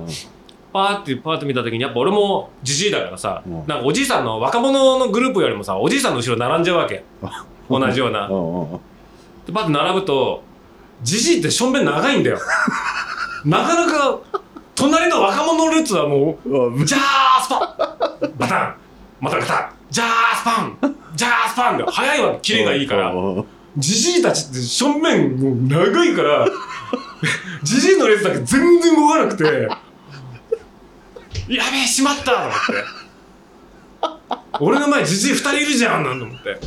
パーってパーって見た時にやっぱ俺もじじいだからさ、うん。なんかおじいさんの若者のグループよりもさおじいさんの後ろ並んじゃうわけ 同じような。でバッて並ぶとじじいってしょんべん長いんだよ。なかなか隣の若者の列はもうジャースパン。バタン。またガタン。ジャースパン。ジャースパンが早いわ。キレがいいから。うんじじいたちってしょんべんもう長いからじじいの列だけ全然動かなくてやべえしまったと思って。俺の前じじい2人いるじゃんなんて思って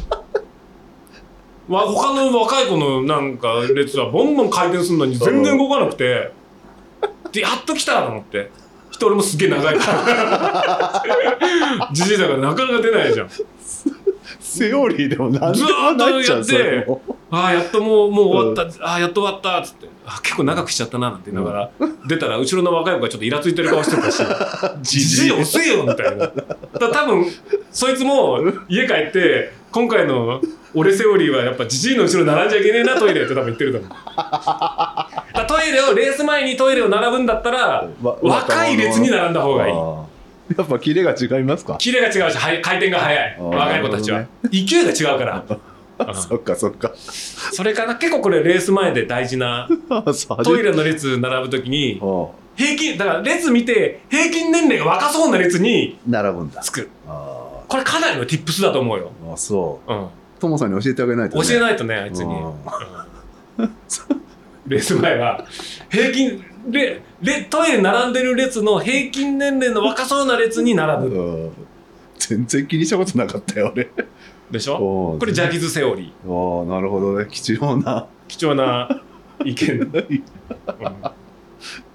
わ他の若い子のなんか列はボンボン回転するのに全然動かなくてでやっと来たと思って。人俺もすげえ長い。か らじじいだからなかなか出ないじゃん。セオリーでも何でずーっとやってああやっともうもう終わった、ああやっと終わったっつって。あ結構長くしちゃったななんて言いながら、出たら後ろの若い子がちょっとイラついてる顔してたし 「じじい遅えよ」みたいな。だから多分そいつも家帰って今回の俺セオリーはやっぱじじいの後ろ並んじゃいけねえなトイレって多分言ってると思う。だトイレをレース前にトイレを並ぶんだったらわ若い列に並んだ方がいい。やっぱキレが違いますか？キレが違うしはい回転が速い。若い子たちは、なる勢いが違うから。う んそっかそっか。それかな結構これレース前で大事な トイレの列並ぶときにあ平均だから列見て平均年齢が若そうな列に並ぶんだ。つく。あこれかなりの tips だと思うよ、ーあそう。うん、トモさんに教えてあげないと、ね、教えないとねあいつに、レース前は。平均レレトイレ並んでる列の平均年齢の若そうな列に並ぶ。うん。全然気にしたことなかったよ俺。でしょ？これジャギズセオリー。ああなるほどね。貴重な。貴重な意見、うん。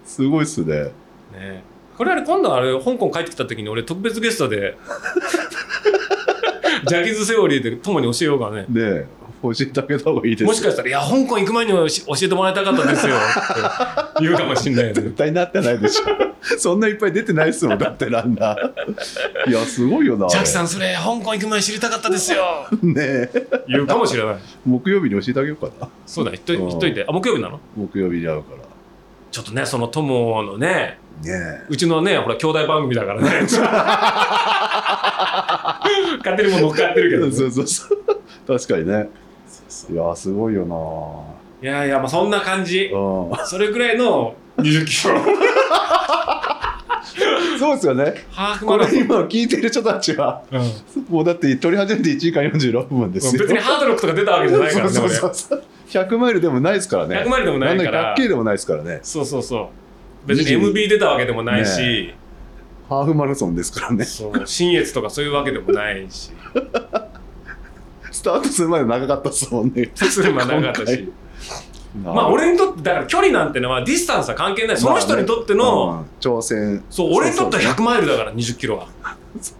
すごいっすね。ね。これあれ今度あれ香港帰ってきた時に俺特別ゲストで ジャギズセオリーで友に教えようかね。ねえ教えてあげた方がいいですもしかしたら「いや香港行く前に教え教えてもらいたかったですよ」っ て言うかもしんないよね。絶対なってないでしょ。そんないっぱい出てないっすもんだってランナー。いやすごいよなジャキさんそれ香港行く前知りたかったですよ。ねえ。言うかもしれない。木曜日に教えてあげようかな。そうだ言っといて。あ木曜日なの？木曜日に会うかちょっとねその友のねらねうちのねほら兄弟番組だからね。勝手にもう乗っかってるけどね、そうそうそう。確かにね。いやすごいよな。いやいやまあそんな感じ。うん。それぐらいの20キロ。そうですよね。これ今聞いてる人たちはうん。もうだって撮り始めて1時間46分ですよ。別にハードロックとか出たわけじゃないからね そうそうそう100マイルでもないですからね。俺100マイルでもないから。100K でもないですからね。そうそうそう。別に20 MB 出たわけでもないし、ハーフマラソンですからね。そう。信越とかそういうわけでもないし。スタートするまで長かったっすもんね。それも長かったし。まあ俺にとってだから距離なんてのはディスタンスは関係ない。その人にとっての、うん挑戦。そう俺にとってはそう100マイルだから20キロは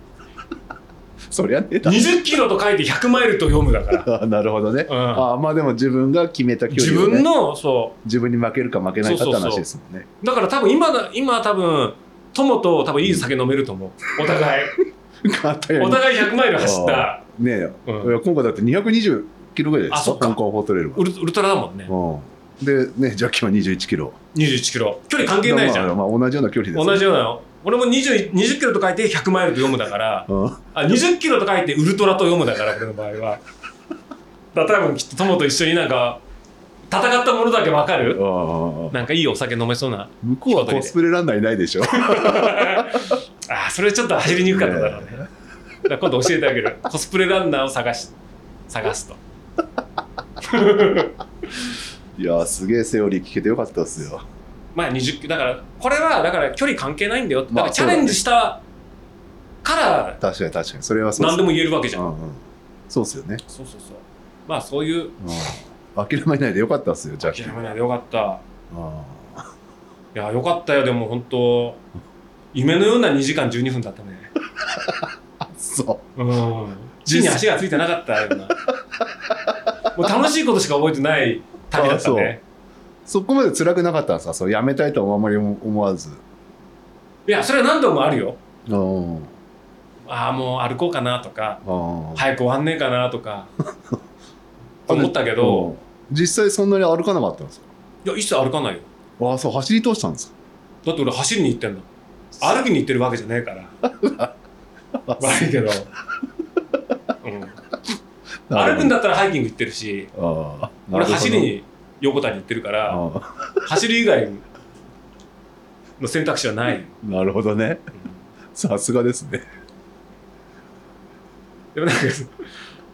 そりゃね。えだ20キロと書いて100マイルと読むだから、あなるほどね、うん。あまあでも自分が決めた距自離を、ね、分のそ自分に負けるか負けないかって話ですもんね。うだから多分今だ今多分友と多分いい酒飲めると思う。お互い。お互い100マイル走った。ねえ、うん。いや今回だって220キロぐらいですあそっか。香港フォートレールウルウルトラだもんね。は、うん、でねジャッキは21キロ。21キロ。距離関係ないじゃん、まあ、まあ同じような距離です同じようなの俺も 20, 20キロと書いて100マイルと読むだからうん。あ20キロと書いてウルトラと読むだから俺の場合は。だ多分きっと友と一緒になんか戦ったものだけ分かる？なんかいいお酒飲めそうな向こうはコスプレランナーいないでしょ。あーそれちょっと走りにくかっただろうねだから今度教えてあげる。コスプレランナーを探し探すと。いやすげえセオリー聞けてよかったっすよまあ20だからこれはだから距離関係ないんだよだかまあらチャレンジしたから確かに確かに。それは何でも言えるわけじゃん、うんうん、そうっすよね、そうそうそう。まあそういう。うん、諦めないでよかったっすよジャッキ諦めないでよかった。あいやよかったよでも本当。夢のような2時間12分だったね。あ そう。ん。地に足がついてなかったような。もう楽しいことしか覚えてない旅だったね。うそこまで辛くなかったんですか？そうやめたいとはあんまり思わず。いやそれは何度もあるよ。うんああもう歩こうかなとかあ早く終わんねえかなとか 思ったけど。実際そんなに歩かなかったんですいや一切歩かないよ。かあそう走り通したんですだって俺走りに行ってんの。歩きに行ってるわけじゃねえから。悪いけど、うん、歩くんだだったらハイキング行ってるしああ俺走りに横谷行ってるからあ走る以外の選択肢はない、あなるほどね。さすがですね。でもなんか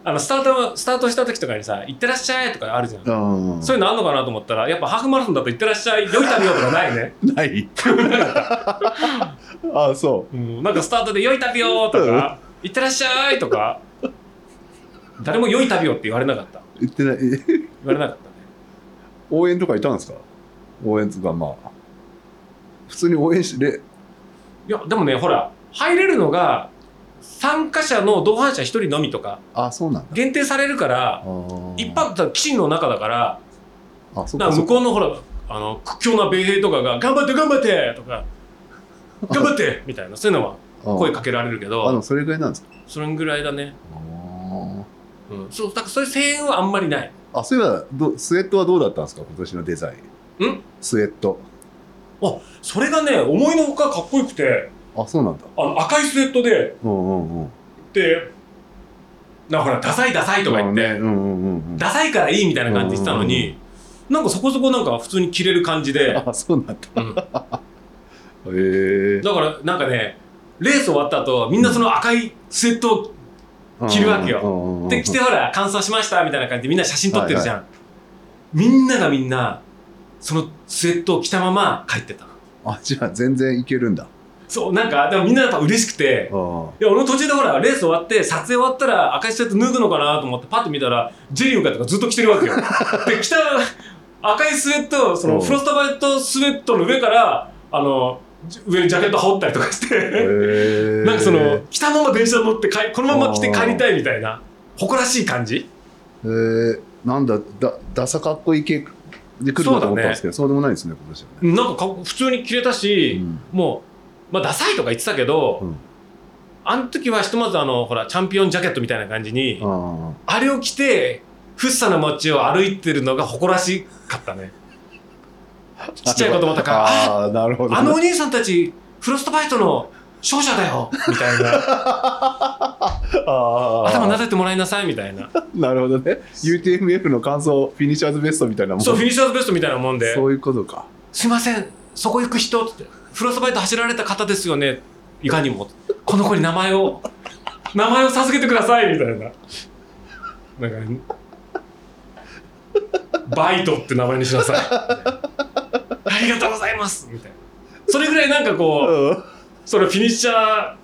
あのスタートスタートした時とかにさ「行ってらっしゃい」とかあるじゃん、うんそういうのあんのかなと思ったらやっぱハーフマラソンだと「行ってらっしゃい良い旅よ」とかないね、ない あそう。ん、なんかスタートで「良い旅よ」とか「行ってらっしゃい」とか誰も「良い旅よ」って言われなかった。う言ってない。言われなかっ応援とかいたんですか？応援とかまあ普通に応援していやでもねほら入れるのが参加者の同伴者1人のみとかあそうなんだ。限定されるから一般だったら基地の中だからあそうかそうか。こうのほらあの屈強な米兵とかが「頑張って頑張って!」とか「頑張って! 」みたいなそういうのは声かけられるけあでもどそれぐらいなんですか？それぐらいだね。あうん、そうだからそういう声援はあんまりないあそういえばどスウェットはどうだったんですか？今年のデザイン。ん？スウェット。それがね思いのほかかっこよくて。あそうなんだ。あの赤いスウェットで。うんうんうん。でなんかほらダサいダサいとか言って、うんうんうんうん。ダサいからいいみたいな感じで言ってたのに、なんかそこそこなんか普通に着れる感じで、あそうなんだ。うん。だへえ。からなんかねレース終わった後みんなその赤いスウェットを着るわけよ。よで着てほら乾燥しましたみたいな感じでみんな写真撮ってるじゃん、みんながみんなそのスウェットを着たまま帰ってたあじゃあ全然いけるんだ。そうなんかでもみんなやっぱ嬉しくて。あいや俺途中でほらレース終わって撮影終わったら赤いスウェット脱ぐのかなと思ってパッと見たらジェリーの方がずっと着てるわけよ。で着た赤いスウェットそのうん。フロストバイトスウェットの上からあのじ上にジャケット羽織ったりとかして。なんかその着たまま電車乗って帰このまま着て帰りたいみたいな誇らしい感じ。えー、なんだだダサかっこいい系で来るかと思ったんですけどそう,、でもないですね今年はね、なんかか普通に着れたし、うん。もう、まあ、ダサいとか言ってたけど、うん。あの時はひとまずあのほらチャンピオンジャケットみたいな感じに、ああれを着てフッサの街を歩いてるのが誇らしかったね ちっちゃい子供とかああなるほど、ね、あのお兄さんたちフロストバイトの勝者だよ みたいな。頭撫でてもらいなさいみたいな。なるほどね。UTMF の感想フィニッシャーズベストみたいなもん。そうフィニッシャーズベストみたいなもんで。そういうことか「すいませんそこ行く人」って「フロストバイト走られた方ですよね。いかにも。この子に名前を名前を授けてください」みたいな。なんかねバイトって名前にしなさいありがとうございます。みたいな。それぐらいなんかこううん。それフィニッシャー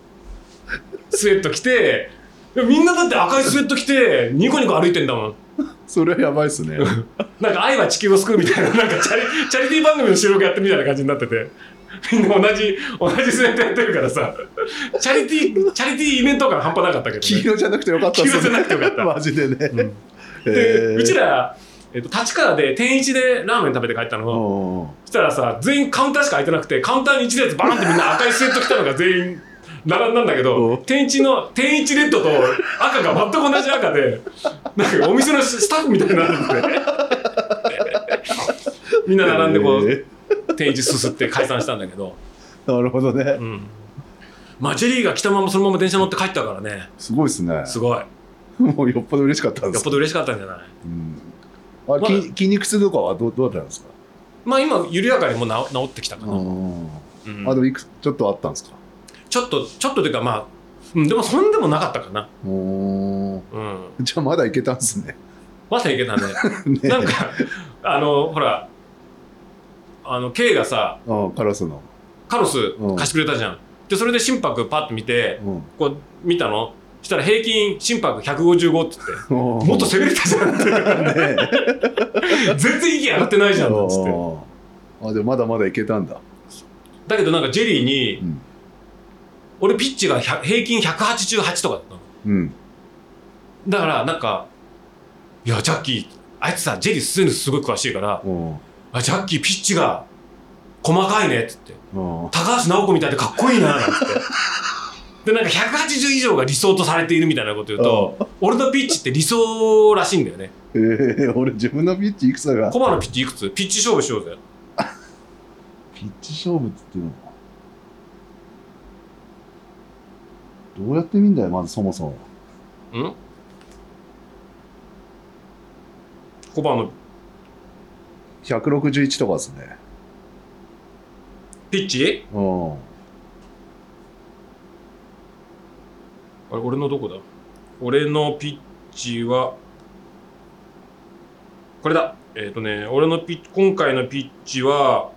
スウェット着てみんなだって赤いスウェット着てニコニコ歩いてんだもん。それはやばいっすね。なんか愛は地球を救うみたいな、なんかチャリチャリティー番組の収録やってるみたいな感じになってて、みんな同じ、同じスウェットやってるからさ、チャリティー、チャリティーイベント感半端なかったけど、ね。黄色じゃなくてよかったっすね。黄色じゃなくてよかった。マジでね、うん。へで、ー。うちら、えっと、立川で天一でラーメン食べて帰ったの。うんそしたらさ、全員カウンターしか空いてなくて、カウンターに一列バーンってみんな赤いスウェット着たのが全員並んだんだけうどん、天一の、天一レッドと赤が全く同じ赤で、なんかお店のスタッフみたいになってて、みんな並んでこう、へ天一すすって解散したんだけど、ーなるほどね。うん、まあジェリーが来たままそのまま電車乗って帰ったからね。すごいっすね。すごい。よ もうよっぽど嬉しかったんですっぽど嬉しかったんじゃない？うんあまだ筋筋肉痛とかはどうどうだったんですか？まあ今緩やかにもう治治ってきたかな、うんうん。あでもいくちょっとあったんですか？ちょっとちょっとというかまあ、うん、でもそんでもなかったかな。おー。うん。じゃあまだいけたんですね。まだいけたね。ねなんかあのほらあの K がさうんカラスの、カロスうん。貸してくれたじゃん、でそれで心拍パッと見てうん、こう見たの？したら平均心拍155って言って ももっと攻めれたじゃんって。ね 全然息上がってないじゃんなんつって。ああでもまだまだいけたんだ、だけどなんかジェリーに、うん。俺ピッチが100平均188とかだったの。うん、だからなんかいやジャッキーあいつさジェリーそういうのすごい詳しいからうんあジャッキーピッチが細かいねっつってうん高橋尚子みたいでかっこいいななんつってでなんか180以上が理想とされているみたいなこと言うと俺のピッチって理想らしいんだよね。えー、俺自分のピッチいくつだがコバのピッチいくつ？ピッチ勝負しようぜ。ピッチ勝負っていうのはどうやって見んだよまずそもそも。ん？コバの161とかですね。ピッチ？うんあれ俺のどこだ？俺のピッチはこれだ。えっ、とね俺のピッ今回のピッチは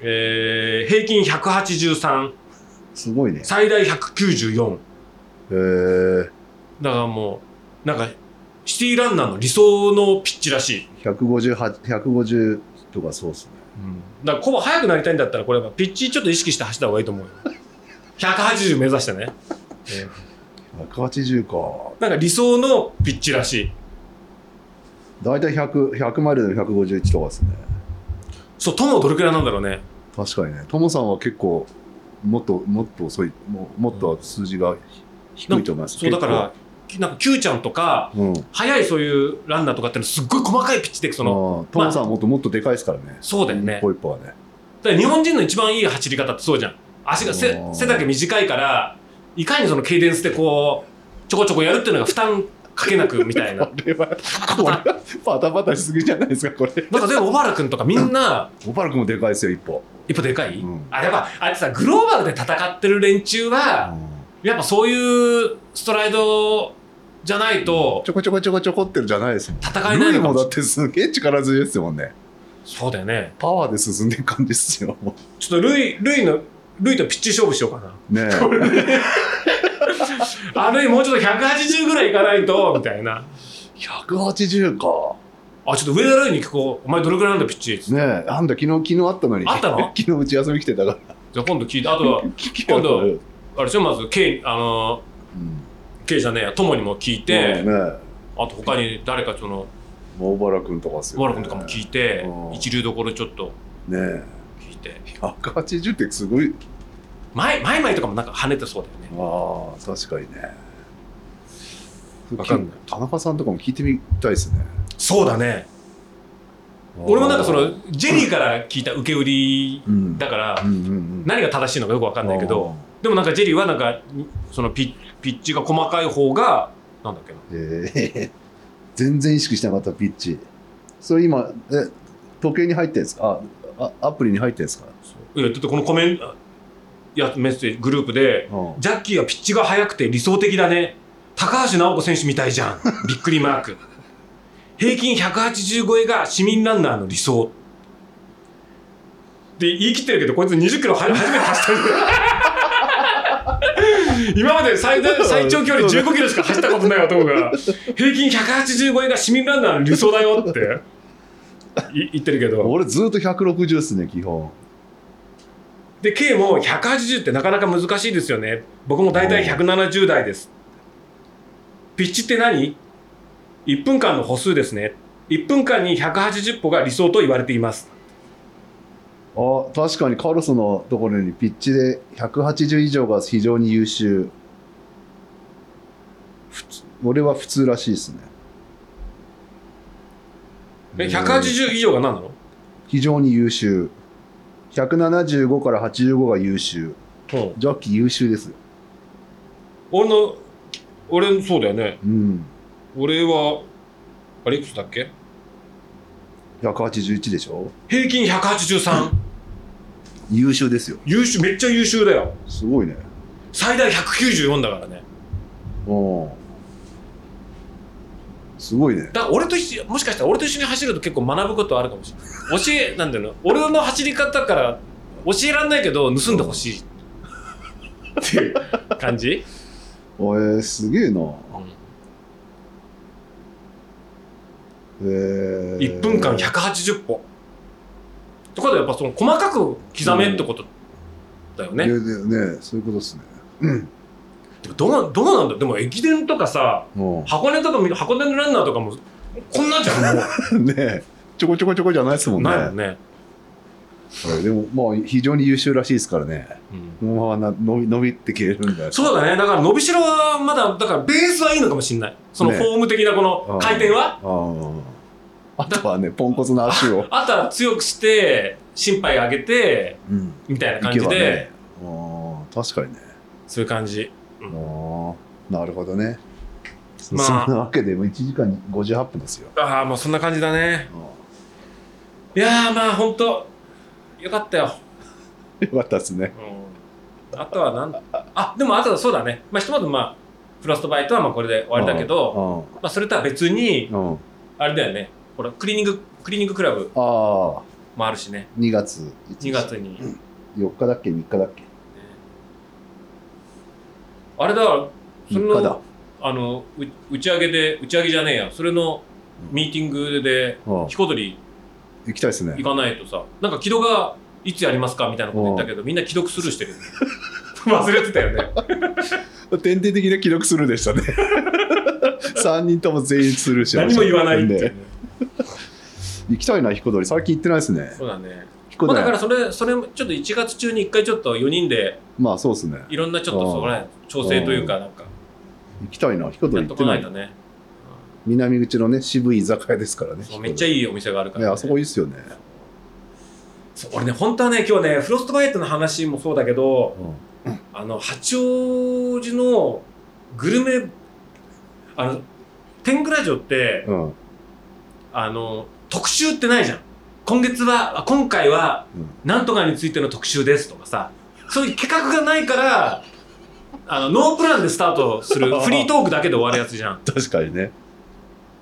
えー、平均183すごいね。最大194えー、だからもうなんかシティランナーの理想のピッチらしい、158 150とかそうっすね。だからコバ速くなりたいんだったらこれはピッチちょっと意識して走った方がいいと思うよ。180目指してね、え180かーなんか理想のピッチらしい。大体100 100マイルで151とかですね。そう友どれくらいなんだろうね。確かにね。トモさんは結構もっともっと遅いもうもっと数字が低いと思います。そうだからなんか Q ちゃんとかうん。速いそういうランナーとかってのすっごい細かいピッチでそのトムさんはもっともっとでかいですからね。そうだよね。一歩一歩はね。だから日本人の一番いい走り方ってそうじゃん。足が背背だけ短いからいかにそのケイデンスでこうちょこちょこやるっていうのが負担かけなくみたいな。これはこれはパタパタしすぎじゃないですかこれ。なんかでも小原君とかみんなオパル君もでかいですよ一歩、一歩でかい、うん。あやっぱあれさグローバルで戦ってる連中はやっぱそういうストライドじゃないとちょこちょこちょこちょこってるじゃないです戦えないのかもだってすげえ力強いですもんね。そうだよね。パワーで進んでいく感じですよもちょっとルイルイのルイとピッチ勝負しようかな。うね あルイもうちょっと180ぐらいいかないとみたいな。180か。あちょっと上田ルイに聞こう。お前どれぐらいなんだピッチ？ねえ。なんだ昨日昨日あったのに。あったの？昨日うち休み来てたから。じゃあ今度聞いてあとは 今度うん。あれでしょ？まず K あの K じゃねえや友にも聞いて、ねあと他に誰かその大原君とかっすよ、小原君とかも聞いて、うん。一流どころちょっと。ねえ180ってすごい。前前々とかもなんか跳ねてそうだよね。ああ確かにね。わかんない。田中さんとかも聞いてみたいですね。そうだね。俺もなんかそのジェリーから聞いた受け売りうん。だからうんうんうん。何が正しいのかよくわかんないけどでもなんかジェリーはなんかそのピッピッチが細かい方がなんだっけな。ええ全然意識してなかったピッチ。それ今え時計に入ってるんですか？ああアプリに入ってるんですか？いやだってこのコメントやメッセージグループでうん。ジャッキーはピッチが速くて理想的だね。高橋尚子選手みたいじゃん。びっくりマーク。平均180超えが市民ランナーの理想。って言い切ってるけどこいつ20キロは初めて走ったんだよ。今まで最大 最長距離15キロしか走ったことない男が平均180超えが市民ランナーの理想だよって。い言ってるけど。俺ずっと160っすね基本で K も180ってなかなか難しいですよね。僕も大体170台です。ピッチって何 ?1 分間の歩数ですね。1分間に180歩が理想と言われています。あ確かにカルソのところにピッチで180以上が非常に優秀。普通俺は普通らしいですね。えうん180以上が何なの？非常に優秀175から85が優秀。うん。ジャッキー優秀です。よ俺の俺そうだよね。うん。俺はあれいくつだっけ？181でしょ？平均183優秀ですよ。優秀めっちゃ優秀だよ。すごいね。最大194だからね。うんすごいね。だから俺と一緒もしかしたら俺と一緒に走ると結構学ぶことあるかもしれない教えなんだよな俺の走り方から教えらんないけど盗んでほしい。っていう感じ、おえー、すげえな。えー、1分間180歩。とかでやっぱその細かく刻めってことだよね、いやでねそういうことですね。うん。でもどうどうなんだ？よでも駅伝とかさうん。箱根とか箱根のランナーとかもこんなんじゃんも ねちょこちょこちょこじゃないですもうんね。ないもんね、はい。でもまあ非常に優秀らしいですからね。うん。このままな伸び伸びって消えるんだよそうだね。だから伸びしろはまだだからベースはいいのかもしれない。そのね。フォーム的なこの回転は、あああとはねポンコツな足を、あとは強くして心配上げてうん、みたいな感じで、ね。ああ確かにね。そういう感じ。ああなるほどね。そまあ。そんなわけでもう1時間に58分ですよ。ああもうそんな感じだねいやーまあ本当。よかったよ、よかったですね。うん、あとはなんあでもあとはそうだね。まあひとまずまあフロストバイトはまあこれで終わりだけどまあそれとは別にあれだよね。ほらクリーニングクリーニングクラブああもあるしね。2月2月に、4日だっけ？3日だっけ？あれだそ3日だ。のあのう打ち上げで打ち上げじゃねえや。それのミーティングでうん。彦鳥行きたいですね。行かないとさ。なんか木戸がいつやりますかみたいなこと言ったけどみんな既読スルーしてる。忘れてたよね。典型的な記録するでしたね。3人とも全員スルーし何も言わないっていうね。ね行きたいな彦鳥最近行ってないですね。そうだね。彦鳥まあだからそれそれもちょっと1月中に1回ちょっと4人でまあそうですね。いろんなちょっとそこら辺調整というかなんか。行きたいなヒコトやっと行ってない。こないとね。南口のね渋い居酒屋ですからね。めっちゃいいいお店があるから、ね。あそこいいっすよね、俺ね、本当はね、今日ね、フロストバイトの話もそうだけど、うあの、八王子のグルメ、あの、天狗ラジオって、んうん。あの、特集ってないじゃん。今月は、あ今回はうん、なんとかについての特集ですとかさ、そういう企画がないから、あの、ノープランでスタートする フリートークだけで終わるやつじゃん。確かにね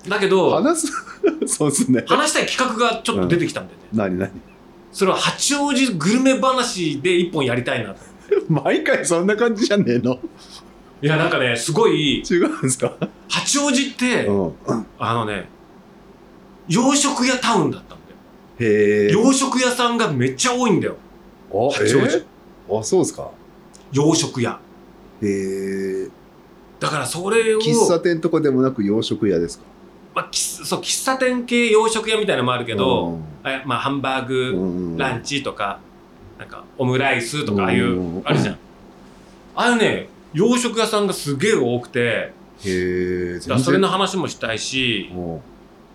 だけど、話す そうですね。話したい企画がちょっと出てきたんだよね。何何？それは八王子グルメ話で一本やりたいな。と。毎回そんな感じじゃねえの？いや、なんかね、すごい、違うんですか？八王子って、うん。あのね、洋食屋タウンだったんだよ。へえ。洋食屋さんがめっちゃ多いんだよ。あ八王子。えー？あそうですか。洋食屋。へえ。だからそれを、喫茶店とかでもなく洋食屋ですか？まあ、喫そう喫茶店系洋食屋みたいなのもあるけど、あまあ、ハンバーグ、ランチチとか、なんかオムライスとか、ああいうんう、あるじゃん。ああいうね、洋食屋さんがすげえ多くて、へえそれの話もしたいし、も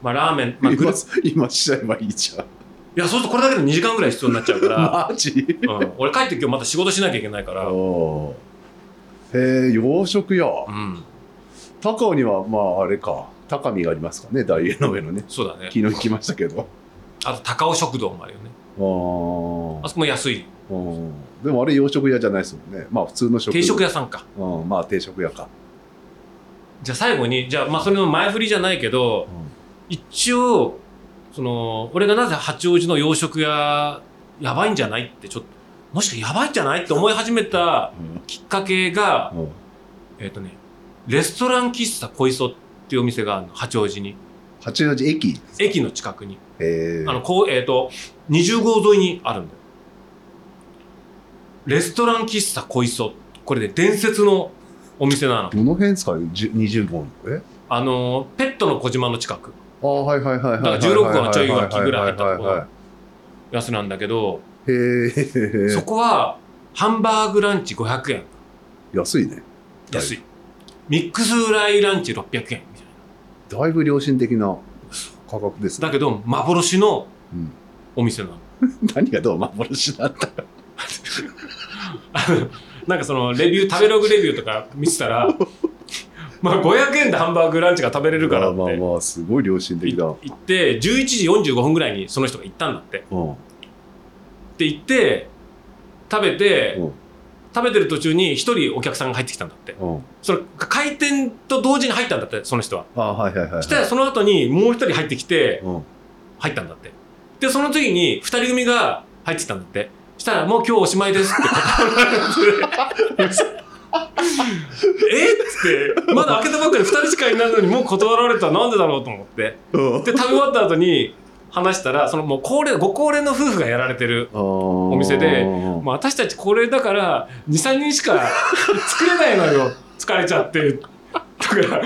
まあ、ラーメン、まあ、今今しちゃえばいいじゃん。いや、そうするとこれだけで2時間ぐらい必要になっちゃうから、マジ？うん、俺帰って今日また仕事しなきゃいけないから、へえ洋食屋。うん、高尾にはまああれか高見がありますかね大江の上のね。そうだね。昨。日行きましたけど。あと、高尾食堂もあるよね。ああそこも安い。でもあれ洋食屋じゃないですもんね。まあ普通の食定食屋さんか。うんまあ定食屋か、じゃあ最後に、じゃあ、まあ、それの前振りじゃないけど、一応、その、俺がなぜ八王子の洋食屋、やばいんじゃないって、ちょっと、もしかやばいんじゃないって思い始めたきっかけが、うん。えっ、とね、レストラン喫茶小磯っていうお店があるの、八王子に。八王子駅？駅の近くに。へえあの、こう、えっ、と、20号沿いにあるんだよ。レストラン喫茶小磯。これで伝説のお店なの。どの辺ですか？じゅ20号の？え？あの、ペットの小島の近く。ああはいはいはいはいだから16号のちょい脇ぐらい入ったとこはやつなんだけど、いへえそこは、ハンバーグランチ500円。安いね安い。ミックスフライランチ600円みたいだいぶ良心的な価格ですな。ねだけど、幻のうんお店なの。何がどう幻なんだ なんかその、レビュー、食べログレビューとか見てたら、まあ500円でハンバーグランチが食べれるからって。まあまあまあすごい良心的だ行って、11時45分ぐらいにその人が行ったんだって。うんって言って、食べて、うん食べてる途中に一人お客さんが入ってきたんだって。うんその開店と同時に入ったんだって、その人は。あはいはいはいはいそしたらその後にもう一人入ってきて、うん入ったんだって。で、その次に二人組が入ってきたんだって。したら、もう今日おしまいですって断られて。えっつって、まだ開けたばっかり二人しかいないのにもう断られたらなんでだろうと思って。うんで、食べ終わった後に話したら、そのもう高齢、ご高齢の夫婦がやられてる。お店でまあ、私たち高齢だから、2、3人しか作れないのよ。疲れちゃって。だから、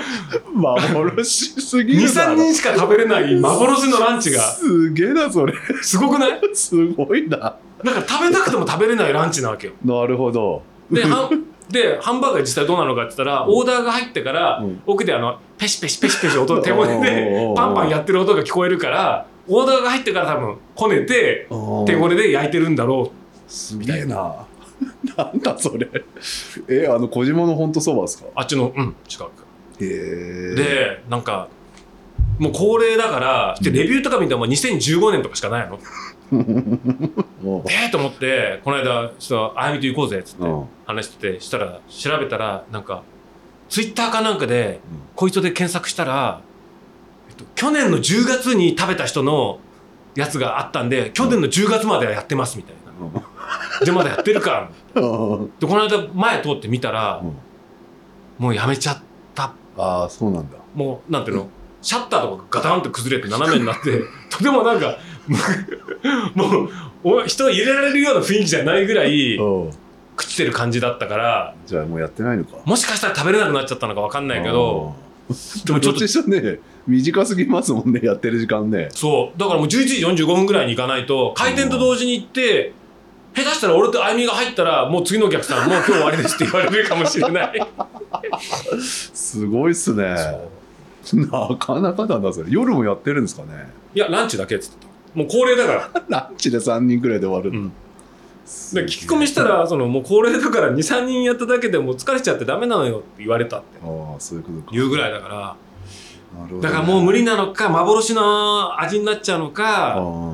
幻すぎ2、るだ3ろ人しか食べれない幻のランチが、すげえなそれ。すごくない？すごいな。だから食べたくても食べれないランチなわけよ。なるほど。で、ハンでハンバーガー実際どうなのかって言ったら、オーダーが入ってから、うん。奥であの、ペシペシペシペシ音、手骨おーおーおー。でパンパンやってる音が聞こえるから、オーダーが入ってから多分、こねて、手骨で焼いてるんだろすげえな。なんだそれ。えあの小島の本当そばですか？う。あっちの、うん、近く。へえ。で、なんか、もう高齢だから、で、レビューとか見ても2015年とかしかないの。もえーと思って、この間、ちょっと、あやみと行こうぜ、っつってううん。話してて、したら、調べたら、なんか、ツイッターかなんかで、こいつで検索したら、えっと、去年の10月に食べた人のやつがあったんで、去年の10月まではやってますみたいな。じゃあまだやってるか。うん。で、この間前通って見たら、うん。もうやめちゃった。ああそうなんだ。もう、なんていうの、シャッターとかガタンって崩れて斜めになって、とてもなんか、もう、お人を入れられるような雰囲気じゃないぐらい、うん。朽ちてる感じだったから、じゃあもうやってないのか。もしかしたら食べれなくなっちゃったのかわかんないけど、でもちょっとにしろね短すぎますもんねやってる時間ね。そう。だからもう11時45分ぐらいに行かないと、開店と同時に行って、下手したら俺とあゆみが入ったらもう次のお客さんもう今日終わりですって言われるかもしれない。すごいっすね。なかなかだなそれ。夜もやってるんですかね。いやランチだけっつってた。もう恒例だから。ランチで3人くらいで終わる、うんで聞き込みしたらそのもう高齢だから23人やっただけでもう疲れちゃってダメなのよって言われたって。ああそういうことか。言うぐらいだから。だからもう無理なのか幻の味になっちゃうのあかあ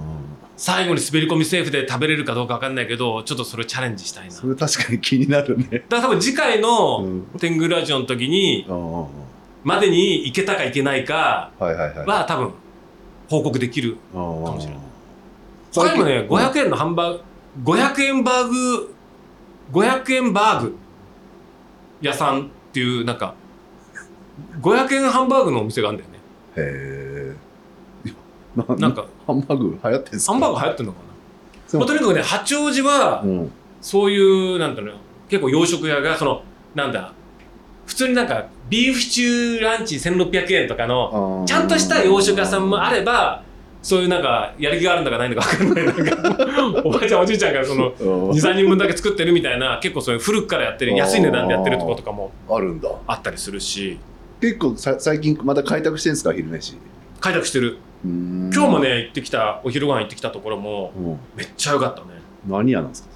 最後に滑り込みセーフで食べれるかどうか分かんないけどちょっとそれチャレンジしたいな。それ確かに気になるね。だから多分次回うのん。天狗ラジオの時にまでに行けたか行けないかは多分報告できるかもしれない。他にもね500円のハンバーグ500円バーグ500円バーグ屋さんっていうなんか500円ハンバーグのお店があるんだよね。へえななんかハンバーグ流行ってんすか？ハンバーグ流行ってんのかな、まあ、とにかくね八王子はうん。そういうなんていうの結構洋食屋がそのなんだ普通になんかビーフシチューランチ1600円とかのちゃんとした洋食屋さんもあればそういうなんかやる気があるんだかないんだか分かんない。なんかおばあちゃんおじいちゃんがその23人分だけ作ってるみたいな結構そういう古くからやってる安い値段でやってるところとかもあるんだ。あったりするし。結構さ最近また開拓してんすか昼飯？開拓してる。今今日もね行ってきたお昼ご飯行ってきたところもうん。めっちゃ良かったね。何屋なんですか？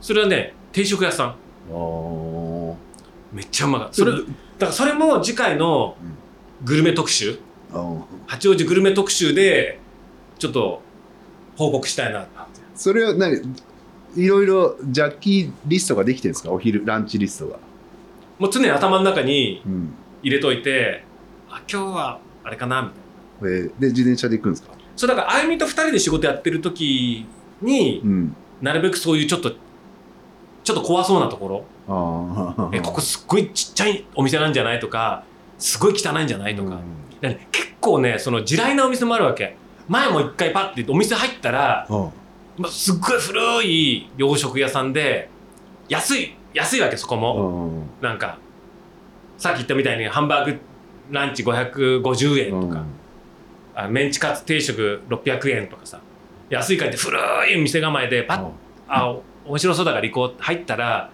それはね定食屋さん。あー。めっちゃうまかった。それだからそれも次回のグルメ特集。八王子グルメ特集でちょっと報告したいなって。それは何？いろいろジャッキーリストができてるんですか？お昼ランチリストが、もう常に頭の中にうん。入れといてあ今日はあれかなみたいな。えーで自転車で行くんですか？そうだからあゆみと二人で仕事やってる時にうん。なるべくそういうちょっとちょっと怖そうなところ。えここすっごいちっちゃいお店なんじゃない？とかすごい汚いんじゃない？とか、でね結構ねその地雷なお店もあるわけ前も一回パッてお店入ったら、うん。まあ、すっごい古い洋食屋さんで安い安いわけそこも、うんなんかさっき言ったみたいにハンバーグランチ550円とか、あメンチカツ定食600円とかさ安いかいって古い店構えでパッあ面白そうだから行こう入ったら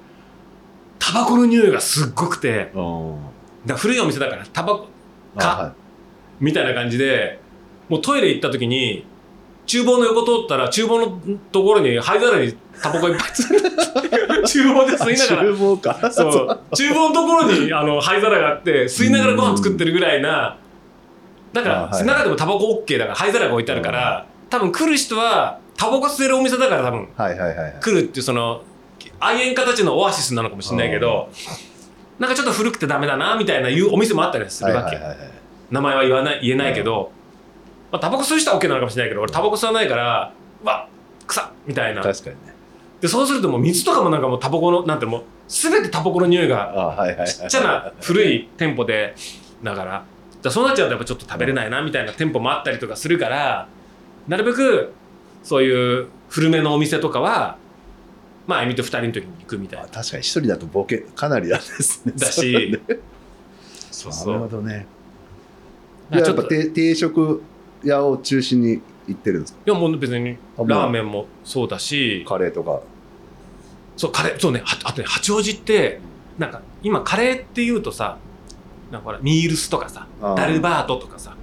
タバコの匂いがすっごくて。うん。うんだ古いお店だからタバコかあはい。みたいな感じでもうトイレ行った時に厨房の横通ったら厨房のところに灰皿にタバコいっぱい ついて厨房で吸いながら。厨房か。そう。厨房のところにあの灰皿があって吸いながらご飯作ってるぐらいなだから中でもタバコ OK だから灰皿が置いてあるから多分来る人はタバコ吸えるお店だから多分はいはいはいはい。来るっていうその愛煙家たちのオアシスなのかもしれないけどなんかちょっと古くてダメだなみたいないうお店もあったりするわけ。名前は言わない言えないけど、まあ、タバコ吸う人は OK なのかもしれないけど俺タバコ吸わないからうわ臭っみたいな。確かにね。でそうするともう水とかもなんかもうタバコのなんてもう全てタバコの匂いがあはいはいはいちっちゃな古い店舗でだから。そうなっちゃうとやっぱちょっと食べれないなみたいな店舗もあったりとかするからなるべくそういう古めのお店とかはまああゆみと二人の時に行くみたいな。確かに一人だとボケかなりなんですねだし。そうなるほそうどねやっぱ定定食屋を中心に行ってるんですか？やもう別にラーメンもそうだし。カレーとか。そうカレーそうね。はあとね八王子ってなんか今カレーっていうとさなんかほらミールスとかさダルバートとかさ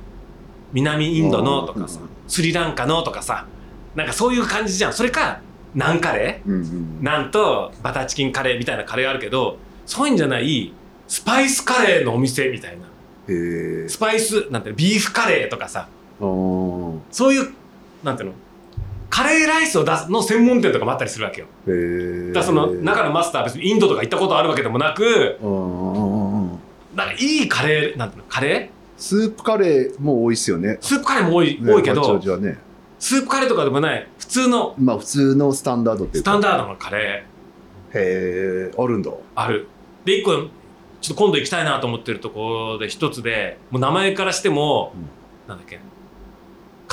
南インドのとかさうんスリランカのとかさなんかそういう感じじゃん。それかナンカレうんうんーなんとバターチキンカレーみたいなカレーあるけどそういうんじゃないスパイスカレーのお店みたいな。スパイスなんてビーフカレーとかさうんそういうなんていうの？カレーライスを出すの専門店とかもあったりするわけよ。へえだその中のマスターは別にインドとか行ったことあるわけでもなくなんかいいカレーなんていうの？カレスープカレーも多いっすよね。ースープカレーも多い,、ね多いけどね。スープカレーとかでもない普通のまあ普通のスタンダードっていうか。スタンダードのカレー。へえあるんだ。ある。で一個ちょっと今度行きたいなと思ってるところで一つでもう名前からしても、うん。なんだっけ？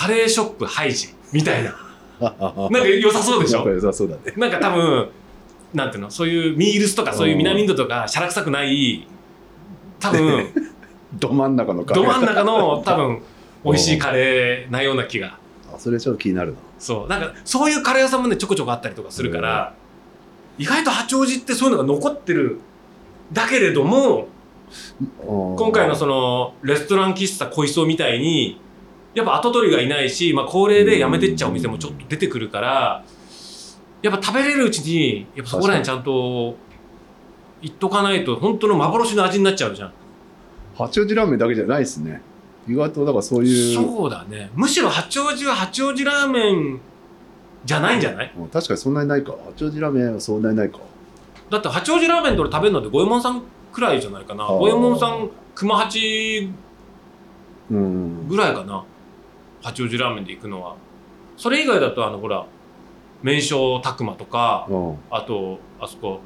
カレーショップハイジみたいな。な なんか良さそうでしょ？良さそうだね。なんか多分なんていうの？そういうミールスとかそういう南インドとかシャラ臭くない多分 ど真ん中のカレー。ど真ん中の 多分美味しいカレーなような気が。あそれちょっと気になるな。そう。なんかそういうカレー屋さんもねちょこちょこあったりとかするから、意外と八王子ってそういうのが残ってるだけれども今今回のそのレストラン喫茶小磯みたいにやっぱ後取りがいないし、まあ、高齢で辞めてっちゃうお店もちょっと出てくるからやっぱ食べれるうちにやっぱそこら辺ちゃんと言っとかないと本当の幻の味になっちゃうじゃん。八王子ラーメンだけじゃないですね。意外とだからそういうそうだね。むしろ八王子は八王子ラーメンじゃないんじゃない？うん。確かにそんなにないか。八王子ラーメンはそんなにないか。だって八王子ラーメンで俺食べるのって五右衛門さんくらいじゃないかな。五右衛門さん熊八うん。ぐらいかな八王子ラーメンで行くのは。それ以外だとあのほら麺匠拓磨とかうん。あとあそこ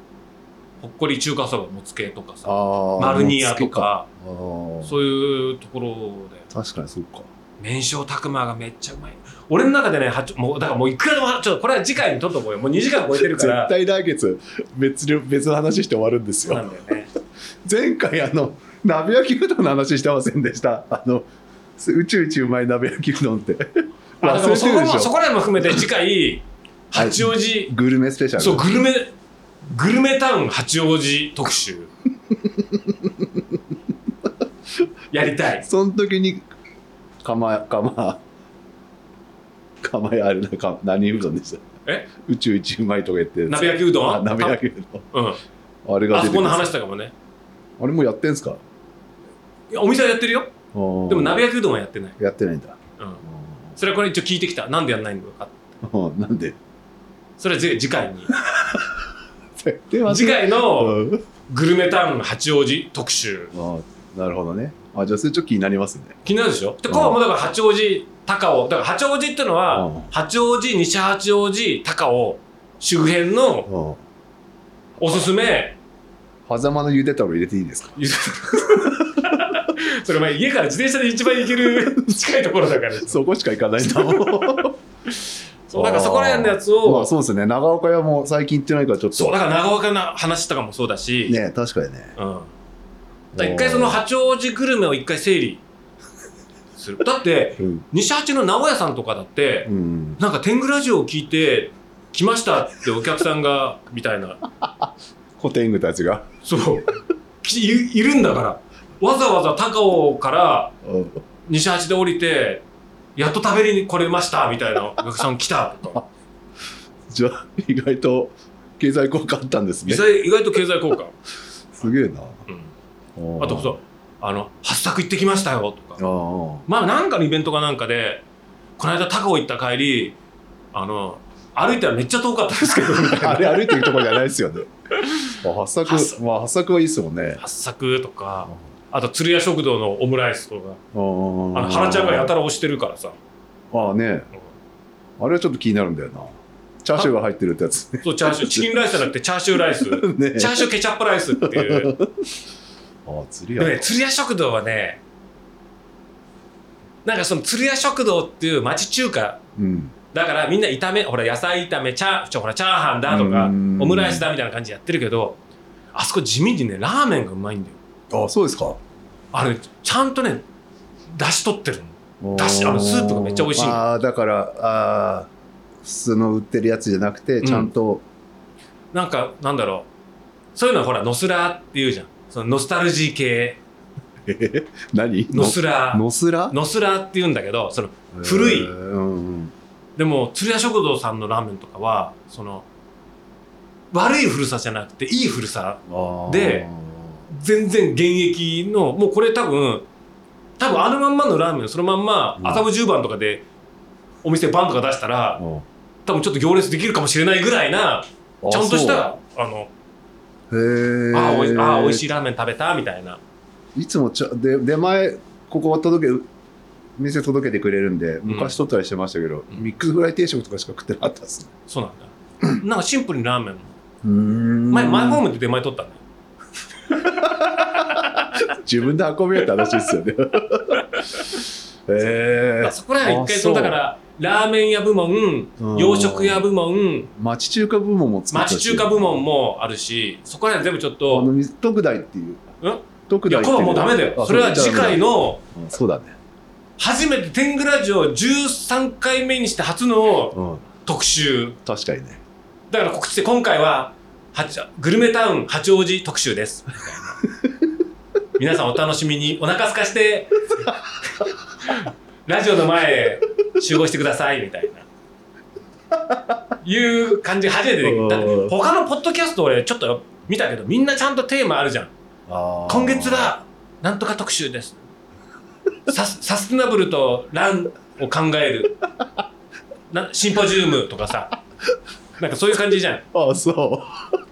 ほっこり中華そばもつけとかさあマルニアとかそういうところで。確かにそうか。麺匠拓磨がめっちゃうまい。俺の中でね八もうだからもういくらでもちょっとこれは次回にとっとこうよ。もう2時間超えてるから。絶対来月別に別の話して終わるんですそうなよんだよね。前回あの鍋焼きうどんの話してませんでした？あの宇宙一うまい鍋焼きうどんって。あだからもうそこもそこら辺も含めて次回はい。八王子。グルメスペシャル。そうグルメグルメタウン八王子特集。やりたい。その時に釜釜釜やあれなか何うどんでした？え？宇宙一うまいとか言って鍋焼きうどん？あ鍋焼きうどん。うん。あれが出てあそこの話したかもね。あれもうやってんすか？いやお店はやってるよでも鍋焼きうどんはやってない、やってないんだ。うん、それはこれ一応聞いてきた。なんでやんないのかうん なんで？それは次次回に。次回のうん。グルメタウン八王子特集。あなるほどね。あじゃあそれちょっと気になりますね。気になるでしょ？でうん。ここはもうだから八王子高尾。だから八王子っていうのは、うん。八王子西八王子高尾。周辺のうん。おすすめ。狭間のゆで太郎入れていいですか？それお前家から自転車で一番行ける 近いところだから。そこしか行かないんだもんそうだからそこら辺のやつまを、あそうですね。長岡屋も最近行ってないからちょっと。そうだから長岡の話とかもそうだし、ね確かにね。うん、一回その八王子グルメを一回整理する。だってうん、西八の名古屋さんとかだって、うん、なんか天狗ラジオを聞いて来ましたってお客さんがみたいな。ホテングたちが、そう。いるんだからわざわざ高尾からうん。西八で降りてやっと食べに来れましたみたいなお客さん来た。とかじゃあ意外と経済効果あったんです意ね外意外と経済効果、すげえな。うん、あとそうあの八作行ってきましたよとか。あまあなんかのイベントかなんかでこの間高尾行った帰りあの歩いたらめっちゃ遠かったですけどあ あれ歩いてるところじゃないですよね。あ八作まあ八作はいいっすもんね。八作とかあと鶴屋食堂のオムライスとか。あの原ちゃんがやたら押してるからさ。ああね。あれはちょっと気になるんだよな。チャーシューが入ってるってやつ。ね そうチャーシュー。チキンライスじゃなくてチャーシューライス。チャねーシューケチャップライスっていう。ああ釣りでもやね鶴屋食堂はねなんかその鶴屋食堂っていう町中華。うん。だからみんな炒めほら野菜炒めチャーちょほらチャーハンだとかオうん。ムライスだみたいな感じでやってるけどあそこ地味にねラーメンがうまいんだよ。あそうですかあれちゃんとね出し取ってるの。だしあのスープがめっちゃ美味しい。のああだからああ普通の売ってるやつじゃなくてちゃんと、なんかなんだろう。そういうのはほらノスラーっていうじゃん。そのノスタルジー系。え何？ノスラ。ーノスラ？ノスラーって言うんだけどその古い。えーうん。でも鶴屋食堂さんのラーメンとかはその悪い古さじゃなくていい古さで全然現役のもうこれ多分多分あのまんまのラーメンそのまんまうん。麻布十番とかでお店バンとか出したらうん。多分ちょっと行列できるかもしれないぐらいなあちゃんとしたあのへえあーおいあー美味しいいラーメン食べたみたいな。いつもちゃで出前ここ届け店届けてくれるんでん。昔取ったりしてましたけど、うん。ミックスフライ定食とかしか食ってなかったですね。そうなんだ。なんかシンプルにラーメン。うん。前マイホームで出前取ったんだよ 自分で運べよって話ですよね。へえ。だからそこら辺一回あそのだからラーメン屋部門洋食屋部門町中華部門も作ったし。町中華部門もあるしそこら辺全部ちょっあとの特大っていう。うん？特いやこれはもうダメだよ。あそれは次回のうんそうだね。初めて天狗ラジオ13回目にして初のうん、特集。確かにね。だから告知で今回は八グルメタウン八王子特集です。皆さんお楽しみにお腹空かしてラジオの前へ集合してくださいみたいな。いう感じ初めてでだって他のポッドキャスト俺ちょっと見たけどみんなちゃんとテーマあるじゃん。今月はなんとか特集です。サスサステナブルとランを考える。なシンポジウムとかさ。なんかそういう感じじゃん。ああそう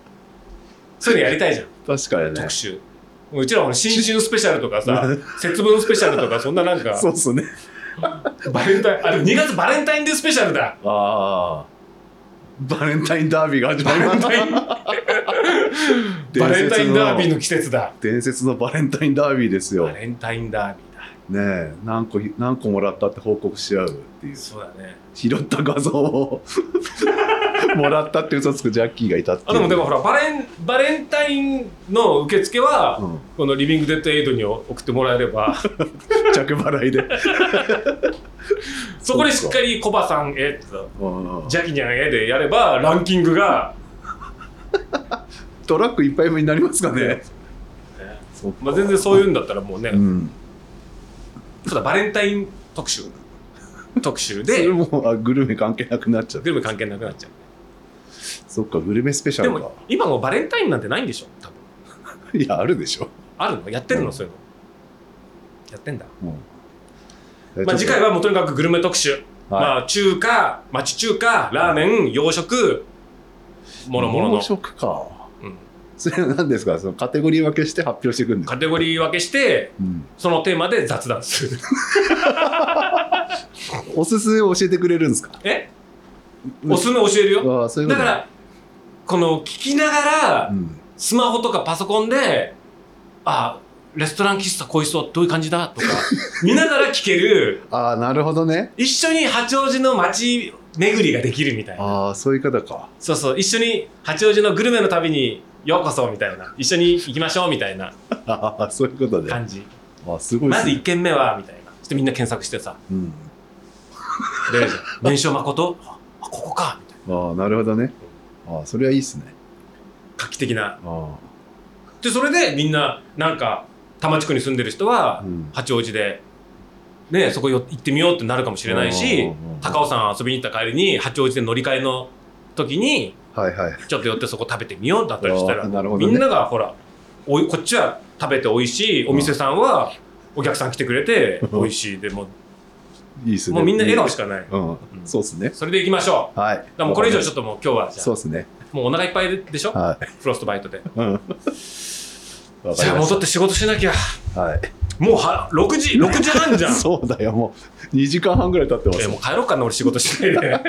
そういうのやりたいじゃん。確かにね。特集。うちらも新春スペシャルとかさ 節分スペシャルとかそんななんかそうっすね。バレンタインあれ2月バレンタインデースペシャルだ。ああバレンタインダービーが始まバりました。レンタインバレンタインダービーの季節だ。伝説のバレンタインダービーですよ。ねバレンタインダービーだ。え何個何個もらったって報告し合うっていう。そうだね。拾った画像を もらったって嘘つくジャッキーがいたっていう。あでもでもほらバレンバレンタインの受付は、うん。このリビングデッドエイドに送ってもらえれば。着払いで。そこでしっかりコバさんへうんジャキニャンへでやればランキングが、トラックいっぱい目になりますかね。そうか。まあ、全然そういうんだったらもうね、うん。そうだバレンタイン特集。特集それでもあグルメ関係なくなっちゃう。グルメ関係なくなっちゃうそっかグルメスペシャでルか。も今もうバレンタインなんてないんでしょ？多 分いやあるでしょ、あるの？やってるの、うん。そういうの。やってんだ、うん。まあ、次回はもうとにかくグルメ特集、はい。まあ中華町中華ラーメン洋食もろもろの。洋、食か。うん。それは何ですか？そのカテゴリー分けして発表していくんですか、カテゴリー分けしてうん。そのテーマで雑談する。おすすめを教えてくれるんですか？え？おすすめ教えるよ。ああそういうこと。だからこの聞きながらうん。スマホとかパソコンであレストラン喫茶こういう人どういう感じだとか 見ながら聞ける。ああなるほどね。一緒に八王子の街巡りができるみたいな。ああそういう方か。そうそう。一緒に八王子のグルメの旅にようこそみたいな。一緒に行きましょうみたいな。ああそういうことで。あ感じ。あすごいまずですね。1軒目はみたいな。そしてみんな検索してさ。うん。で年少誠？あここか。みたいなああなるほどねああそれはいいっすね。画期的な。あでそれでみんななんか多摩地区に住んでる人はあうん。八王子で、ね、そこよ行ってみようってなるかもしれないしうんうんうん高尾山遊びに行った帰りに八王子で乗り換えの時にはいはい。ちょっと寄ってそこ食べてみようだったりしたら、あーなるほどね。みんながほらおいこっちは食べて美味しいお店さんはお客さん来てくれてうん 美味しい。でもいいっすね。もうみんな笑顔しかない、うん。そうっすね。それで行きましょう。はい。だからもうこれ以上ちょっとともう今日はじゃそうっすね。あもうお腹いっぱいでしょ？はい。フロストバイトで。うん。じゃあし戻って仕事しなきゃ。たはい。もうは6時6時半じゃん。そうだよもう。2時間半ぐらい経ってます。えもう帰ろうかな俺仕事しないで。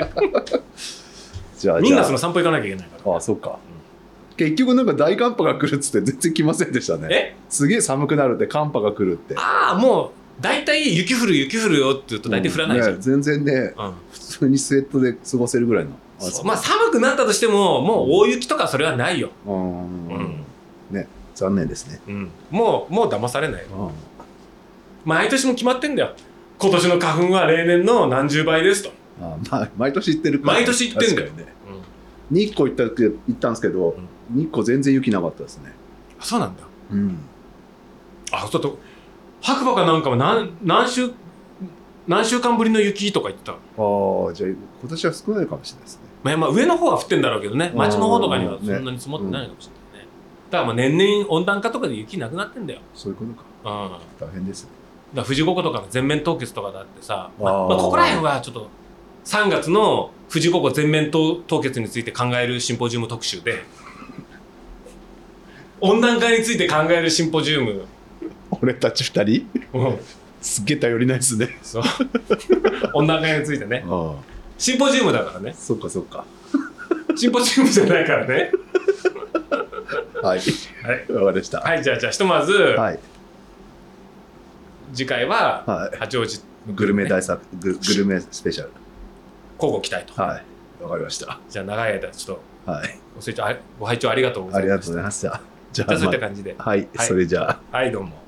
じゃあみんなそじの散歩行かなきゃいけないから。ゃああそうか。結局なんか大寒波が来るっつって全然来ませんでしたね。え？すげえ寒くなるって寒波が来るって。ああもう大体雪降る雪降るよって言うと大体降らないじゃん、ね全然ねうん。普通にスウェットで過ごせるぐらいのそう。まあ寒くなったとしてももう大雪とかそれはないよ、うーん。うんね残念ですね。うん、もうもう騙されないよ。うん。毎年も決まってんだよ。今年の花粉は例年の何十倍ですと、あまあ毎年行ってるから。毎年行ってんだよ。ね。日光行った時行ったんですけど、日光全然雪なかったですね。あそうなんだ。うん。あちょっと白馬かなんかも何何週何週間ぶりの雪とか言ってた。ああじゃあ今年は少ないかもしれないですね。まあ、まあ上の方は降ってんだろうけどね。うん。町の方とかにはそねんなに積もってないかもしれないね。だからまあ年々温暖化とかで雪なくなってんだよ、そういうことか。うん、大変ですねら富士五湖とかの全面凍結とかだってさまあまあ、ここら辺はちょっと3月の富士五湖全面凍凍結について考えるシンポジウム特集で 温暖化について考えるシンポジウム、俺たち二人？うん、すっげえ頼りないですね。そう。温暖化についてね。ああ。シンポジウムだからね。そっかそっか。シンポジウムじゃないからね。はい。はい、わかりました。はい、じゃあじゃあひとまず、はい。次回ははい。八王子グルメ。大作ググルメスペシャル。交互期待と、はい。わかりました。じゃあ長い間ちょっとはい。ご清聴あご拝聴ありがとうござありがとういましたございました。じゃじゃあそういったま感じで。あはい。はい。それじゃあ。はいどうも